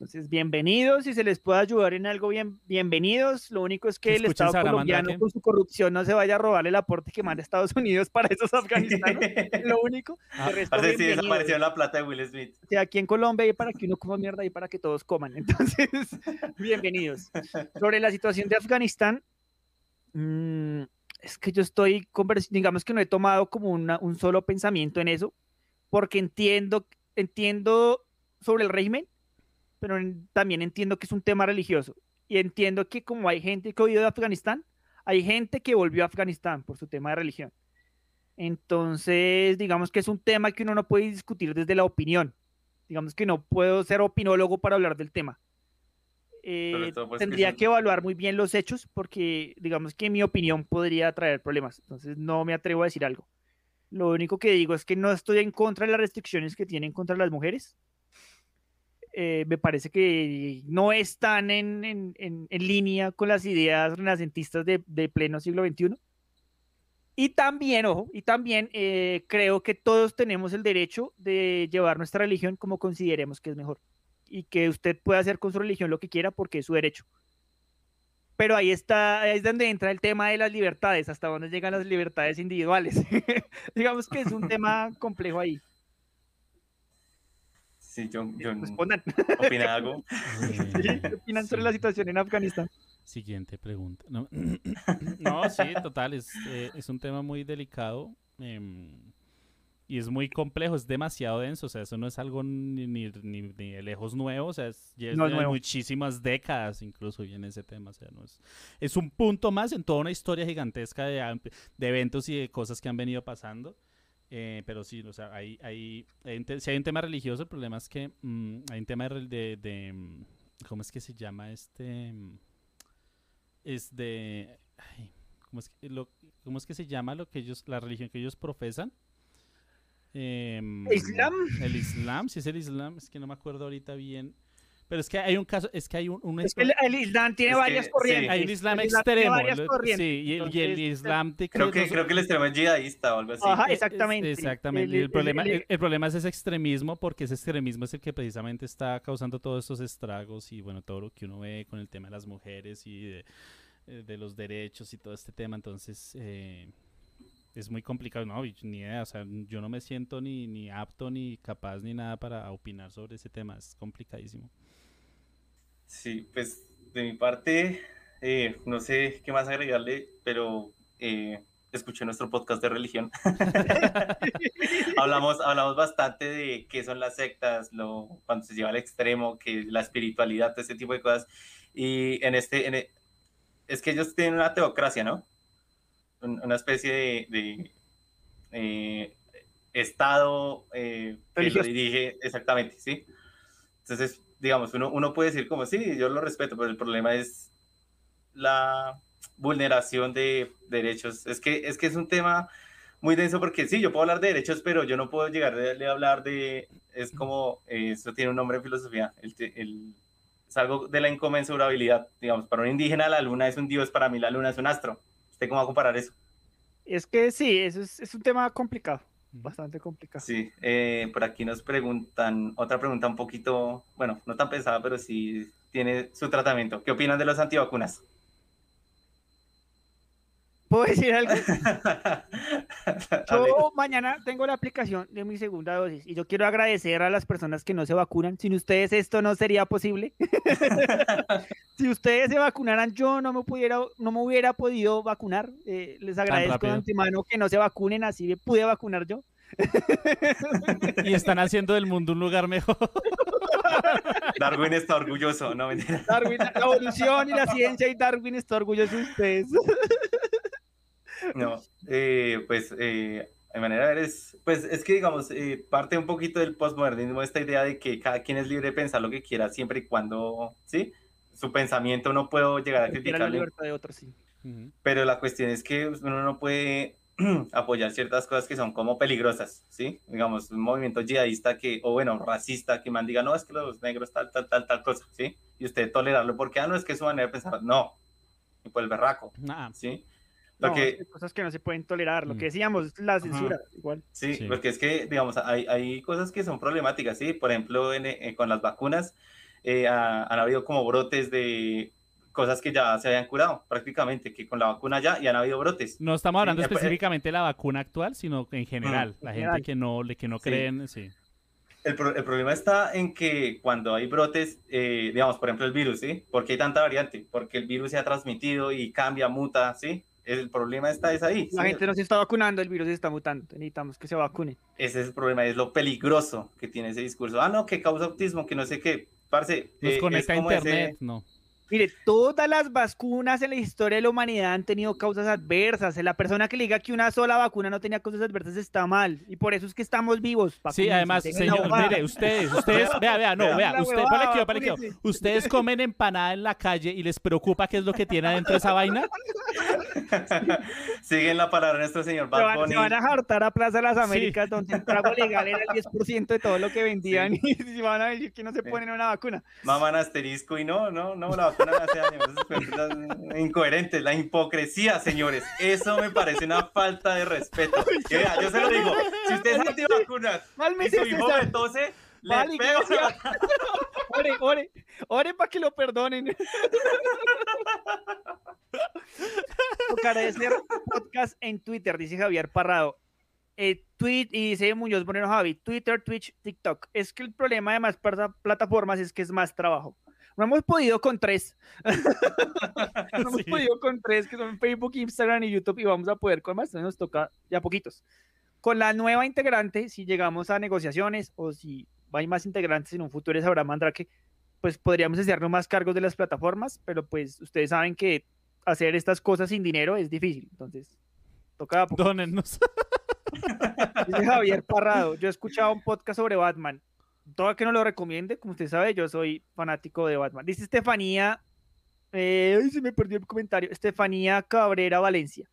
Speaker 10: Entonces, bienvenidos, si se les puede ayudar en algo, bien, bienvenidos. Lo único es que el Estado colombiano con su corrupción no se vaya a robar el aporte que manda Estados Unidos para esos afganistanos. Lo único. Resto,
Speaker 11: Parece
Speaker 10: bienvenidos.
Speaker 11: desapareció la plata de Will Smith.
Speaker 10: O sea, aquí en Colombia hay para que uno coma mierda y para que todos coman. Entonces, bienvenidos. Sobre la situación de Afganistán, mm, es que yo estoy, digamos que no he tomado como una- un solo pensamiento en eso, porque entiendo, entiendo sobre el régimen, pero también entiendo que es un tema religioso. Y entiendo que como hay gente que ha huido de Afganistán, hay gente que volvió a Afganistán por su tema de religión. Entonces, digamos que es un tema que uno no puede discutir desde la opinión. Digamos que no puedo ser opinólogo para hablar del tema. Eh,
Speaker 11: pues, que
Speaker 10: tendría
Speaker 11: son-
Speaker 10: que evaluar muy bien los hechos porque digamos que mi opinión podría traer problemas. Entonces no me atrevo a decir algo. Lo único que digo es que no estoy en contra de las restricciones que tienen contra las mujeres. Eh, me parece que no están en, en- en- en línea con las ideas renacentistas de, de pleno siglo XXI. Y también, ojo, y también eh, creo que todos tenemos el derecho de llevar nuestra religión como consideremos que es mejor. Y que usted puede hacer con su religión lo que quiera porque es su derecho. Pero ahí está, ahí es donde entra el tema de las libertades, hasta dónde llegan las libertades individuales. Digamos que es un tema complejo ahí.
Speaker 11: Sí, yo, yo
Speaker 10: Respondan.
Speaker 11: ¿Opina algo?
Speaker 10: Sí, ¿Qué opinan sobre la situación en Afganistán?
Speaker 4: Siguiente pregunta. No, no sí, total, es, eh, es un tema muy delicado em, y es muy complejo, es demasiado denso, o sea, eso no es algo ni, ni, ni- ni de lejos nuevo, o sea, es, ya es
Speaker 10: No es
Speaker 4: de
Speaker 10: nuevo.
Speaker 4: muchísimas décadas incluso viene ese tema, o sea, no es, es un punto más en toda una historia gigantesca de, de eventos y de cosas que han venido pasando. Eh, pero sí, o sea, hay, hay, si hay un tema religioso, el problema es que mm, hay un tema de, de, de, mm, ¿cómo es que se llama este? mm, es de ay, ¿cómo, es que, lo- cómo es que se llama lo que ellos la religión que ellos profesan Em,
Speaker 10: ¿Islam?
Speaker 4: el islam si es el islam es que no me acuerdo ahorita bien pero es que hay un caso es que hay un, un
Speaker 10: Es que el, el Islam tiene
Speaker 11: Es que,
Speaker 10: varias
Speaker 11: sí.
Speaker 10: corrientes.
Speaker 4: hay un islam
Speaker 10: El Islam tiene
Speaker 4: extremo
Speaker 10: varias
Speaker 4: lo-
Speaker 10: corrientes.
Speaker 4: sí y el, y el
Speaker 10: Entonces,
Speaker 4: islam
Speaker 11: Creo que,
Speaker 4: los-
Speaker 11: creo que el extremo es yihadista o algo así.
Speaker 10: Ajá, exactamente.
Speaker 4: es- Exactamente.
Speaker 10: El-
Speaker 4: y El,
Speaker 10: el-
Speaker 4: problema,
Speaker 10: el-
Speaker 4: el, el problema es ese extremismo, porque ese extremismo es el que precisamente está causando todos estos estragos y bueno, todo lo que uno ve con el tema de las mujeres y de, eh, de los derechos y todo este tema. Entonces, eh, es muy complicado. No, ni idea. O sea, yo no me siento ni, ni apto, ni capaz, ni nada para opinar sobre ese tema. Es complicadísimo.
Speaker 11: Sí, pues de mi parte, eh, no sé qué más agregarle, pero eh, escuché nuestro podcast de religión. hablamos, hablamos bastante de qué son las sectas, lo, cuando se lleva al extremo, que la espiritualidad, todo ese tipo de cosas. Y en este, en e- es que ellos tienen una teocracia, ¿no? una especie de, de eh, Estado eh, que lo dirige exactamente, ¿sí? Entonces, digamos, uno, uno puede decir como, sí, yo lo respeto, pero el problema es la vulneración de derechos. Es que, es que es un tema muy denso porque sí, yo puedo hablar de derechos, pero yo no puedo llegar a hablar de, es como, eh, eso tiene un nombre en filosofía, el, el, es algo de la inconmensurabilidad, digamos, para un indígena la luna es un dios, para mí la luna es un astro. ¿Usted cómo va a comparar eso?
Speaker 10: Es que sí, eso es, es un tema complicado, bastante complicado.
Speaker 11: Sí, eh, por aquí nos preguntan, otra pregunta un poquito, bueno, no tan pesada, pero sí tiene su tratamiento. ¿Qué opinan de los antivacunas?
Speaker 10: ¿Puedo decir algo? yo mañana tengo la aplicación de mi segunda dosis y yo quiero agradecer a las personas que no se vacunan. Sin ustedes esto no sería posible. si ustedes se vacunaran, yo no me pudiera, no me hubiera podido vacunar. Eh, les agradezco de antemano que no se vacunen, así me pude vacunar yo.
Speaker 4: y están haciendo del mundo un lugar mejor.
Speaker 11: Darwin está orgulloso, no
Speaker 10: Darwin, la evolución y la ciencia y Darwin está orgulloso de ustedes.
Speaker 11: No, eh, pues eh, de manera de ver es, pues es que digamos, eh, parte un poquito del postmodernismo esta idea de que cada quien es libre de pensar lo que quiera siempre y cuando, ¿sí? Su pensamiento no puedo llegar a criticar.
Speaker 10: La libertad de otros, sí.
Speaker 11: Pero la cuestión es que uno no puede apoyar ciertas cosas que son como peligrosas, ¿sí? Digamos, un movimiento yihadista que, o bueno, racista, que man diga, no, es que los negros tal, tal, tal, tal cosa, ¿sí? Y usted tolerarlo porque, ah, no, es que es su manera de pensar, no, y por el berraco, ¿sí?
Speaker 10: No, hay cosas que no se pueden tolerar, lo que mm. decíamos, la censura, igual.
Speaker 11: Sí, porque es que, digamos, hay, hay cosas que son problemáticas, ¿sí? Por ejemplo, eh, con las vacunas eh, han habido como brotes de cosas que ya se habían curado prácticamente, que con la vacuna ya, y han habido brotes.
Speaker 4: No estamos hablando específicamente de la vacuna actual, sino en general, la gente que no, que no creen, sí.
Speaker 11: El, el, problema está en que cuando hay brotes, eh, digamos, por ejemplo, el virus, ¿sí? ¿Por qué hay tanta variante? Porque el virus se ha transmitido y cambia, muta, ¿sí? El problema está es ahí.
Speaker 10: La gente no se está vacunando, el virus se está mutando. Necesitamos que se vacune.
Speaker 11: Ese es el problema, es lo peligroso que tiene ese discurso. Ah, no, que causa autismo, que no sé qué. Parce,
Speaker 4: Nos eh, conecta a internet, no.
Speaker 10: Mire, todas las vacunas en la historia de la humanidad han tenido causas adversas. La persona que le diga que una sola vacuna no tenía causas adversas está mal. Y por eso es que estamos vivos.
Speaker 4: Sí, además, señor, mire, ustedes, ustedes, vea, vea, no, vea, usted, para aquí, Ustedes comen empanada en la calle y les preocupa qué es lo que tiene adentro de esa vaina.
Speaker 11: Siguen la palabra nuestro señor
Speaker 10: Bad Bunny. Se van, a hartar a Plaza de las Américas, donde el trago legal era el 10% de todo lo que vendían. Y van a decir que no se ponen una vacuna.
Speaker 11: Maman asterisco y no, no, no, la vacuna hace años. es incoherente, la hipocresía, señores. Eso me parece una falta de respeto. yo se lo digo, si usted es antivacunas y su hijo me tose, le pego.
Speaker 10: Ore, ore, ore para que lo perdonen. Podcast en Twitter, dice Javier Parrado. Eh, tweet y dice Muñoz Bonero Javi, Twitter, Twitch, TikTok. Es que el problema de más plataformas es que es más trabajo. No hemos podido con tres. no hemos podido con tres, que son Facebook, Instagram y YouTube, y vamos a poder con más. Nos toca ya poquitos. Con la nueva integrante, si llegamos a negociaciones o si hay más integrantes en un futuro, es Abraham Mandrake, pues podríamos hacernos más cargos de las plataformas, pero pues ustedes saben que hacer estas cosas sin dinero es difícil. Entonces, toca.
Speaker 4: Dónennos.
Speaker 10: Dice Javier Parrado, yo he escuchado un podcast sobre Batman todo que no lo recomiende, como usted sabe, yo soy fanático de Batman. Dice Estefanía, eh, se me perdió el comentario, Estefanía Cabrera Valencia.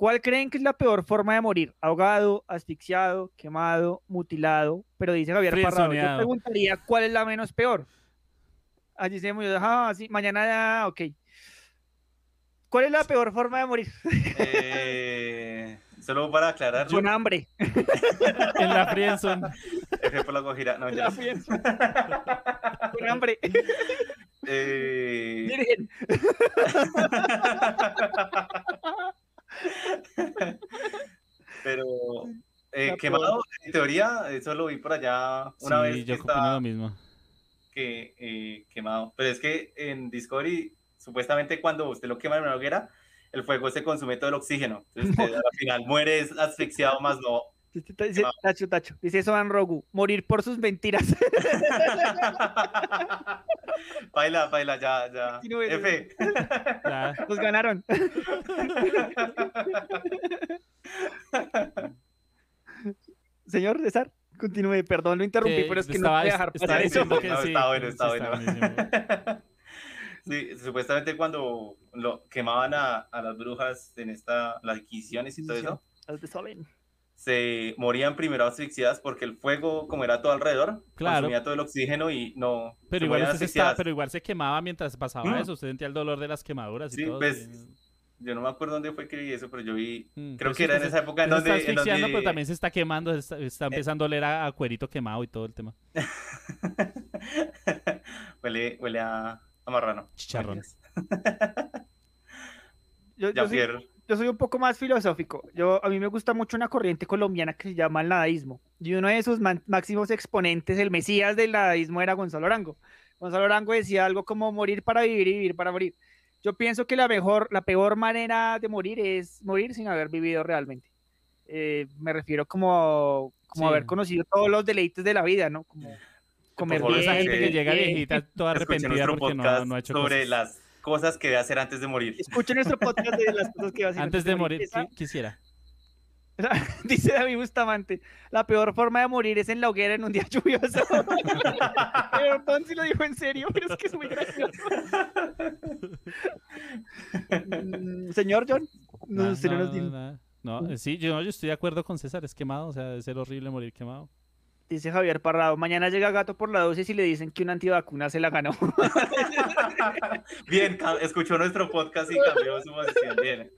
Speaker 10: ¿Cuál creen que es la peor forma de morir? Ahogado, asfixiado, quemado, mutilado. Pero dice Javier Parrado, yo preguntaría cuál es la menos peor. Allí se murió, ah, sí, mañana ya, ok. ¿Cuál es la peor forma de morir?
Speaker 11: Eh, solo para aclarar.
Speaker 10: Con hambre.
Speaker 4: en la Friendzone.
Speaker 11: F por la cogida. No, ya.
Speaker 10: Con hambre.
Speaker 11: Eh...
Speaker 10: Miren.
Speaker 11: Pero eh, quemado, en teoría, eso lo vi por allá una vez.
Speaker 4: Yo estaba, lo mismo.
Speaker 11: Que eh, quemado. Pero es que en Discovery supuestamente cuando usted lo quema en una hoguera, el fuego se consume todo el oxígeno. Entonces, al final muere asfixiado más no
Speaker 10: Dice, dice- tacho, tacho. Dice Soan Rogu, morir por sus mentiras.
Speaker 11: Baila, baila, ya, ya. F.
Speaker 4: Ya.
Speaker 10: Nos ganaron. Señor César, continúe. Perdón, lo interrumpí,
Speaker 4: Que
Speaker 10: pero es que
Speaker 4: estaba-
Speaker 10: no voy a dejar pasar eso.
Speaker 4: que
Speaker 11: No,
Speaker 4: sí,
Speaker 11: está bueno, está bueno. Sí, supuestamente cuando lo quemaban a, a las brujas en esta, las inquisiciones y todo eso,
Speaker 10: Las de Solen.
Speaker 11: Se morían primero asfixiadas porque el fuego, como era todo alrededor,
Speaker 4: Claro.
Speaker 11: consumía todo el oxígeno y no.
Speaker 4: Pero
Speaker 11: se
Speaker 4: igual, se estaba- pero igual se quemaba mientras pasaba
Speaker 11: Mm.
Speaker 4: eso. Usted sentía el dolor de las quemaduras y
Speaker 11: Sí,
Speaker 4: todo.
Speaker 11: pues. Yo no me acuerdo dónde fue que vi eso, pero yo vi.
Speaker 4: Mm,
Speaker 11: Creo
Speaker 4: pues
Speaker 11: que era en
Speaker 4: usted
Speaker 11: esa
Speaker 4: se-
Speaker 11: época en
Speaker 4: usted se
Speaker 11: donde.
Speaker 4: está
Speaker 11: en
Speaker 4: asfixiando,
Speaker 11: donde-
Speaker 4: pero también se está quemando, está, está empezando a oler a, a cuerito quemado y todo el tema.
Speaker 11: huele, huele a, a marrano.
Speaker 4: Chicharrón.
Speaker 10: Yo,
Speaker 11: Ya,
Speaker 10: yo. Yo soy un poco más filosófico. Yo, a mí me gusta mucho una corriente colombiana que se llama el nadaísmo. Y uno de sus máximos exponentes, el mesías del nadaísmo, era Gonzalo Arango. Gonzalo Arango decía algo como morir para vivir y vivir para morir. Yo pienso que la mejor, la peor manera de morir es morir sin haber vivido realmente. Eh, me refiero como, como
Speaker 4: Sí.
Speaker 10: haber conocido todos los deleites de la vida, ¿no? Como comer bien.
Speaker 4: esa gente que
Speaker 11: que-
Speaker 4: llega viejita toda arrepentida porque no, no ha hecho
Speaker 11: sobre
Speaker 4: cosas.
Speaker 11: las cosas que debe hacer antes de morir.
Speaker 10: Escuchen nuestro podcast de las cosas que va a hacer
Speaker 4: Antes de morir, quisiera.
Speaker 10: Dice David Bustamante, la peor forma de morir es en la hoguera en un día lluvioso. Perdón si lo dijo en serio, pero es que es muy gracioso. Mm, Señor John, no,
Speaker 4: Nah,
Speaker 10: usted no
Speaker 4: no,
Speaker 10: nos dijo.
Speaker 4: no, no. No, eh, sí, yo, yo estoy de acuerdo con César, es quemado, o sea, debe ser horrible morir quemado.
Speaker 10: Dice Javier Parrado, mañana llega Gato por la dosis y le dicen que una antivacuna se la ganó.
Speaker 11: Bien, escuchó nuestro podcast y cambió su posición. Bien.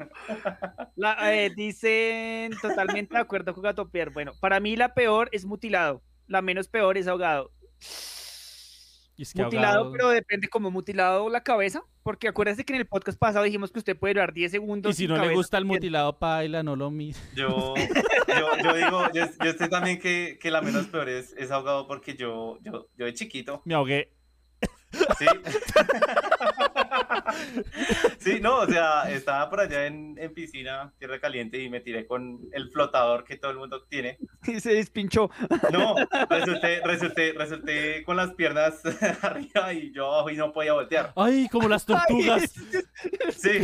Speaker 10: La- eh, dicen totalmente de acuerdo con Gato Pierre. Bueno, para mí la peor es mutilado, la menos peor es ahogado.
Speaker 4: Y es que
Speaker 10: mutilado,
Speaker 4: ahogado-
Speaker 10: pero depende como mutilado la cabeza, porque acuérdese que en el podcast pasado dijimos que usted puede durar 10 segundos.
Speaker 4: Y si no le gusta el mutilado paila, no lo mire.
Speaker 11: Yo, yo, yo digo, yo, yo estoy también que, que la menos peor es, es ahogado porque yo, yo, yo de chiquito,
Speaker 4: Me ahogué.
Speaker 11: ¿sí? Sí, no, o sea, estaba por allá en, en piscina, tierra caliente, y me tiré con el flotador que todo el mundo tiene.
Speaker 10: Y se despinchó.
Speaker 11: No, resulté, resulté, resulté con las piernas arriba y yo abajo y no podía voltear.
Speaker 4: Ay, como las tortugas.
Speaker 11: Sí, sí,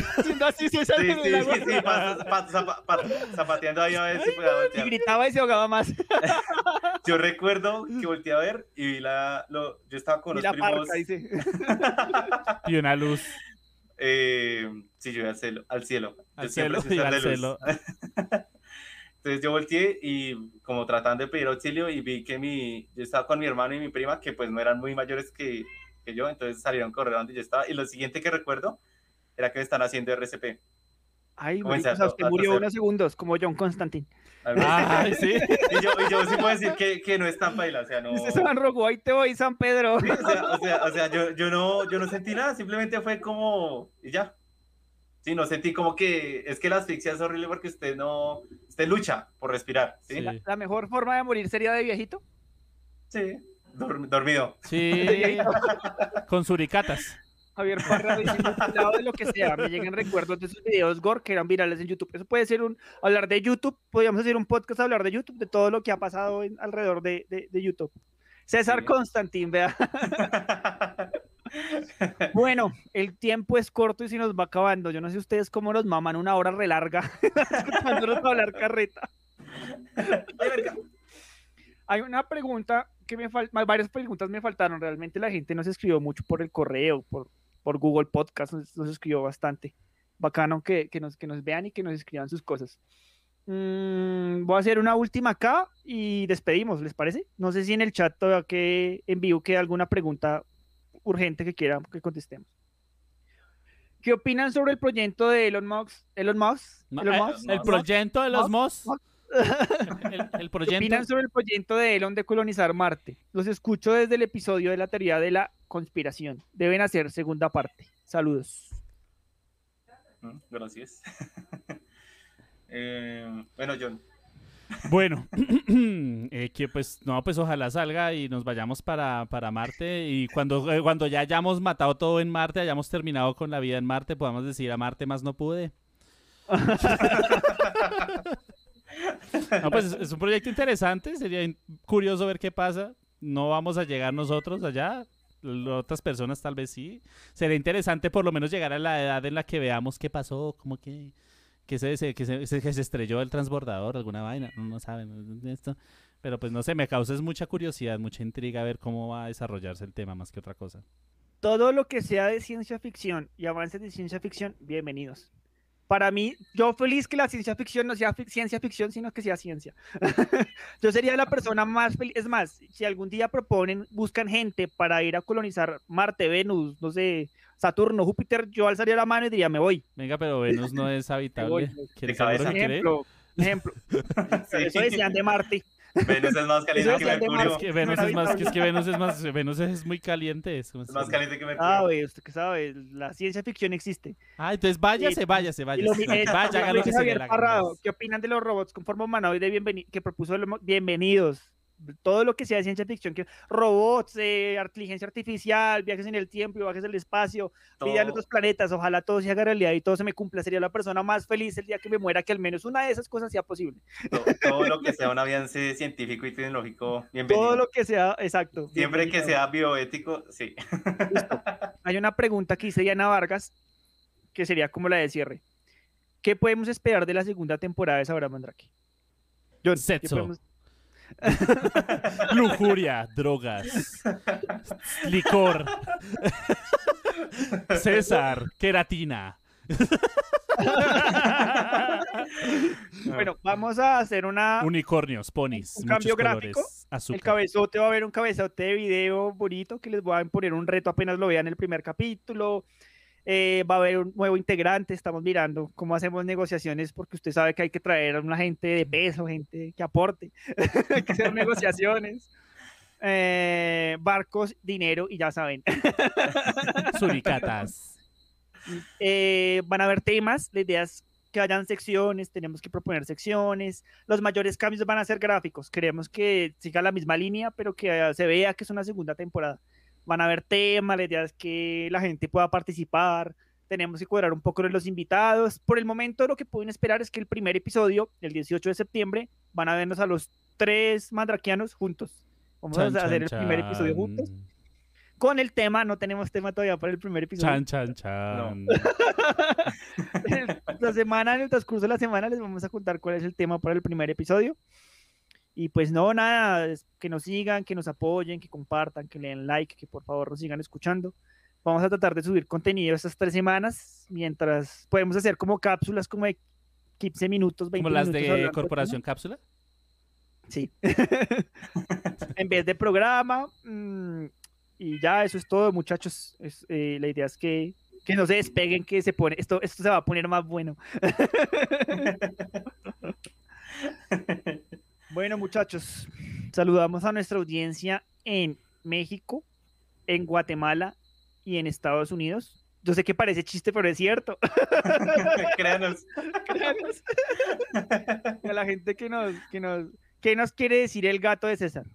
Speaker 11: sí, sí, sí, pa- pa- zapa- pa- zapateando ahí a ver si podía
Speaker 10: Y
Speaker 11: voltear.
Speaker 10: gritaba y se ahogaba más.
Speaker 11: Yo recuerdo que volteé a ver y vi la, lo, yo estaba con
Speaker 10: Y la
Speaker 11: primos.
Speaker 10: parca, dice.
Speaker 4: Y una luz.
Speaker 11: Eh, sí, yo iba al cielo. Al cielo.
Speaker 4: Al
Speaker 11: Yo siempre
Speaker 4: cielo y al.
Speaker 11: Entonces yo volteé y como tratando de pedir auxilio y vi que mi, yo estaba con mi hermano y mi prima que pues no eran muy mayores que, que yo, entonces salieron correr donde yo estaba y lo siguiente que recuerdo era que me están haciendo RCP.
Speaker 10: Ay, marica, o sea, usted murió unos segundos, como John Constantine.
Speaker 4: Ay, sí.
Speaker 11: Y yo, y yo sí puedo decir que, que no es tan baila, o sea, no...
Speaker 10: Dice San Rogo, ahí te voy, San Pedro.
Speaker 11: Sí, o sea, o sea, o sea, yo, yo, no, yo no sentí nada, simplemente fue como, y ya. Sí, no sentí como que, es que la asfixia es horrible porque usted no, usted lucha por respirar, ¿sí?
Speaker 4: Sí.
Speaker 10: La, la mejor forma de morir sería de viejito.
Speaker 11: Sí, dorm- dormido.
Speaker 4: Sí. Con suricatas.
Speaker 10: Javier Parra dice mutilado de lo que sea. Me llegan recuerdos de esos videos gore que eran virales en YouTube. Eso puede ser un hablar de YouTube. Podríamos hacer un podcast hablar de YouTube, de todo lo que ha pasado en- alrededor de, de- de YouTube. César
Speaker 11: Sí.
Speaker 10: Constantín, vea. Bueno, el tiempo es corto y se nos va acabando. Yo no sé ustedes cómo nos maman una hora re larga escuchándonos hablar carreta. Hay una pregunta que me falta, varias preguntas me faltaron. Realmente la gente nos escribió mucho por el correo, por, por Google Podcast, nos, nos escribió bastante. Bacano que, que nos, que nos vean y que nos escriban sus cosas. Mm, voy a hacer una última acá y despedimos, ¿les parece? No sé si en el chat todavía que en vivo queda alguna pregunta urgente que quieran que contestemos. ¿Qué opinan sobre el proyecto de Elon Musk? Elon Musk? Elon
Speaker 4: eh,
Speaker 10: Musk?
Speaker 4: el proyecto de los
Speaker 10: Musk.
Speaker 4: El, el
Speaker 10: ¿Qué
Speaker 4: proyecto.
Speaker 10: opinan sobre el proyecto de Elon de colonizar Marte? Los escucho desde el episodio de la teoría de la conspiración. Deben hacer segunda parte. Saludos.
Speaker 11: Mm, Gracias. Eh, bueno, John.
Speaker 4: Bueno, eh, que pues no, pues ojalá salga y nos vayamos para, para Marte y cuando, eh, cuando ya hayamos matado todo en Marte, hayamos terminado con la vida en Marte, podamos decir a Marte más no pude. No, pues es, un proyecto interesante, sería curioso ver qué pasa. No vamos a llegar nosotros allá, otras personas tal vez sí. Sería interesante por lo menos llegar a la edad en la que veamos qué pasó, como que, que, se, que, se, que se estrelló el transbordador, alguna vaina, no, no saben esto. Pero pues no sé, me causa mucha curiosidad, mucha intriga ver cómo va a desarrollarse el tema más que otra cosa.
Speaker 10: todo lo que sea de ciencia ficción y avances de ciencia ficción, bienvenidos. Para mí, yo feliz que la ciencia ficción no sea fic- ciencia ficción, sino que sea ciencia. yo sería la persona más feliz. Es más, si algún día proponen, buscan gente para ir a colonizar Marte, Venus, no sé, Saturno, Júpiter, yo alzaría la mano y diría, me voy.
Speaker 4: Venga, pero Venus no es habitable.
Speaker 10: voy.
Speaker 4: ¿Quiere
Speaker 11: De
Speaker 4: seguro
Speaker 11: cabeza.
Speaker 4: que?
Speaker 10: Ejemplo, ejemplo. Eso decían de Marte.
Speaker 11: Venus es más caliente que Mercurio.
Speaker 4: Es que Venus es más, que es que Venus es más, Venus es muy caliente. Es, como
Speaker 11: Es más caliente que Mercurio.
Speaker 10: Ah, güey, usted que sabe, la ciencia ficción existe.
Speaker 4: Ah, entonces váyase,
Speaker 10: Y-
Speaker 4: váyase,
Speaker 10: Y
Speaker 4: váyase.
Speaker 10: lo eh,
Speaker 4: Vaya, haga
Speaker 10: lo
Speaker 4: que se le
Speaker 10: ¿Qué opinan de los robots con forma humanoide bienveni- que propuso el bienvenidos? Todo lo que sea ciencia ficción, que robots, eh, inteligencia artificial, viajes en el tiempo, viajes al espacio, vida en otros planetas, ojalá todo se haga realidad y todo se me cumpla. Sería la persona más feliz el día que me muera, que al menos una de esas cosas sea posible.
Speaker 11: To- Todo lo que sea un avance científico y tecnológico, bienvenido.
Speaker 10: Todo lo que sea, exacto.
Speaker 11: Siempre que sea bioético, sí.
Speaker 10: Hay una pregunta que hice Diana Vargas, que sería como la de cierre. ¿Qué podemos esperar de la segunda temporada de Sabra Mandrake? John, ¿qué podemos-
Speaker 4: Lujuria, drogas, licor, César, queratina.
Speaker 10: Bueno, vamos a hacer una,
Speaker 4: Unicornios, ponis,
Speaker 10: un cambio
Speaker 4: colores,
Speaker 10: gráfico. El cabezote va a haber un cabezote de video bonito que les voy a poner un reto apenas lo vean el primer capítulo. Eh, va a haber un nuevo integrante, estamos mirando cómo hacemos negociaciones porque usted sabe que hay que traer a una gente de peso, gente que aporte, hay que hacer negociaciones. Eh, barcos, dinero y ya saben.
Speaker 4: Suricatas.
Speaker 10: Eh, van a haber temas, la idea es que hayan secciones, tenemos que proponer secciones. Los mayores cambios van a ser gráficos. Queremos que siga la misma línea, pero que se vea que es una segunda temporada. Van a haber temas, la idea es que la gente pueda participar. Tenemos que cuadrar un poco de los invitados. Por el momento, lo que pueden esperar es que el primer episodio, el 18 de septiembre, van a vernos a los tres mandraquianos juntos. Vamos
Speaker 4: Chan,
Speaker 10: a hacer
Speaker 4: chan,
Speaker 10: el primer episodio
Speaker 4: chan.
Speaker 10: juntos. Con el tema, no tenemos tema todavía para el primer episodio.
Speaker 4: Chan, chan, chan.
Speaker 10: la semana, en el transcurso de la semana, les vamos a contar cuál es el tema para el primer episodio. Y pues no, nada, que nos sigan, que nos apoyen, que compartan, que le den like, que por favor nos sigan escuchando. Vamos a tratar de subir contenido estas tres semanas, mientras podemos hacer como cápsulas como de 15 minutos, 20
Speaker 4: Como las
Speaker 10: minutos
Speaker 4: de
Speaker 10: hablando del
Speaker 4: Corporación
Speaker 10: tema.
Speaker 4: Cápsula.
Speaker 10: Sí. en vez de programa. mm, y ya, eso es todo, muchachos. Es, eh, la idea es que, que no se despeguen, que se pone, esto, esto se va a poner más bueno. bueno, muchachos, saludamos a nuestra audiencia en México, en Guatemala y en Estados Unidos. Yo sé que parece chiste, pero es cierto.
Speaker 11: Créanos.
Speaker 10: Créanos. a la gente que nos, que nos, ¿qué nos quiere decir el gato de César?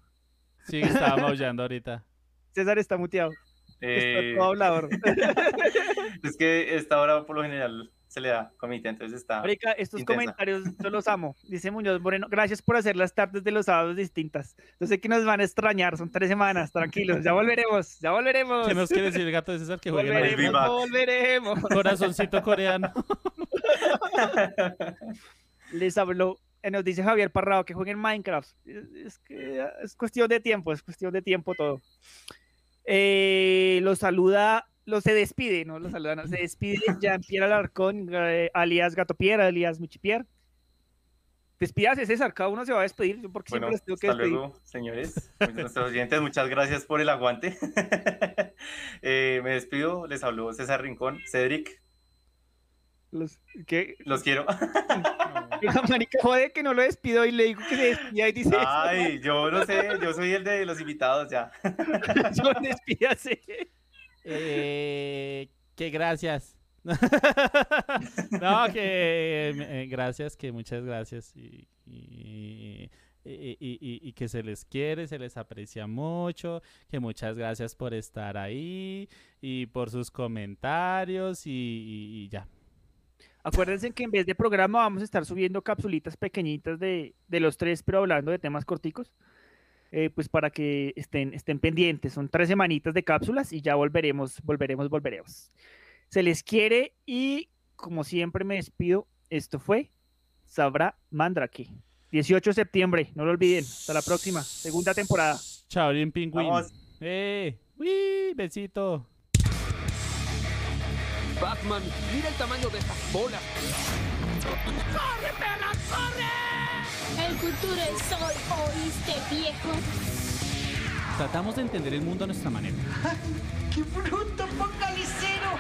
Speaker 4: Sí, estaba maullando ahorita.
Speaker 10: César está muteado.
Speaker 11: Eh,
Speaker 10: Está todo hablador.
Speaker 11: es que esta hora por lo general se le da comité, entonces está.
Speaker 10: Marica, estos
Speaker 11: intensa.
Speaker 10: comentarios yo los amo. Dice Muñoz Moreno, gracias por hacer las tardes de los sábados distintas. Yo sé que nos van a extrañar, son tres semanas, tranquilos, ya volveremos, ya volveremos.
Speaker 4: ¿Qué nos quiere decir el gato de César que juegue en
Speaker 10: Volveremos,
Speaker 4: Minecraft?
Speaker 10: volveremos.
Speaker 4: Corazoncito coreano.
Speaker 10: Les habló, eh, nos dice Javier Parrado que jueguen Minecraft. Es, es que es cuestión de tiempo, es cuestión de tiempo todo. Eh, los saluda, lo se despide, no lo saluda, no, se despide Jean-Pierre Alarcón, eh, alias Gato Pierre, alias Michipier. Despídase, César, cada uno se va a despedir, yo porque
Speaker 11: Bueno,
Speaker 10: siempre les tengo que
Speaker 11: hasta
Speaker 10: despedir.
Speaker 11: luego, señores, pues, nuestros oyentes, muchas gracias por el aguante. Eh, me despido, les habló César Rincón, Cedric,
Speaker 10: Los, ¿qué?
Speaker 11: los quiero.
Speaker 10: Marica, jode que no lo despido y le digo que se despida y dice eso.
Speaker 11: Ay, yo no sé, yo soy el de los invitados ya.
Speaker 10: Yo despídase.
Speaker 4: Eh, que gracias. no, que eh, gracias, que muchas gracias y, y, y- y- que se les quiere, se les aprecia mucho, que muchas gracias por estar ahí y por sus comentarios y ya.
Speaker 10: Acuérdense que en vez de programa vamos a estar subiendo capsulitas pequeñitas de, de los tres, pero hablando de temas corticos. Eh, pues para que estén, estén pendientes. Son tres semanitas de cápsulas y ya volveremos, volveremos, volveremos. Se les quiere y como siempre me despido. Esto fue Sabra Mandrake. 18 de septiembre, no lo olviden. Hasta la próxima, segunda temporada.
Speaker 4: Chao, bien pingüín.
Speaker 11: Vamos.
Speaker 4: ¡Eh! ¡Uy! Besito.
Speaker 1: Batman, mira el tamaño de estas bolas.
Speaker 3: ¡Corre, perra, corre! El futuro es hoy, ¿oíste, viejo?
Speaker 4: Tratamos de entender el mundo a nuestra manera.
Speaker 5: ¡Qué bruto focalicero!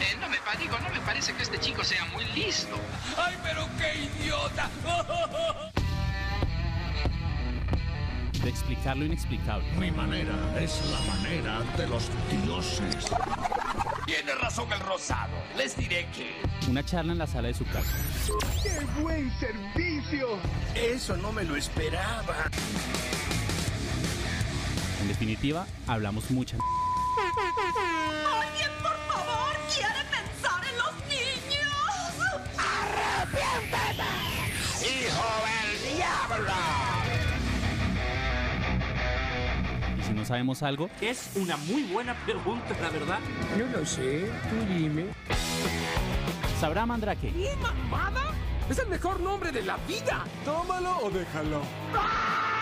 Speaker 6: Eh, no me digo, no me parece que este chico sea muy listo.
Speaker 2: ¡Ay, pero qué idiota!
Speaker 4: De explicar lo inexplicable.
Speaker 7: Mi manera es la manera de los dioses.
Speaker 2: Tiene razón el rosado. Les diré que...
Speaker 4: Una charla en la sala de su casa.
Speaker 9: ¡Qué buen servicio!
Speaker 2: Eso no me lo esperaba.
Speaker 4: En definitiva, hablamos mucha.
Speaker 13: ¿Alguien, por favor, quiere pensar en los niños?
Speaker 2: ¡Hijo del diablo!
Speaker 4: Si no sabemos algo,
Speaker 8: Es una muy buena pregunta, la verdad.
Speaker 1: No lo sé, tú dime.
Speaker 4: sabrá Mandrake.
Speaker 1: Es el mejor nombre de la vida.
Speaker 9: Tómalo o déjalo.
Speaker 1: ¡Ah!